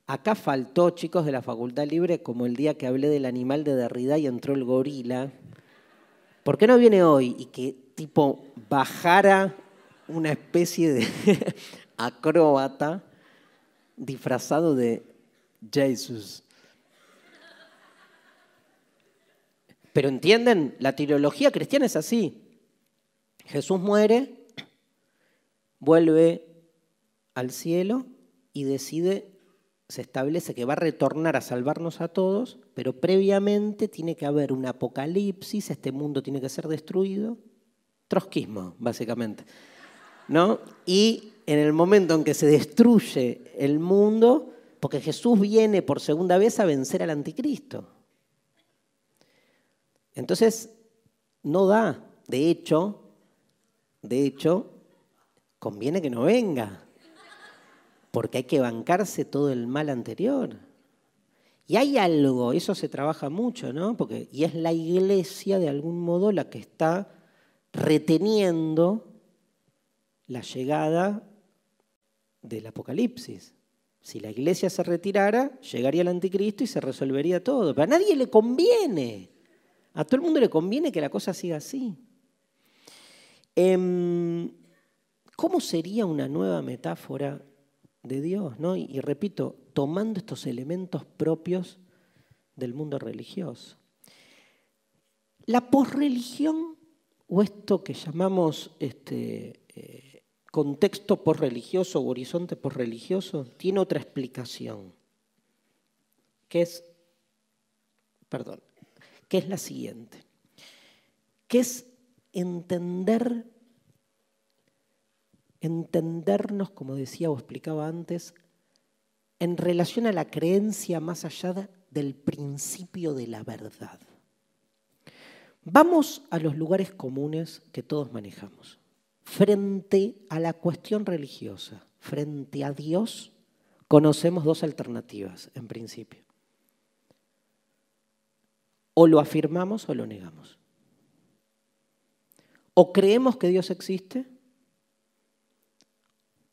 Acá faltó, chicos de la Facultad Libre, como el día que hablé del animal de Derrida y entró el gorila. ¿Por qué no viene hoy y que tipo bajara una especie de acróbata disfrazado de Jesús? Pero entienden, la teología cristiana es así. Jesús muere, vuelve al cielo y decide se establece que va a retornar a salvarnos a todos, pero previamente tiene que haber un apocalipsis, este mundo tiene que ser destruido. Trotskismo, básicamente. ¿No? Y en el momento en que se destruye el mundo, porque Jesús viene por segunda vez a vencer al anticristo. Entonces, no da. De hecho, de hecho, conviene que no venga porque hay que bancarse todo el mal anterior. Y hay algo, eso se trabaja mucho, ¿no? Porque, y es la iglesia de algún modo la que está reteniendo la llegada del apocalipsis. Si la iglesia se retirara, llegaría el anticristo y se resolvería todo. Pero a nadie le conviene. A todo el mundo le conviene que la cosa siga así. Em, ¿Cómo sería una nueva metáfora de Dios, ¿no? Y, repito, tomando estos elementos propios del mundo religioso. La posreligión, o esto que llamamos este, eh, contexto posreligioso o horizonte posreligioso, tiene otra explicación, que es, perdón, que es la siguiente, que es entender entendernos, como decía o explicaba antes, en relación a la creencia más allá del principio de la verdad. Vamos a los lugares comunes que todos manejamos. Frente a la cuestión religiosa, frente a Dios, conocemos dos alternativas en principio. O lo afirmamos o lo negamos. O creemos que Dios existe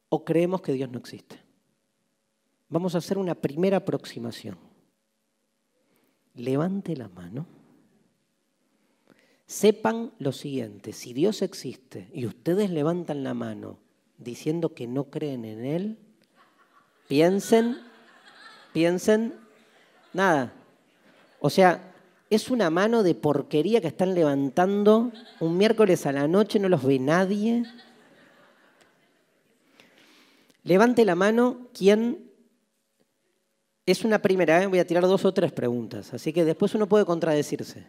o creemos que Dios no existe. Vamos a hacer una primera aproximación. Levante la mano. Sepan lo siguiente, si Dios existe y ustedes levantan la mano diciendo que no creen en Él, piensen, piensen, nada. O sea, es una mano de porquería que están levantando un miércoles a la noche, no los ve nadie. Levante la mano quien es una primera, ¿eh? voy a tirar dos o tres preguntas, así que después uno puede contradecirse.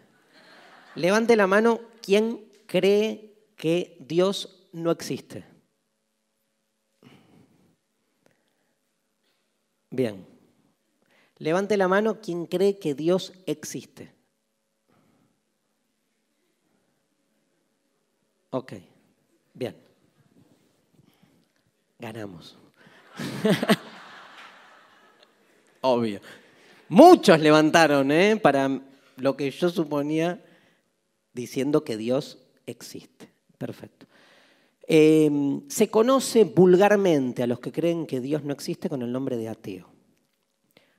Levante la mano quien cree que Dios no existe. Bien. Levante la mano quien cree que Dios existe. Ok, bien. Ganamos. Obvio. Muchos levantaron, ¿eh? Para lo que yo suponía diciendo que Dios existe. Perfecto. Eh, se conoce vulgarmente a los que creen que Dios no existe con el nombre de ateo.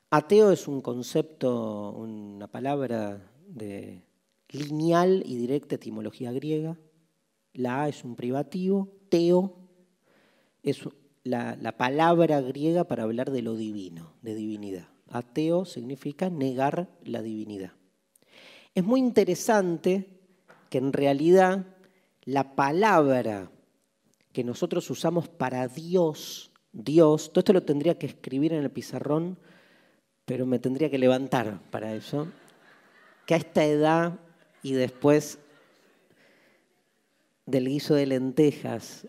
Ateo es un concepto, una palabra de lineal y directa etimología griega. La A es un privativo, teo es la, la palabra griega para hablar de lo divino, de divinidad. Ateo significa negar la divinidad. Es muy interesante que en realidad la palabra que nosotros usamos para Dios, Dios, todo esto lo tendría que escribir en el pizarrón, pero me tendría que levantar para eso, que a esta edad y después del guiso de lentejas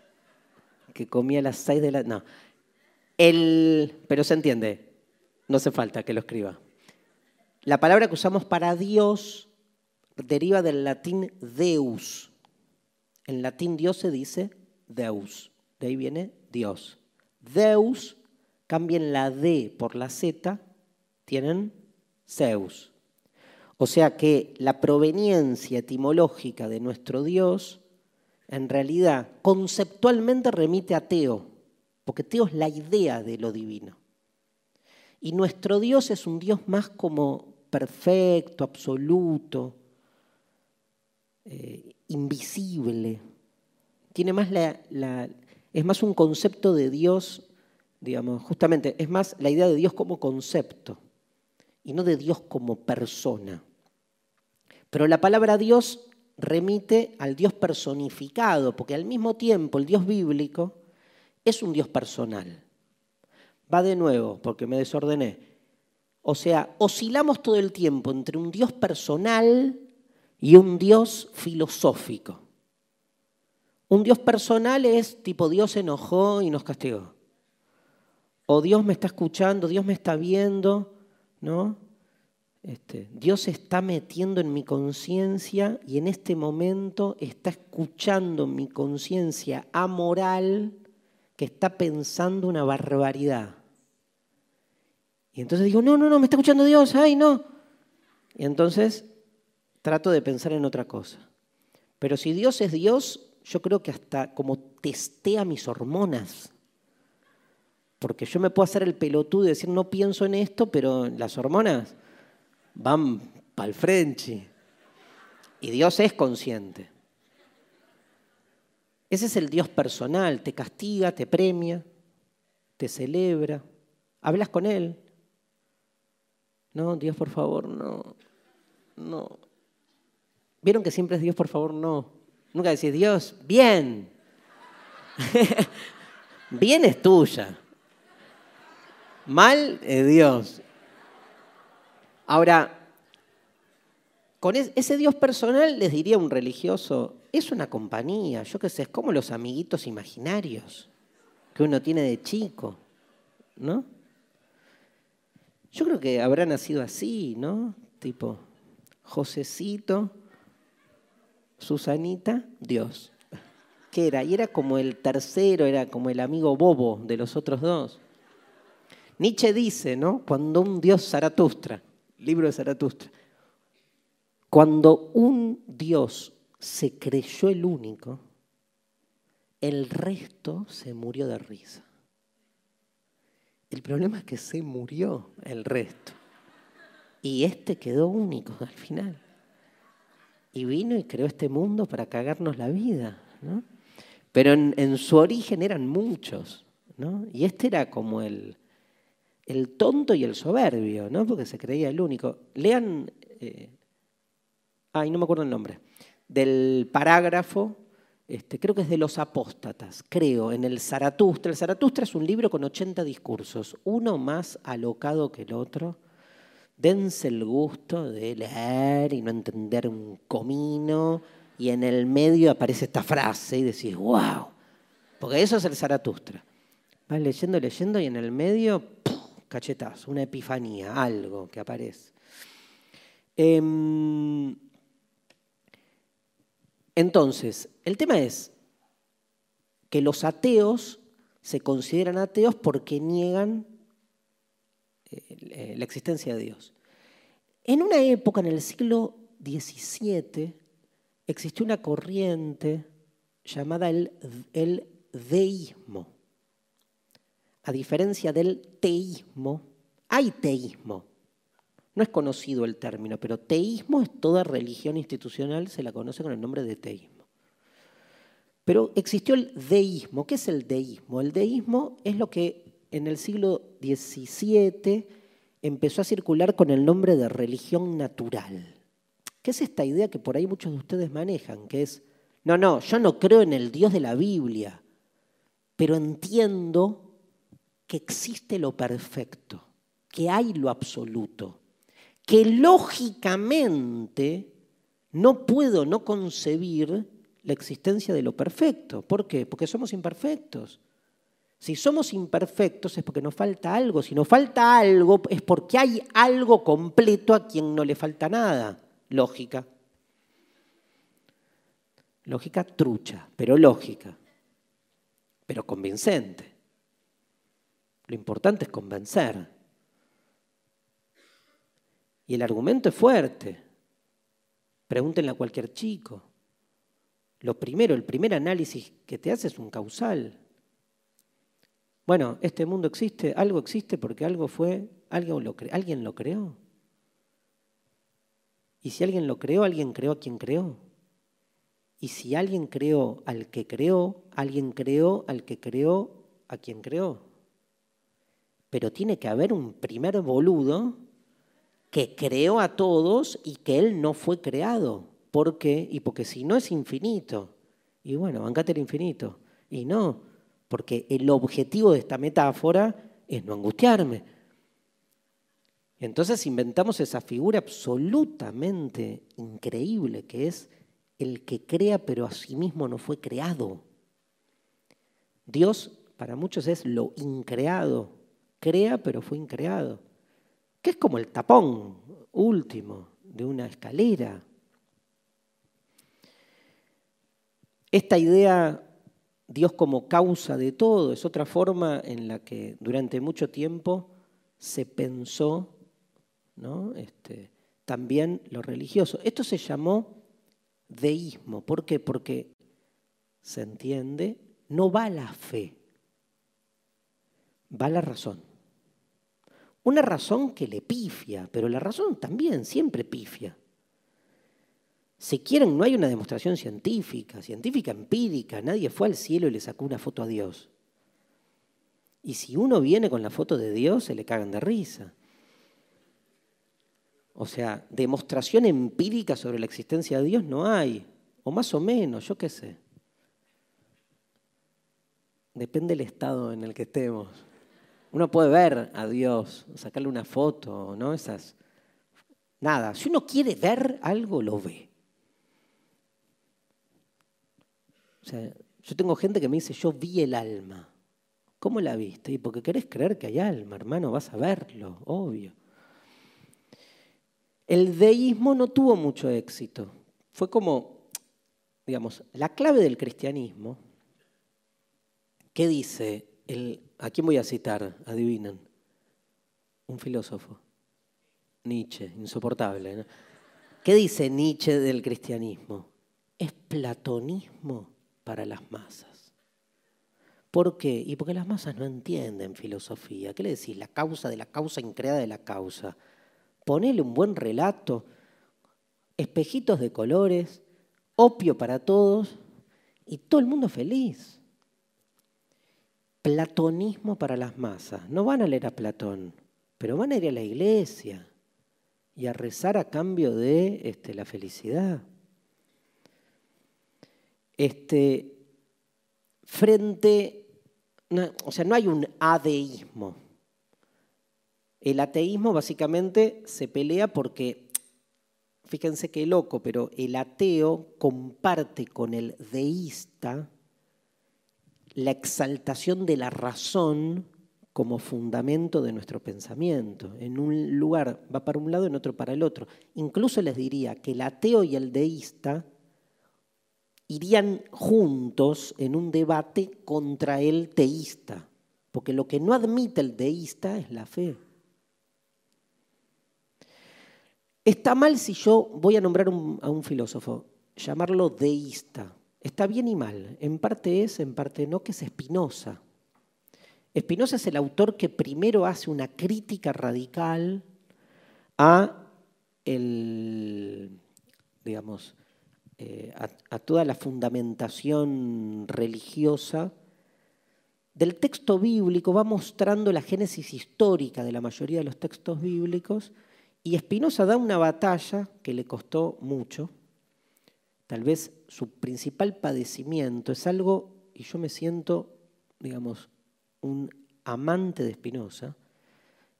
que comía a las seis de la... No, el, pero se entiende, no hace falta que lo escriba. La palabra que usamos para Dios deriva del latín deus. En latín Dios se dice deus. De ahí viene Dios. Deus, cambien la D por la Z, tienen Zeus. O sea que la proveniencia etimológica de nuestro Dios en realidad conceptualmente remite a Teo, porque Teo es la idea de lo divino. Y nuestro Dios es un Dios más como perfecto, absoluto, eh, invisible. Tiene más la, es más un concepto de Dios, digamos, justamente, es más la idea de Dios como concepto y no de Dios como persona. Pero la palabra Dios remite al Dios personificado, porque al mismo tiempo el Dios bíblico es un Dios personal. Va de nuevo, porque me desordené. O sea, oscilamos todo el tiempo entre un Dios personal y un Dios filosófico. Un Dios personal es tipo Dios se enojó y nos castigó. O Dios me está escuchando, Dios me está viendo, ¿no? Este, Dios está metiendo en mi conciencia y en este momento está escuchando mi conciencia amoral que está pensando una barbaridad. Y entonces digo, no, no, no, me está escuchando Dios, ay, no. Y entonces trato de pensar en otra cosa. Pero si Dios es Dios, yo creo que hasta como testea mis hormonas. Porque yo me puedo hacer el pelotudo y decir, no pienso en esto, pero las hormonas van para el frente. Y Dios es consciente. Ese es el Dios personal, te castiga, te premia, te celebra, hablas con Él. No, Dios, por favor, no, no, ¿Vieron que siempre es Dios, por favor? No. Nunca decís, Dios, bien. bien es tuya. Mal es Dios. Ahora, con ese Dios personal les diría un religioso, es una compañía, yo qué sé, es como los amiguitos imaginarios que uno tiene de chico, ¿no? Yo creo que habrá nacido así, ¿no? Tipo, Josecito, Susanita, Dios. ¿Qué era? Y era como el tercero, era como el amigo bobo de los otros dos. Nietzsche dice, ¿no? Cuando un Dios Zaratustra, libro de Zaratustra, cuando un Dios se creyó el único, el resto se murió de risa. El problema es que se murió el resto. Y este quedó único al final y vino y creó este mundo para cagarnos la vida. ¿no? Pero en, su origen eran muchos. ¿no? Y este era como el, el tonto y el soberbio, ¿no? porque se creía el único. Lean, eh, ay, no me acuerdo el nombre, del parágrafo, este, creo que es de los apóstatas, creo, en el Zaratustra. El Zaratustra es un libro con 80 discursos, uno más alocado que el otro dense el gusto de leer y no entender un comino y en el medio aparece esta frase y decís, wow, porque eso es el Zaratustra. Vas leyendo, leyendo y en el medio, cachetazo, una epifanía, algo que aparece. Em, entonces, el tema es que los ateos se consideran ateos porque niegan eh, la existencia de Dios. En una época, en el siglo XVII, existió una corriente llamada el, el deísmo. A diferencia del teísmo, hay teísmo. No es conocido el término, pero teísmo es toda religión institucional, se la conoce con el nombre de teísmo. Pero existió el deísmo. ¿Qué es el deísmo? El deísmo es lo que en el siglo XVII empezó a circular con el nombre de religión natural. ¿Qué es esta idea que por ahí muchos de ustedes manejan? Que es, no, no, yo no creo en el Dios de la Biblia, pero entiendo que existe lo perfecto, que hay lo absoluto, que lógicamente no puedo no concebir la existencia de lo perfecto. ¿Por qué? Porque somos imperfectos. Si somos imperfectos es porque nos falta algo. Si nos falta algo es porque hay algo completo a quien no le falta nada. Lógica. Lógica trucha, pero lógica. Pero convincente. Lo importante es convencer. Y el argumento es fuerte. Pregúntenle a cualquier chico. Lo primero, el primer análisis que te hace es un causal. Bueno, este mundo existe, algo existe porque algo fue, alguien lo, ¿alguien lo creó. Y si alguien lo creó, alguien creó a quien creó. Y si alguien creó al que creó, alguien creó al que creó a quien creó pero tiene que haber un primer boludo que creó a todos y que él no fue creado. ¿Por qué? Y porque si no es infinito. Y bueno, bancate el infinito. Y no, porque el objetivo de esta metáfora es no angustiarme. Entonces inventamos esa figura absolutamente increíble que es el que crea pero a sí mismo no fue creado. Dios para muchos es lo increado, crea pero fue increado, que es como el tapón último de una escalera. Esta idea, Dios como causa de todo, es otra forma en la que durante mucho tiempo se pensó ¿no? este, también lo religioso. Esto se llamó deísmo. ¿Por qué? Porque se entiende, no va la fe, va la razón. Una razón que le pifia, pero la razón también siempre pifia. Si quieren, no hay una demostración científica, científica empírica, nadie fue al cielo y le sacó una foto a Dios. Y si uno viene con la foto de Dios, se le cagan de risa. O sea, demostración empírica sobre la existencia de Dios no hay, o más o menos, yo qué sé. Depende del estado en el que estemos. Uno puede ver a Dios, sacarle una foto, ¿no? Esas. Nada. Si uno quiere ver algo, lo ve. O sea, yo tengo gente que me dice, yo vi el alma. ¿Cómo la viste? Y porque querés creer que hay alma, hermano, vas a verlo, obvio. El deísmo no tuvo mucho éxito. Fue como, digamos, la clave del cristianismo. ¿Qué dice ¿A quién voy a citar? Adivinan. Un filósofo. Nietzsche, insoportable. ¿Qué dice Nietzsche del cristianismo? Es platonismo para las masas. ¿Por qué? Y porque las masas no entienden filosofía. ¿Qué le decís? La causa de la causa increada de la causa. Ponele un buen relato, espejitos de colores, opio para todos y todo el mundo feliz platonismo para las masas. No van a leer a Platón, pero van a ir a la iglesia y a rezar a cambio de este, la felicidad. Este, frente, o sea, no hay un ateísmo. El ateísmo básicamente se pelea porque, fíjense qué loco, pero el ateo comparte con el deísta la exaltación de la razón como fundamento de nuestro pensamiento. En un lugar va para un lado, en otro para el otro. Incluso les diría que el ateo y el deísta irían juntos en un debate contra el teísta, porque lo que no admite el deísta es la fe. Está mal si yo voy a nombrar a un filósofo, llamarlo deísta. Está bien y mal. En parte es, en parte no, que es Spinoza. Spinoza es el autor que primero hace una crítica radical a el, digamos, eh, a, toda la fundamentación religiosa del texto bíblico, va mostrando la génesis histórica de la mayoría de los textos bíblicos, y Spinoza da una batalla que le costó mucho. Tal vez su principal padecimiento es algo, y yo me siento, digamos, un amante de Spinoza,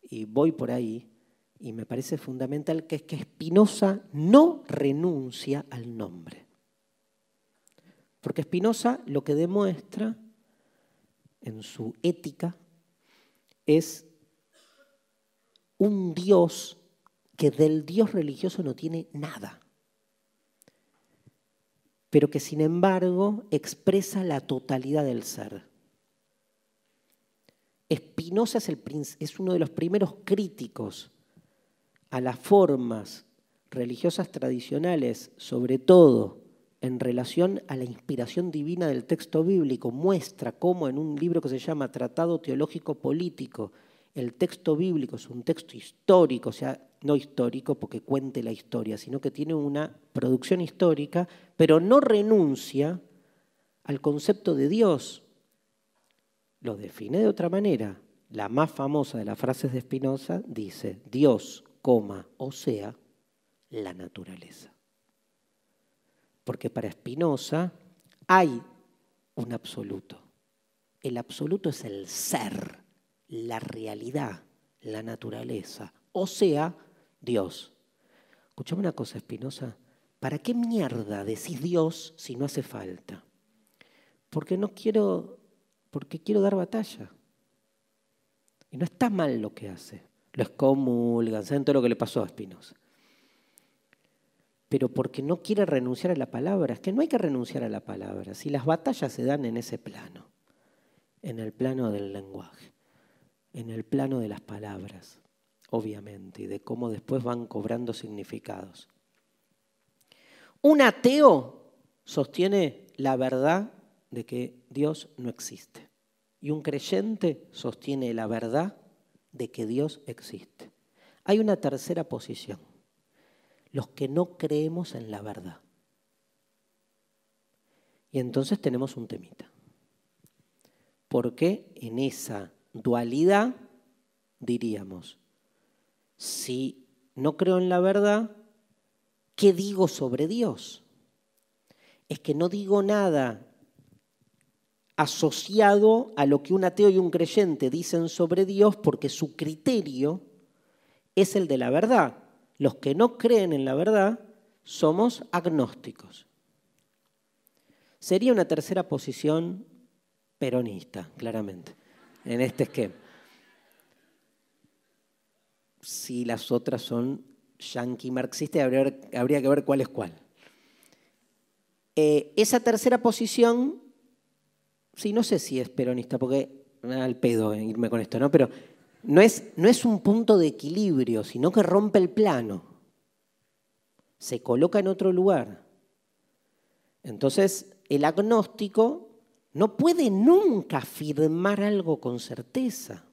y voy por ahí, y me parece fundamental que es que Spinoza no renuncia al nombre. Porque Spinoza lo que demuestra en su ética es un Dios que del Dios religioso no tiene nada, pero que sin embargo expresa la totalidad del ser. Spinoza es, es uno de los primeros críticos a las formas religiosas tradicionales, sobre todo en relación a la inspiración divina del texto bíblico, muestra cómo en un libro que se llama Tratado Teológico Político, el texto bíblico es un texto histórico, o sea, no histórico porque cuente la historia, sino que tiene una producción histórica, pero no renuncia al concepto de Dios. Lo define de otra manera. La más famosa de las frases de Spinoza dice, Dios, coma, o sea, la naturaleza. Porque para Spinoza hay un absoluto. El absoluto es el ser, la realidad, la naturaleza, o sea, Dios. Escuchame una cosa, Spinoza. ¿Para qué mierda decís Dios si no hace falta? Porque no quiero, porque quiero dar batalla. Y no está mal lo que hace. Lo excomulgan, saben todo lo que le pasó a Spinoza pero porque no quiere renunciar a la palabra. Es que no hay que renunciar a la palabra. Si las batallas se dan en ese plano, en el plano del lenguaje, en el plano de las palabras, obviamente, y de cómo después van cobrando significados. Un ateo sostiene la verdad de que Dios no existe. Y un creyente sostiene la verdad de que Dios existe. Hay una tercera posición los que no creemos en la verdad. Y entonces tenemos un temita. Porque en esa dualidad diríamos, si no creo en la verdad, ¿qué digo sobre Dios? Es que no digo nada asociado a lo que un ateo y un creyente dicen sobre Dios porque su criterio es el de la verdad los que no creen en la verdad somos agnósticos. Sería una tercera posición peronista, claramente, en este esquema. Si las otras son yanqui marxistas, habría, que ver cuál es cuál. Eh, esa tercera posición, sí, no sé si es peronista, porque al pedo irme con esto, ¿no? Pero no es, no es un punto de equilibrio, sino que rompe el plano. Se coloca en otro lugar. Entonces, el agnóstico no puede nunca afirmar algo con certeza.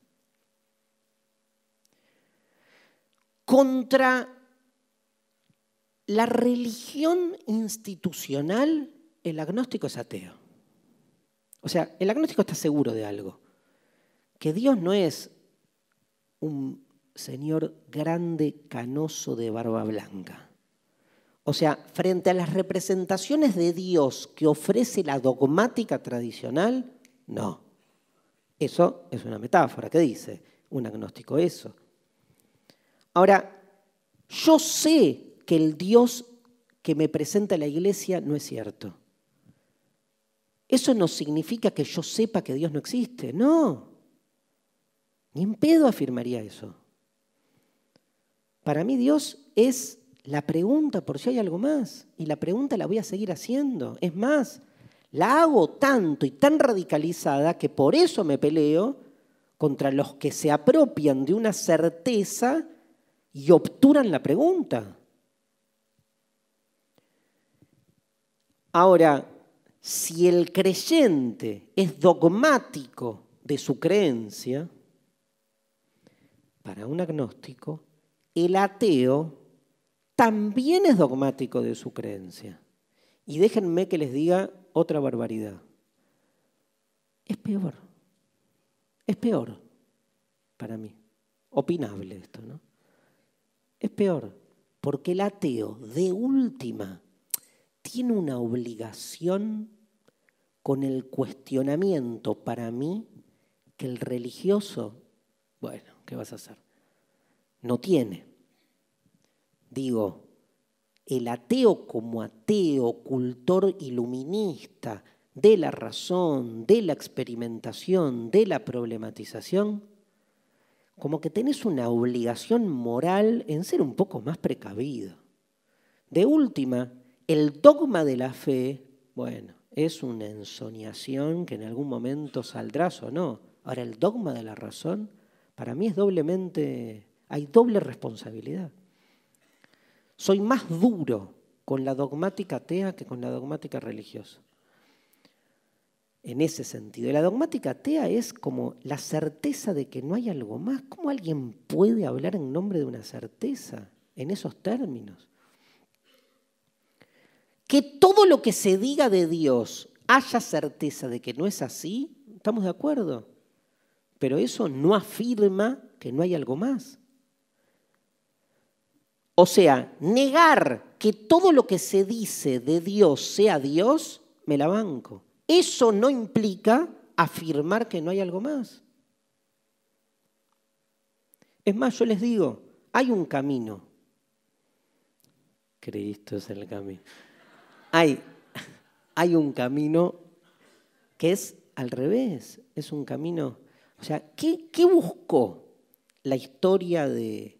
Contra la religión institucional, el agnóstico es ateo. O sea, el agnóstico está seguro de algo. Que Dios no es un señor grande, canoso, de barba blanca. O sea, frente a las representaciones de Dios que ofrece la dogmática tradicional, no. Eso es una metáfora. ¿Qué dice un agnóstico eso? Ahora, yo sé que el Dios que me presenta la iglesia no es cierto. Eso no significa que yo sepa que Dios no existe. No. Ni en pedo afirmaría eso. Para mí Dios es la pregunta por si hay algo más. Y la pregunta la voy a seguir haciendo. Es más, la hago tanto y tan radicalizada que por eso me peleo contra los que se apropian de una certeza y obturan la pregunta. Ahora, si el creyente es dogmático de su creencia, para un agnóstico, el ateo también es dogmático de su creencia. Y déjenme que les diga otra barbaridad. Es peor. Es peor para mí. Opinable esto, ¿no? Es peor, porque el ateo de última tiene una obligación con el cuestionamiento para mí que el religioso, bueno, ¿qué vas a hacer? No tiene. Digo, el ateo como ateo, cultor iluminista de la razón, de la experimentación, de la problematización, como que tenés una obligación moral en ser un poco más precavido. De última, el dogma de la fe, bueno, es una ensoñación que en algún momento saldrás o no. Ahora, el dogma de la razón, para mí es doblemente, hay doble responsabilidad. Soy más duro con la dogmática atea que con la dogmática religiosa. En ese sentido. Y la dogmática atea es como la certeza de que no hay algo más. ¿Cómo alguien puede hablar en nombre de una certeza en esos términos? que todo lo que se diga de Dios haya certeza de que no es así, estamos de acuerdo. Pero eso no afirma que no hay algo más. O sea, negar que todo lo que se dice de Dios sea Dios, me la banco. Eso no implica afirmar que no hay algo más. Es más, yo les digo, hay un camino. Cristo es el camino hay, hay un camino que es al revés, es un camino... O sea, ¿qué, buscó la historia de,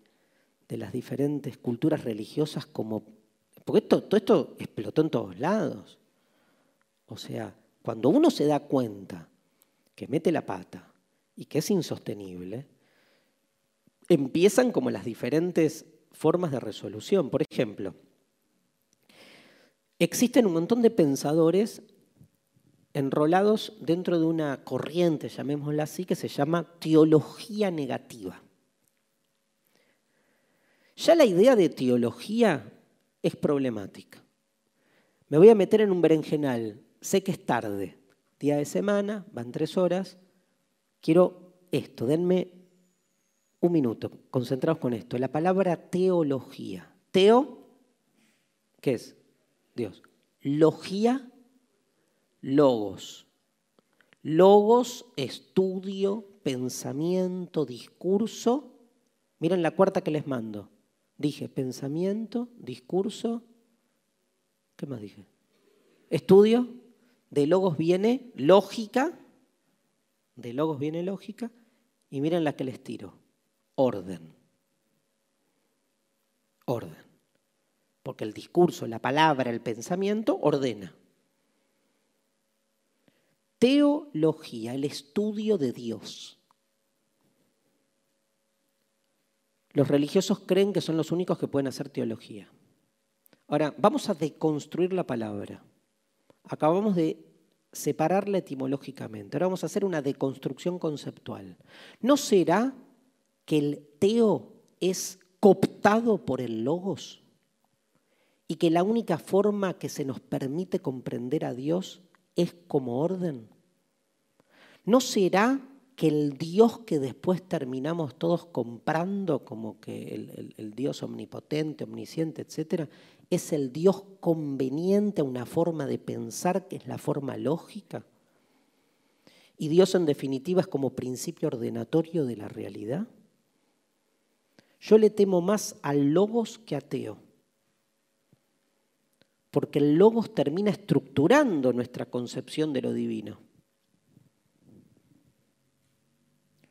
las diferentes culturas religiosas como... Porque todo esto explotó en todos lados. O sea, cuando uno se da cuenta que mete la pata y que es insostenible, empiezan como las diferentes formas de resolución. Por ejemplo, Existen un montón de pensadores enrolados dentro de una corriente, llamémosla así, que se llama teología negativa. Ya la idea de teología es problemática. Me voy a meter en un berenjenal, sé que es tarde, día de semana, van tres horas, quiero esto, denme un minuto, concentrados con esto. La palabra teología. Teo, ¿qué es? Dios. Logía, logos. Logos, estudio, pensamiento, discurso. Miren la cuarta que les mando. Dije pensamiento, discurso. ¿Qué más dije? Estudio. De logos viene lógica. De logos viene lógica. Y miren la que les tiro. Orden. Orden porque el discurso, la palabra, el pensamiento ordena. Teología, el estudio de Dios. Los religiosos creen que son los únicos que pueden hacer teología. Ahora, vamos a deconstruir la palabra. Acabamos de separarla etimológicamente. Ahora vamos a hacer una deconstrucción conceptual. ¿No será que el teo es cooptado por el logos? y que la única forma que se nos permite comprender a Dios es como orden? ¿No será que el Dios que después terminamos todos comprando como que el, Dios omnipotente, omnisciente, etcétera, es el Dios conveniente a una forma de pensar que es la forma lógica? ¿Y Dios en definitiva es como principio ordenatorio de la realidad? Yo le temo más al logos que a Teo porque el logos termina estructurando nuestra concepción de lo divino.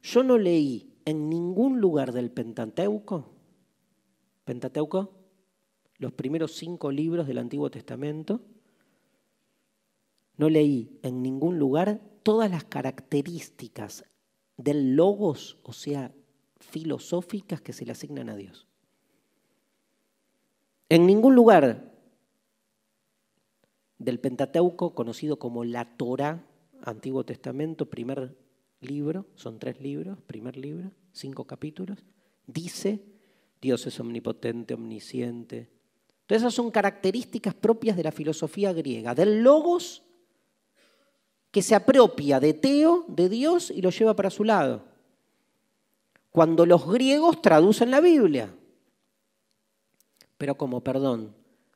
Yo no leí en ningún lugar del Pentateuco, Pentateuco, los primeros cinco libros del Antiguo Testamento, no leí en ningún lugar todas las características del logos, o sea, filosóficas que se le asignan a Dios. En ningún lugar del Pentateuco, conocido como la Torá, Antiguo Testamento, primer libro, son tres libros, primer libro, cinco capítulos, dice, Dios es omnipotente, omnisciente. Entonces esas son características propias de la filosofía griega, del logos que se apropia de Teo, de Dios, y lo lleva para su lado. Cuando los griegos traducen la Biblia. Pero como, perdón,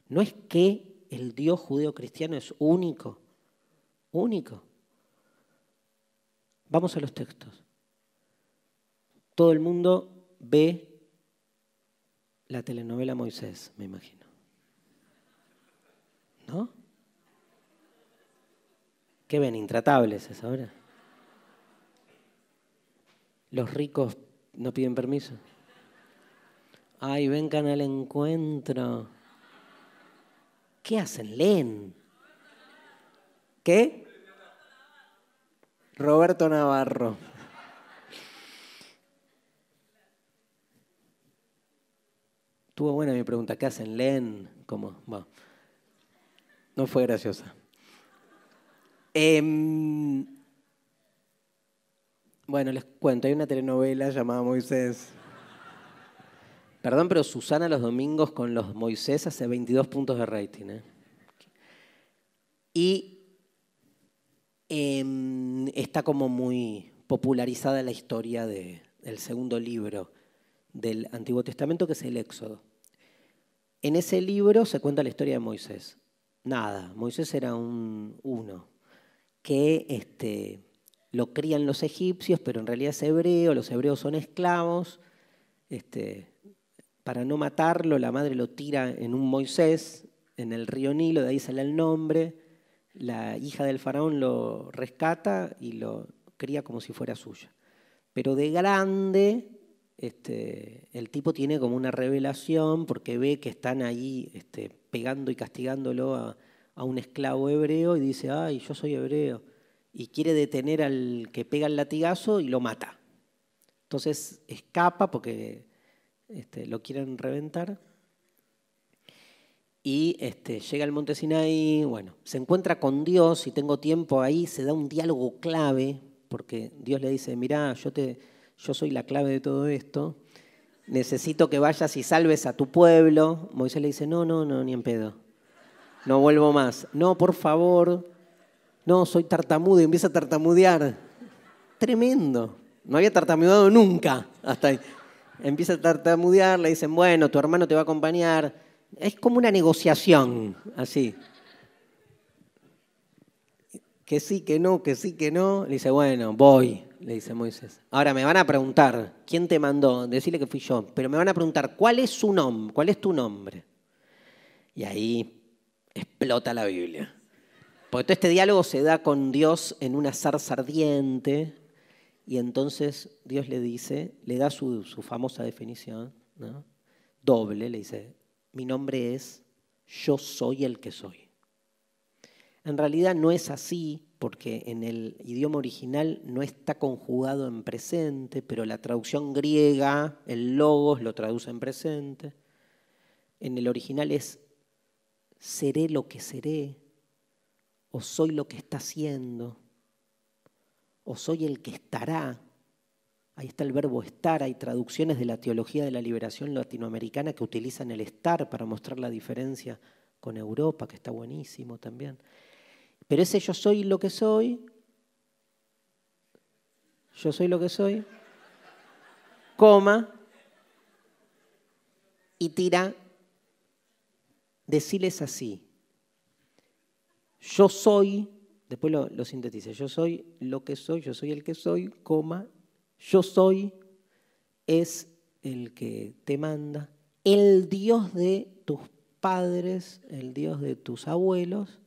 no es que el Dios judeo-cristiano es único, único. Vamos a los textos. Todo el mundo ve la telenovela Moisés, me imagino. ¿No? ¿Qué ven? Intratables esa hora. Los ricos no piden permiso. Ay, vengan al encuentro. ¿Qué hacen? Leen. ¿Qué? Roberto Navarro. Tuvo buena mi pregunta. ¿Qué hacen? ¿Leen? ¿Cómo? No fue graciosa. Em, bueno, les cuento. Hay una telenovela llamada Moisés. Perdón, pero Susana los domingos con los Moisés hace 22 puntos de rating. ¿eh? Y em, está como muy popularizada la historia del segundo libro del Antiguo Testamento, que es el Éxodo. En ese libro se cuenta la historia de Moisés. Nada, Moisés era un uno, que este, lo crían los egipcios, pero en realidad es hebreo, los hebreos son esclavos. Este, para no matarlo, la madre lo tira en un Moisés, en el río Nilo, de ahí sale el nombre. La hija del faraón lo rescata y lo cría como si fuera suya. Pero de grande este, el tipo tiene como una revelación porque ve que están ahí este, pegando y castigándolo a, un esclavo hebreo y dice, ay, yo soy hebreo. Y quiere detener al que pega el latigazo y lo mata. Entonces escapa porque este, lo quieren reventar. Y llega al monte Sinai, bueno, se encuentra con Dios y tengo tiempo ahí, se da un diálogo clave, porque Dios le dice, mirá, yo te, yo soy la clave de todo esto, necesito que vayas y salves a tu pueblo. Moisés le dice, no, no, no, ni en pedo. No vuelvo más. No, por favor. No, soy tartamudo y empieza a tartamudear. Tremendo. No había tartamudeado nunca hasta ahí. Empieza a tartamudear, le dicen, bueno, tu hermano te va a acompañar. Es como una negociación, así. Que sí, que no, que sí, que no. Le dice, bueno, voy le dice Moisés. Ahora me van a preguntar, ¿quién te mandó? Decirle que fui yo. Pero me van a preguntar, ¿cuál es su nombre? ¿Cuál es tu nombre? Y ahí explota la Biblia. Porque todo este diálogo se da con Dios en una zarza ardiente. Y entonces Dios le dice, le da su, famosa definición, doble, le dice, mi nombre es yo soy el que soy. En realidad no es así, porque en el idioma original no está conjugado en presente, pero la traducción griega, el logos, lo traduce en presente. En el original es seré lo que seré, o soy lo que está siendo, o soy el que estará. Ahí está el verbo estar, hay traducciones de la teología de la liberación latinoamericana que utilizan el estar para mostrar la diferencia con Europa, que está buenísimo también. Pero ese yo soy lo que soy, yo soy lo que soy, coma, y tira, deciles así, yo soy, después lo, lo sintetiza, yo soy lo que soy, yo soy el que soy, coma, yo soy es el que te manda, el Dios de tus padres, el Dios de tus abuelos,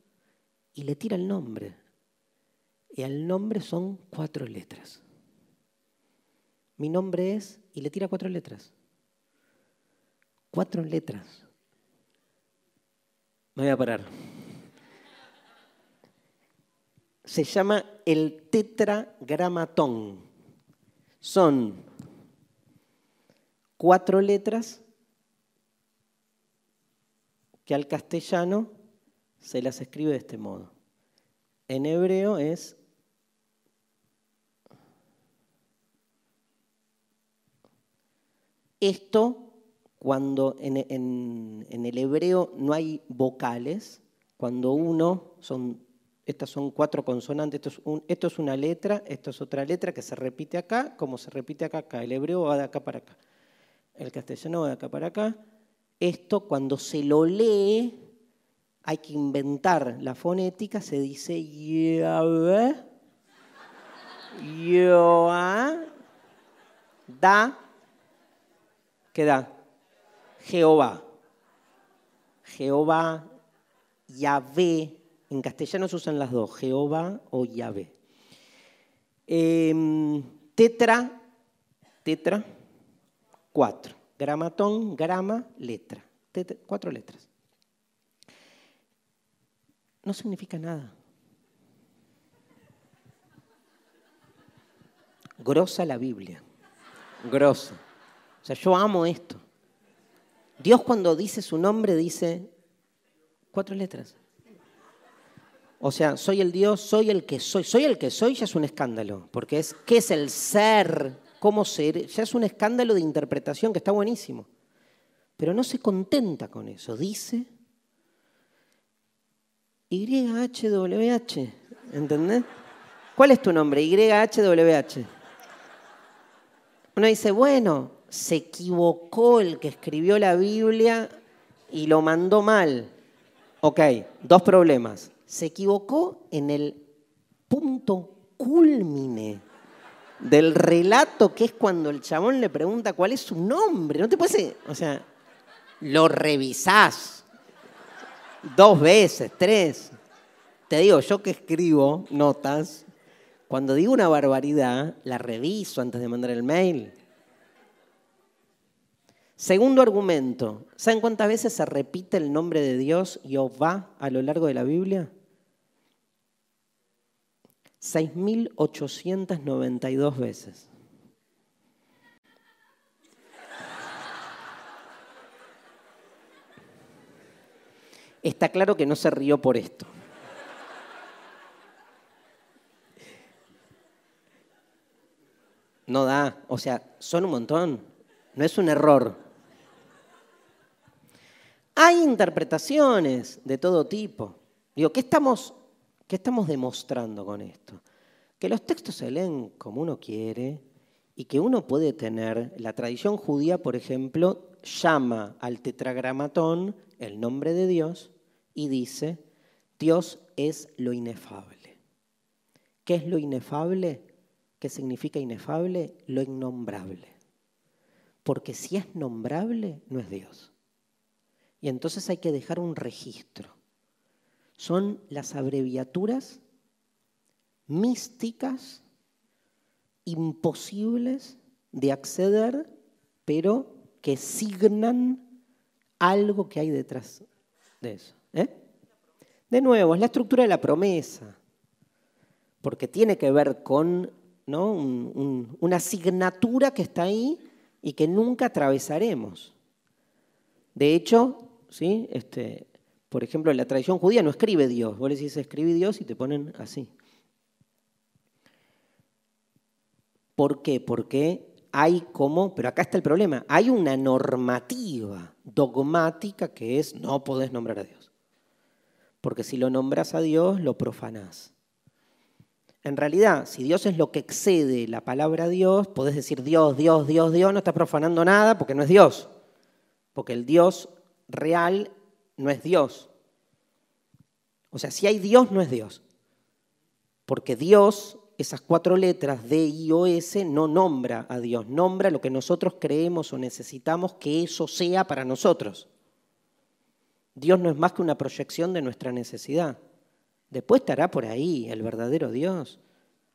y le tira el nombre. Y el nombre son cuatro letras. Mi nombre es, y le tira cuatro letras. Cuatro letras. Me voy a parar. Se llama el tetragramatón. Son cuatro letras que al castellano se las escribe de este modo. En hebreo es esto cuando en, el hebreo no hay vocales, cuando uno son estas son cuatro consonantes, esto es, esto es una letra, esto es otra letra que se repite acá, como se repite acá, acá. El hebreo va de acá para acá. El castellano va de acá para acá. Esto cuando se lo lee, hay que inventar la fonética, se dice Yoah, da, ¿qué da? Jehová. Jehová, Yahvé. En castellano se usan las dos, Jehová o Yahvé. Em, tetra, tetra, cuatro. Gramatón, grama, letra. Cuatro letras. No significa nada. Grosa la Biblia. Grosa. O sea, yo amo esto. Dios cuando dice su nombre dice cuatro letras. O sea, soy el Dios, soy el que soy. Soy el que soy ya es un escándalo, porque es qué es el ser, cómo ser, ya es un escándalo de interpretación que está buenísimo. Pero no se contenta con eso, dice YHWH, ¿entendés? ¿Cuál es tu nombre? YHWH. Uno dice, bueno, se equivocó el que escribió la Biblia y lo mandó mal. Ok, dos problemas. Se equivocó en el punto culmine del relato, que es cuando el chabón le pregunta cuál es su nombre. No te puedes, o sea, lo revisás dos veces, tres. Te digo, yo que escribo notas, cuando digo una barbaridad, la reviso antes de mandar el mail. Segundo argumento, ¿saben cuántas veces se repite el nombre de Dios, Jehová, a lo largo de la Biblia? 6.892 veces. Está claro que no se rió por esto. No da, o sea, son un montón, no es un error. Hay interpretaciones de todo tipo. Digo, ¿qué estamos, qué estamos demostrando con esto? Que los textos se leen como uno quiere y que uno puede tener, la tradición judía, por ejemplo, llama al tetragramatón el nombre de Dios y dice, Dios es lo inefable. ¿Qué es lo inefable? ¿Qué significa inefable? Lo innombrable. Porque si es nombrable, no es Dios. Y entonces hay que dejar un registro. Son las abreviaturas místicas, imposibles de acceder, pero que signan algo que hay detrás de eso. ¿Eh? De nuevo, es la estructura de la promesa, porque tiene que ver con una asignatura que está ahí y que nunca atravesaremos. De hecho, ¿sí? este, por ejemplo, en la tradición judía no escribe Dios. Vos le decís escribí Dios y te ponen así. ¿Por qué? Porque hay como, pero acá está el problema, hay una normativa dogmática que es no podés nombrar a Dios. Porque si lo nombras a Dios, lo profanás. En realidad, si Dios es lo que excede la palabra Dios, podés decir Dios, Dios, Dios, Dios, no estás profanando nada porque no es Dios. Porque el Dios real no es Dios. O sea, si hay Dios, no es Dios. Porque Dios, esas cuatro letras D, I, O, S, no nombra a Dios, nombra lo que nosotros creemos o necesitamos que eso sea para nosotros. Dios no es más que una proyección de nuestra necesidad. Después estará por ahí el verdadero Dios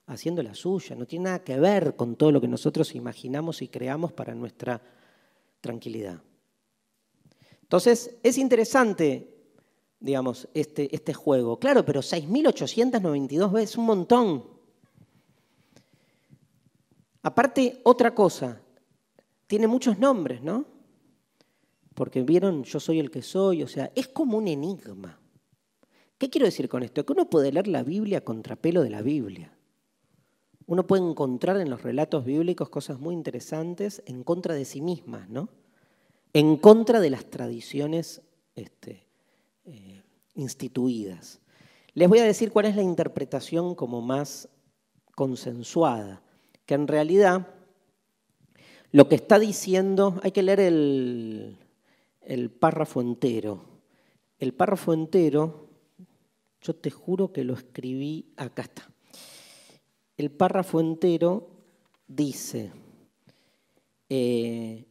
haciendo la suya. No tiene nada que ver con todo lo que nosotros imaginamos y creamos para nuestra tranquilidad. Entonces, es interesante, digamos, este, este juego. Claro, pero 6.892 veces, un montón. Aparte, otra cosa, tiene muchos nombres, ¿no? Porque vieron, yo soy el que soy, o sea, es como un enigma. ¿Qué quiero decir con esto? Que uno puede leer la Biblia a contrapelo de la Biblia. Uno puede encontrar en los relatos bíblicos cosas muy interesantes en contra de sí mismas, ¿no? En contra de las tradiciones este, eh, instituidas. Les voy a decir cuál es la interpretación como más consensuada, que en realidad lo que está diciendo, hay que leer el, el párrafo entero. El párrafo entero, yo te juro que lo escribí, acá está. El párrafo entero dice, eh,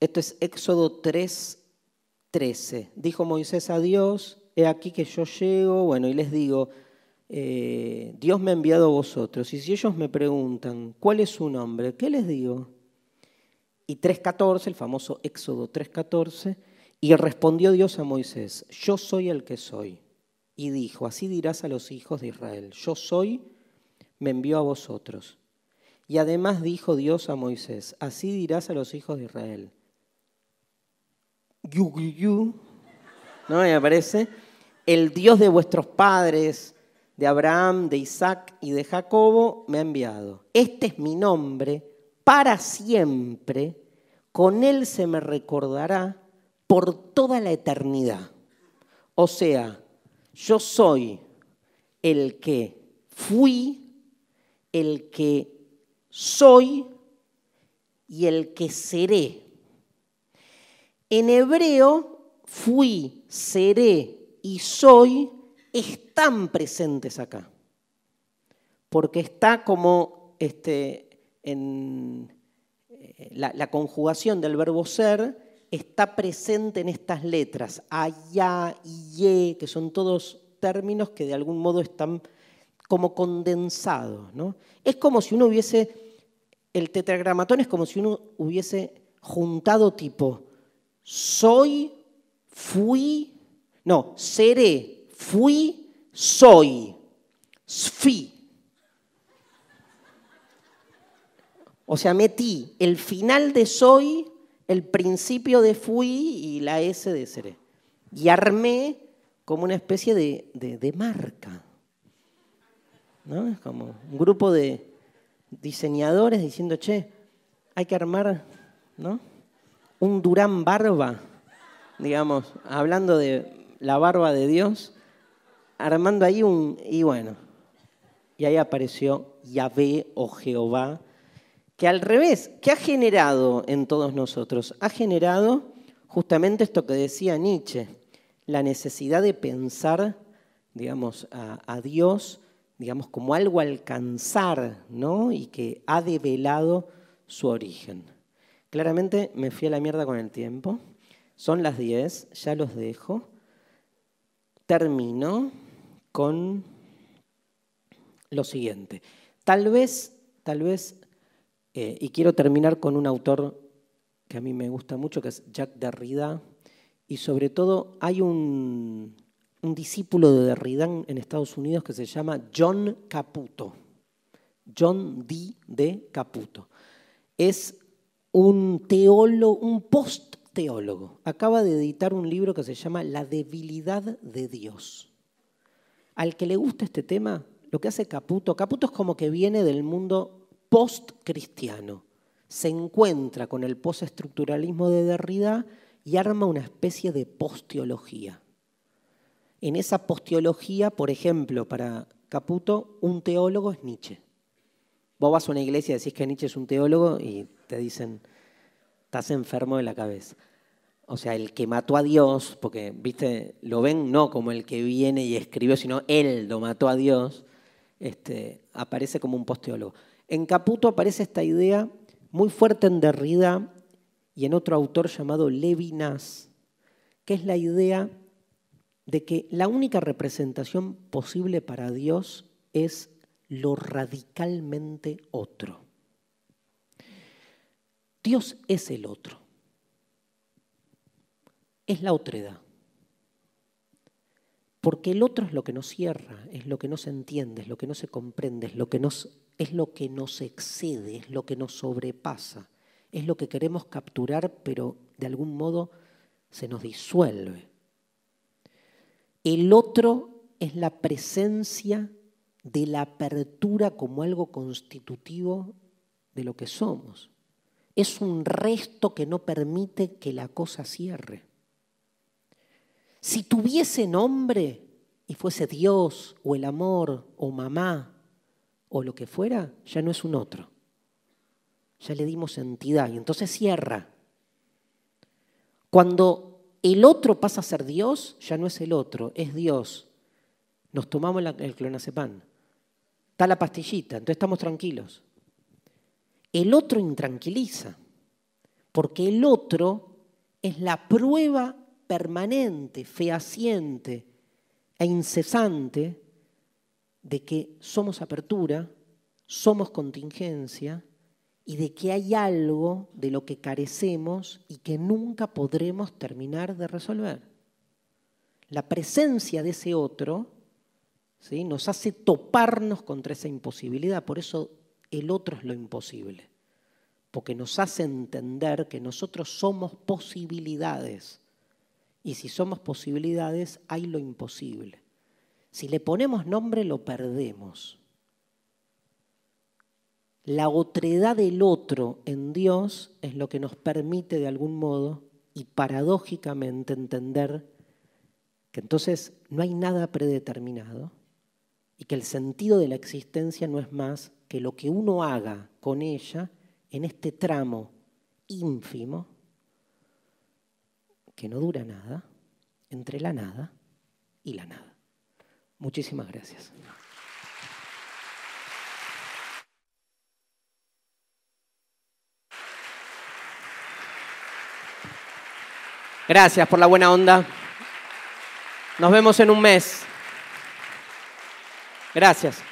esto es Éxodo 3, 13. Dijo Moisés a Dios, he aquí que yo llego, bueno, y les digo, eh, Dios me ha enviado a vosotros. Y si ellos me preguntan, ¿cuál es su nombre? ¿Qué les digo? Y 3.14, el famoso Éxodo 3.14, y respondió Dios a Moisés, yo soy el que soy. Y dijo, así dirás a los hijos de Israel, yo soy, me envió a vosotros. Y además dijo Dios a Moisés, así dirás a los hijos de Israel. Yu, ¿no? me aparece, el Dios de vuestros padres, de Abraham, de Isaac y de Jacobo, me ha enviado. Este es mi nombre para siempre, con él se me recordará por toda la eternidad. O sea, yo soy el que fui, el que soy y el que seré. En hebreo, fui, seré y soy están presentes acá. Porque está como este, en eh, la, conjugación del verbo ser está presente en estas letras, allá ye, que son todos términos que de algún modo están como condensados. ¿no? Es como si uno hubiese, el tetragramatón es como si uno hubiese juntado tipo, soy, fui, no, seré, fui, soy, sfi. O sea, metí el final de soy, el principio de fui y la S de seré. Y armé como una especie de, marca. ¿no? Es como un grupo de diseñadores diciendo, che, hay que armar ¿no? un Durán barba, digamos, hablando de la barba de Dios, armando ahí un... Y bueno, y ahí apareció Yahvé o Jehová que al revés, ¿qué ha generado en todos nosotros? Ha generado justamente esto que decía Nietzsche, la necesidad de pensar, digamos, a, Dios, digamos, como algo alcanzar, ¿no? Y que ha develado su origen. Claramente me fui a la mierda con el tiempo. Son las 10, ya los dejo. Termino con lo siguiente. Tal vez, tal vez eh, y quiero terminar con un autor que a mí me gusta mucho, que es Jacques Derrida. Y sobre todo hay un, discípulo de Derrida en Estados Unidos que se llama John Caputo. John D. de Caputo. Es un teólogo, un post-teólogo. Acaba de editar un libro que se llama La debilidad de Dios. Al que le gusta este tema, lo que hace Caputo, Caputo es como que viene del mundo post-cristiano. Se encuentra con el postestructuralismo de Derrida y arma una especie de posteología. En esa posteología, por ejemplo, para Caputo, un teólogo es Nietzsche. Vos vas a una iglesia y decís que Nietzsche es un teólogo y te dicen, estás enfermo de la cabeza. O sea, el que mató a Dios, porque, viste, lo ven no como el que viene y escribió, sino él lo mató a Dios, este, aparece como un posteólogo. En Caputo aparece esta idea muy fuerte en Derrida y en otro autor llamado Levinas, que es la idea de que la única representación posible para Dios es lo radicalmente otro. Dios es el otro, es la otredad. Porque el otro es lo que nos cierra, es lo que no se entiende, es lo que no se comprende, es lo que nos es lo que nos excede, es lo que nos sobrepasa, es lo que queremos capturar, pero de algún modo se nos disuelve. El otro es la presencia de la apertura como algo constitutivo de lo que somos. Es un resto que no permite que la cosa cierre. Si tuviese nombre y fuese Dios o el amor o mamá o lo que fuera, ya no es un otro. Ya le dimos entidad y entonces cierra. Cuando el otro pasa a ser Dios, ya no es el otro, es Dios. Nos tomamos el clonazepam. Está la pastillita, entonces estamos tranquilos. El otro intranquiliza, porque el otro es la prueba permanente, fehaciente e incesante de que somos apertura, somos contingencia y de que hay algo de lo que carecemos y que nunca podremos terminar de resolver. La presencia de ese otro ¿sí? nos hace toparnos contra esa imposibilidad, por eso el otro es lo imposible, porque nos hace entender que nosotros somos posibilidades y si somos posibilidades hay lo imposible. Si le ponemos nombre lo perdemos. La otredad del otro en Dios es lo que nos permite de algún modo y paradójicamente entender que entonces no hay nada predeterminado y que el sentido de la existencia no es más que lo que uno haga con ella en este tramo ínfimo que no dura nada entre la nada y la nada. Muchísimas gracias. Gracias por la buena onda. Nos vemos en un mes. Gracias.